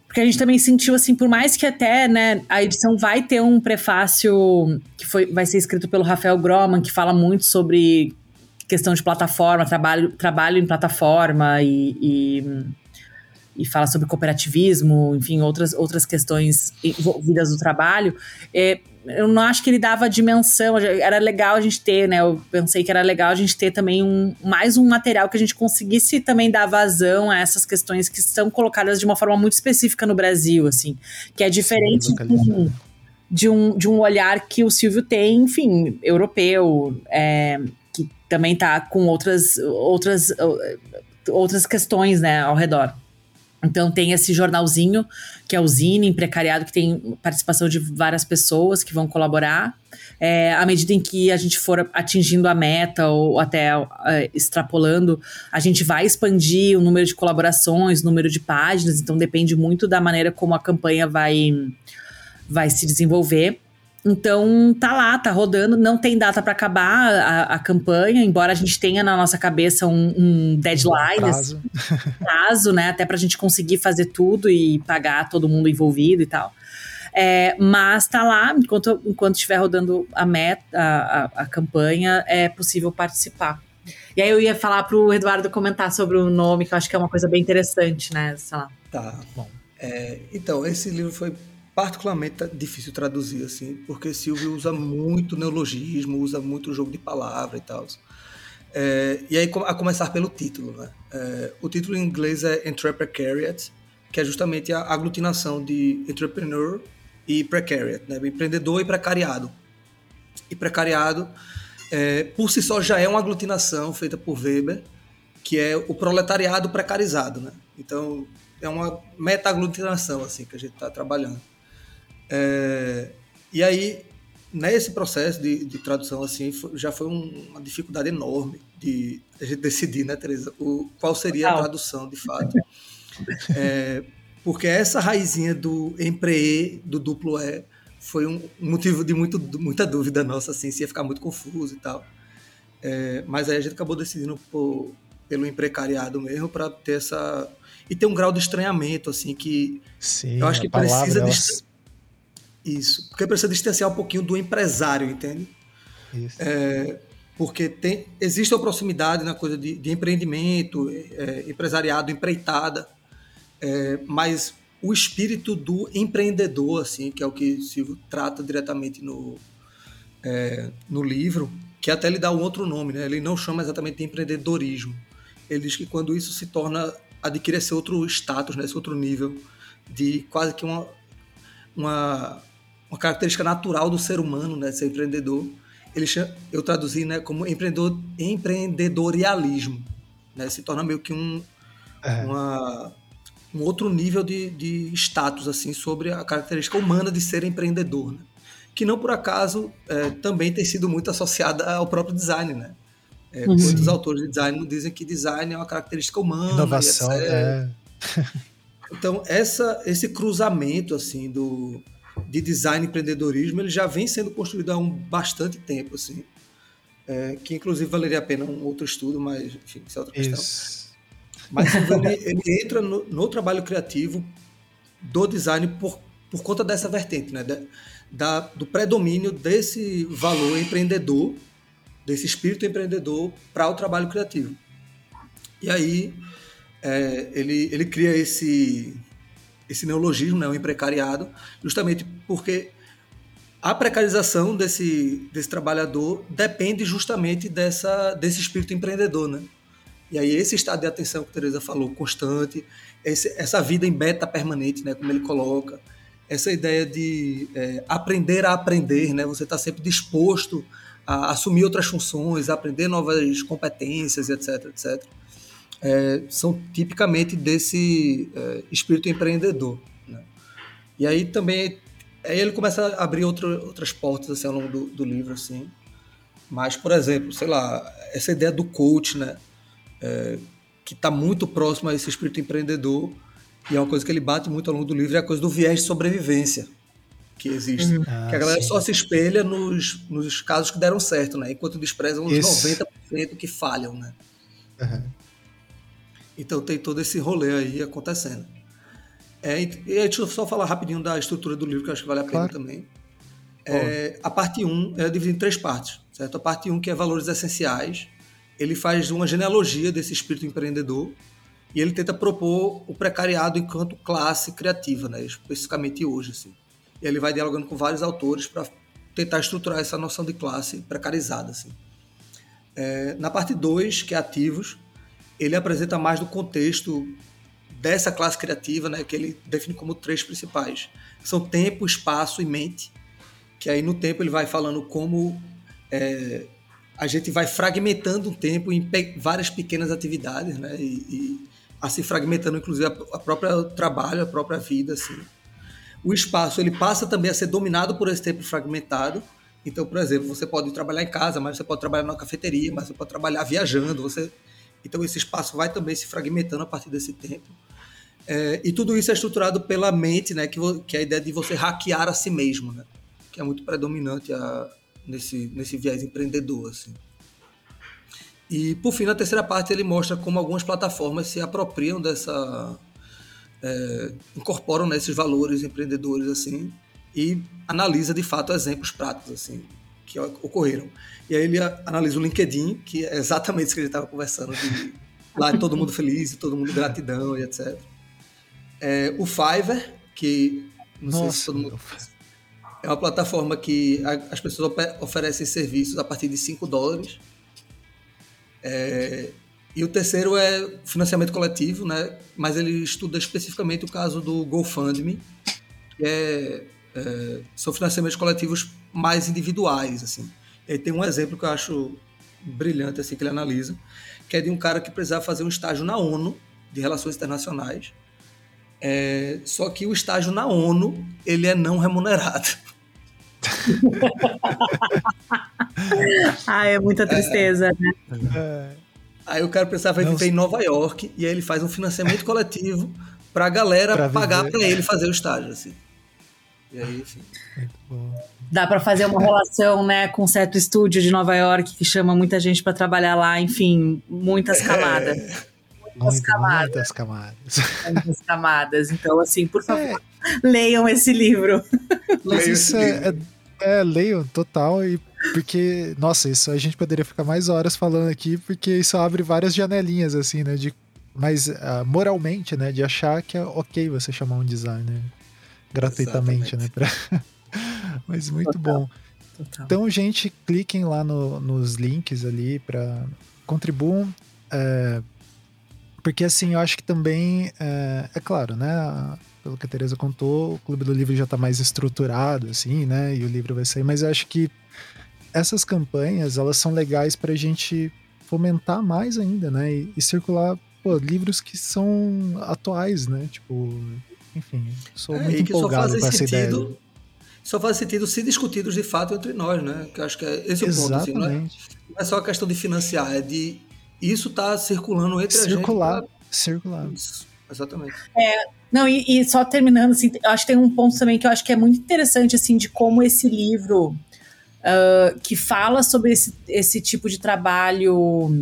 porque a gente também sentiu assim, por mais que até, né, a edição vai ter um prefácio que foi, vai ser escrito pelo Rafael Groman, que fala muito sobre questão de plataforma, trabalho, trabalho em plataforma e, e e fala sobre cooperativismo, enfim, outras, outras questões envolvidas no trabalho, é, eu não acho que ele dava dimensão, era legal a gente ter, né? Eu pensei que era legal a gente ter também um, mais um material que a gente conseguisse também dar vazão a essas questões que estão colocadas de uma forma muito específica no Brasil, assim, que é diferente Sim, de, de, um, de um olhar que o Silvio tem, enfim, europeu, é, que também tá com outras, outras, outras questões, né, ao redor. Então tem esse jornalzinho, que é o Zine, precariado, que tem participação de várias pessoas que vão colaborar. É, à medida em que a gente for atingindo a meta ou até é, extrapolando, a gente vai expandir o número de colaborações, o número de páginas, então depende muito da maneira como a campanha vai, vai se desenvolver. Então tá lá, tá rodando, não tem data para acabar a, a, campanha, embora a gente tenha na nossa cabeça um, um deadline, um prazo. Assim, prazo, né? Até pra gente conseguir fazer tudo e pagar todo mundo envolvido e tal. É, mas tá lá, enquanto, enquanto estiver rodando a meta, a, a, a, campanha, é possível participar. E aí eu ia falar pro Eduardo comentar sobre o nome, que eu acho que é uma coisa bem interessante, né? Sei lá. Tá, bom. É, então, esse livro foi particularmente difícil traduzir, assim, porque Silvio usa muito neologismo, usa muito jogo de palavra e tal. É, e aí, a começar pelo título, né? É, o título em inglês é Entreprecariat, que é justamente a aglutinação de entrepreneur e precariat, né? Empreendedor e precariado. E precariado, é, por si só, já é uma aglutinação feita por Weber, que é o proletariado precarizado, né? Então, é uma meta-aglutinação, assim, que a gente está trabalhando. É, e aí, nesse processo de, de tradução, assim, foi, já foi um, uma dificuldade enorme de a gente decidir, né, Teresa, o, qual seria a tradução, de fato. É, porque essa raizinha do empre, do duplo E, foi um motivo de muito, muita dúvida nossa, assim, se ia ficar muito confuso e tal. É, mas aí a gente acabou decidindo por, pelo imprecariado mesmo, para ter essa. E ter um grau de estranhamento, assim, que Sim, eu acho que precisa. De, isso. Porque precisa distanciar um pouquinho do empresário, entende? Isso. É, porque tem, existe a proximidade na coisa de, de empreendimento, é, empresariado, empreitada, é, mas o espírito do empreendedor, assim, que é o que Silvio trata diretamente no, é, no livro, que até ele dá um outro nome, né? Ele não chama exatamente de empreendedorismo. Ele diz que quando isso se torna adquire esse outro status, né? esse outro nível de quase que uma, uma uma característica natural do ser humano, né, ser empreendedor. Ele chama, eu traduzi, né, como empreendedor, empreendedorialismo, né, se torna meio que um é. uma, um outro nível de, de status assim sobre a característica humana de ser empreendedor, né? que não por acaso é, também tem sido muito associada ao próprio design, né? É, uhum. Muitos autores de design dizem que design é uma característica humana. Inovação, é. então essa, esse cruzamento assim do de design e empreendedorismo, ele já vem sendo construído há um bastante tempo, assim. É, que inclusive valeria a pena um outro estudo, mas enfim, isso é outra questão. Isso. Mas ele, ele entra no, no, trabalho criativo do design por, por conta dessa vertente, né? Da, da, do predomínio desse valor empreendedor, desse espírito empreendedor para o trabalho criativo. E aí é, ele, ele cria esse, esse neologismo, né, o imprecariado, justamente porque a precarização desse, desse trabalhador depende justamente dessa, desse espírito empreendedor, né? E aí esse estado de atenção que a Teresa falou, constante, esse, essa vida em beta permanente, né, como ele coloca, essa ideia de é, aprender a aprender, né? Você está sempre disposto a assumir outras funções, a aprender novas competências, etc, etc é, são tipicamente desse é, espírito empreendedor. Né? E aí também aí ele começa a abrir outro, outras portas assim, ao longo do, do, livro. Assim. Mas, por exemplo, sei lá, essa ideia do coach, né? É, que está muito próximo a esse espírito empreendedor, e é uma coisa que ele bate muito ao longo do livro, é a coisa do viés de sobrevivência que existe. Uhum. Ah, que a galera sim. só se espelha nos, nos casos que deram certo, né? Enquanto desprezam os Isso. 90% que falham, né? Uhum. Então tem todo esse rolê aí acontecendo. É, e deixa eu só falar rapidinho da estrutura do livro, que eu acho que vale a pena claro. também. É, a parte 1 um é dividida em três partes. Certo? A parte 1, um, que é valores essenciais, ele faz uma genealogia desse espírito empreendedor. e ele tenta propor o precariado enquanto classe criativa, né? especificamente hoje. Assim. E ele vai dialogando com vários autores para tentar estruturar essa noção de classe precarizada. Assim. É, na parte 2, que é ativos, ele apresenta mais do contexto dessa classe criativa, né, que ele define como três principais. São tempo, espaço e mente. Que aí no tempo ele vai falando como é, a gente vai fragmentando o tempo em pe várias pequenas atividades, né, e, e assim fragmentando inclusive a, a própria trabalho, a própria vida, assim. O espaço ele passa também a ser dominado por esse tempo fragmentado. Então, por exemplo, você pode trabalhar em casa, mas você pode trabalhar na cafeteria, mas você pode trabalhar viajando, você então esse espaço vai também se fragmentando a partir desse tempo. É, e tudo isso é estruturado pela mente, né, que, que é a ideia de você hackear a si mesmo, né, que é muito predominante a, nesse, nesse viés empreendedor. Assim. E, por fim, na terceira parte, ele mostra como algumas plataformas se apropriam dessa. É, incorporam nesses né, valores empreendedores assim e analisa de fato exemplos práticos assim que ocorreram. E aí ele analisa o LinkedIn, que é exatamente isso que a gente estava conversando, de lá todo mundo feliz, todo mundo gratidão e etc. É, o Fiverr, que não Nossa, sei se todo mundo. É uma plataforma que as pessoas oferecem serviços a partir de 5 dólares. É, e o terceiro é financiamento coletivo, né? mas ele estuda especificamente o caso do GoFundMe, que é, é, são financiamentos coletivos mais individuais. Assim. E tem um exemplo que eu acho brilhante assim, que ele analisa, que é de um cara que precisava fazer um estágio na ONU de Relações Internacionais é, só que o estágio na ONU ele é não remunerado. ah, é muita tristeza, é. né? É. Aí o cara precisava viver em Nova York e aí ele faz um financiamento coletivo para a galera pra pagar para ele fazer o estágio. Assim. E aí, enfim. Dá para fazer uma relação, né, com um certo estúdio de Nova York que chama muita gente para trabalhar lá, enfim, muitas é. camadas. É muitas camadas. Muitas camadas. Muitas camadas. Então, assim, por favor, é. leiam esse livro. Mas isso é, é, é, leiam total e porque, nossa, isso a gente poderia ficar mais horas falando aqui, porque isso abre várias janelinhas, assim, né? De, mas uh, moralmente, né? De achar que é ok você chamar um designer gratuitamente, Exatamente. né? Pra... mas muito total. bom. Total. Então, gente, cliquem lá no, nos links ali para contribuam. É, porque assim, eu acho que também, é, é claro, né? Pelo que a Teresa contou, o Clube do Livro já está mais estruturado, assim, né? E o livro vai sair, mas eu acho que essas campanhas, elas são legais para a gente fomentar mais ainda, né? E, e circular pô, livros que são atuais, né? Tipo, enfim, sou é, muito empolgado com essa sentido, ideia. Só faz sentido se discutidos de fato entre nós, né? Que acho que é esse é o ponto. Assim, não, é, não é só a questão de financiar, é de isso está circulando entre circular, a gente. Circular, Isso, exatamente. É, não, e, e, só terminando, assim, acho que tem um ponto também que eu acho que é muito interessante, assim, de como esse livro uh, que fala sobre esse, esse tipo de trabalho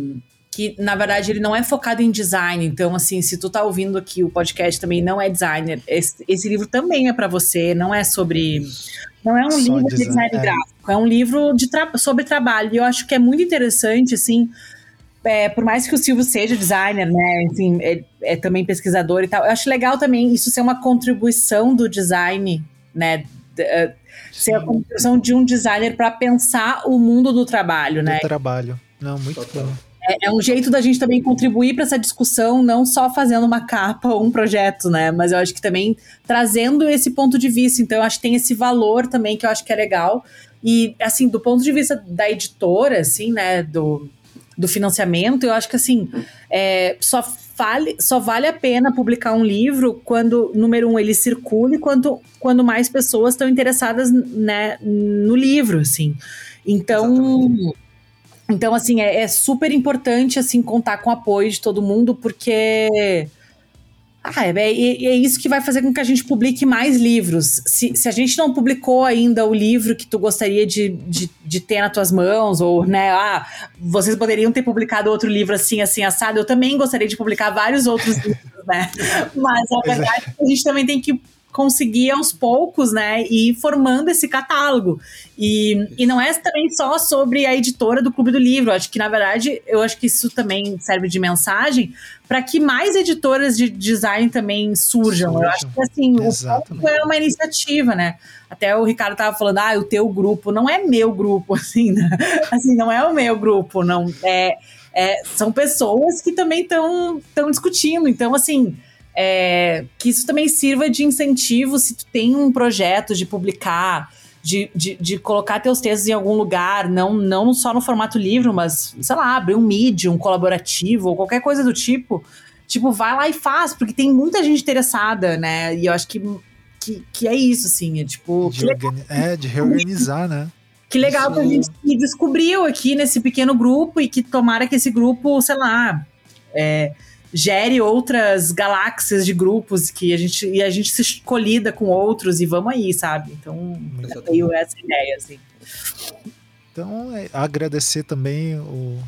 que na verdade ele não é focado em design. Então, assim, se tu tá ouvindo aqui o podcast também não é designer, esse, esse livro também é para você, não é sobre. Não é um Só livro design, de design é. gráfico, é um livro de tra sobre trabalho. E eu acho que é muito interessante, assim, é, por mais que o Silvio seja designer, né, enfim, é, é, também pesquisador e tal, eu acho legal também isso ser uma contribuição do design, né, uh, ser a contribuição de um designer para pensar o mundo do trabalho, do né. trabalho, não, muito Total. bom. É, é, um jeito da gente também contribuir para essa discussão, não só fazendo uma capa ou um projeto, né? Mas eu acho que também trazendo esse ponto de vista. Então, eu acho que tem esse valor também que eu acho que é legal. E, assim, do ponto de vista da editora, assim, né? Do, do financiamento, eu acho que assim, é, só, vale, só vale a pena publicar um livro quando, número um, ele circule, quando, quando mais pessoas estão interessadas né, no livro, assim. Então. Exatamente. Então, assim, é, é super importante, assim, contar com o apoio de todo mundo, porque ah, é, é, é, isso que vai fazer com que a gente publique mais livros. Se, se a gente não publicou ainda o livro que tu gostaria de, de, de, ter nas tuas mãos, ou, né, ah, vocês poderiam ter publicado outro livro assim, assim, assado, eu também gostaria de publicar vários outros livros, né? Mas a verdade é que a gente também tem que conseguir aos poucos, né, ir formando esse catálogo. E, e não é também só sobre a editora do Clube do Livro. Acho que, na verdade, eu acho que isso também serve de mensagem para que mais editoras de design também surjam. Eu acho que, assim, Exatamente. o é uma iniciativa, né? Até o Ricardo tava falando, ah, o teu grupo não é meu grupo, assim, né? assim, não é o meu grupo, não é, é são pessoas que também estão discutindo. Então, assim, é, que isso também sirva de incentivo se tu tem um projeto de publicar, de, de, de, colocar teus textos em algum lugar, não, não só no formato livro, mas, sei lá, abrir um medium colaborativo ou qualquer coisa do tipo. Tipo, vai lá e faz, porque tem muita gente interessada, né? E eu acho que, que, que é isso, assim, é tipo... De é, de reorganizar, né? Que legal isso... que a gente descobriu aqui nesse pequeno grupo e que tomara que esse grupo, sei lá, é, gere outras galáxias de grupos que a gente e a gente se colida com outros e vamos aí, sabe? Então, eu tenho essa ideia, assim. Então, é, agradecer também o,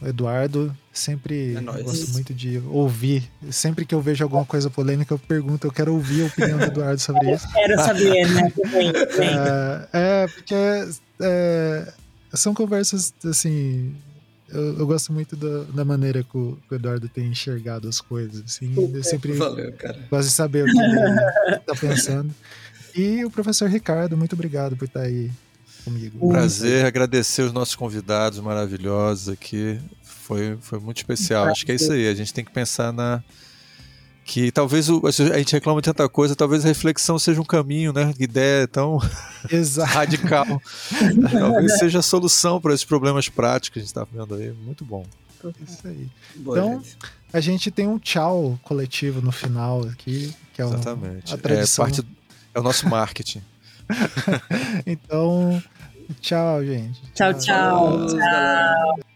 o Eduardo. Sempre é gosto muito de ouvir. Sempre que eu vejo alguma coisa polêmica, eu pergunto, eu quero ouvir a opinião do Eduardo sobre isso. quero saber, né? é, é, porque é, são conversas, assim, eu, eu, gosto muito da, da maneira que o, que o, Eduardo tem enxergado as coisas. Assim, eu sempre Valeu, cara. gosto de saber o que ele está pensando. E o professor Ricardo, muito obrigado por estar aí comigo. Prazer, agradecer os nossos convidados maravilhosos aqui. Foi, foi muito especial. Acho que é isso aí. A gente tem que pensar na, que talvez o, a gente reclama de tanta coisa, talvez a reflexão seja um caminho, né? Ideia tão radical. talvez seja a solução para esses problemas práticos que a gente está vendo aí. Muito bom. Isso aí. Boa, então, gente. a gente tem um tchau coletivo no final aqui, que é Exatamente. a tradição. É, parte, é o nosso marketing. então, tchau, gente. Tchau, tchau. tchau. tchau.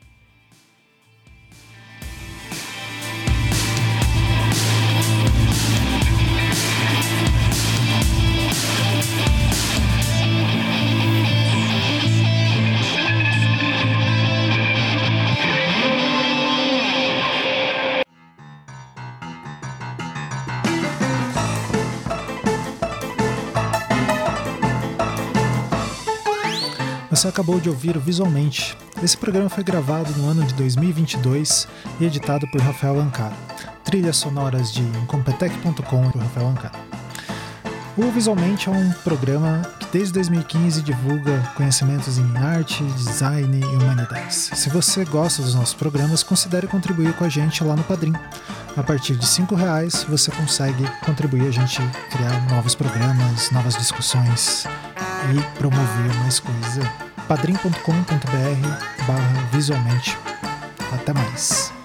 Você acabou de ouvir o Visualmente. Esse programa foi gravado no ano de 2022 e editado por Rafael Ancara. Trilhas sonoras de Incompetech.com por Rafael Ancara. O Visualmente é um programa que desde 2015 divulga conhecimentos em arte, design e humanidades. Se você gosta dos nossos programas, considere contribuir com a gente lá no Padrim. A partir de R$ reais você consegue contribuir a gente criar novos programas, novas discussões e promover mais coisas padrim.com.br barra visualmente. Até mais.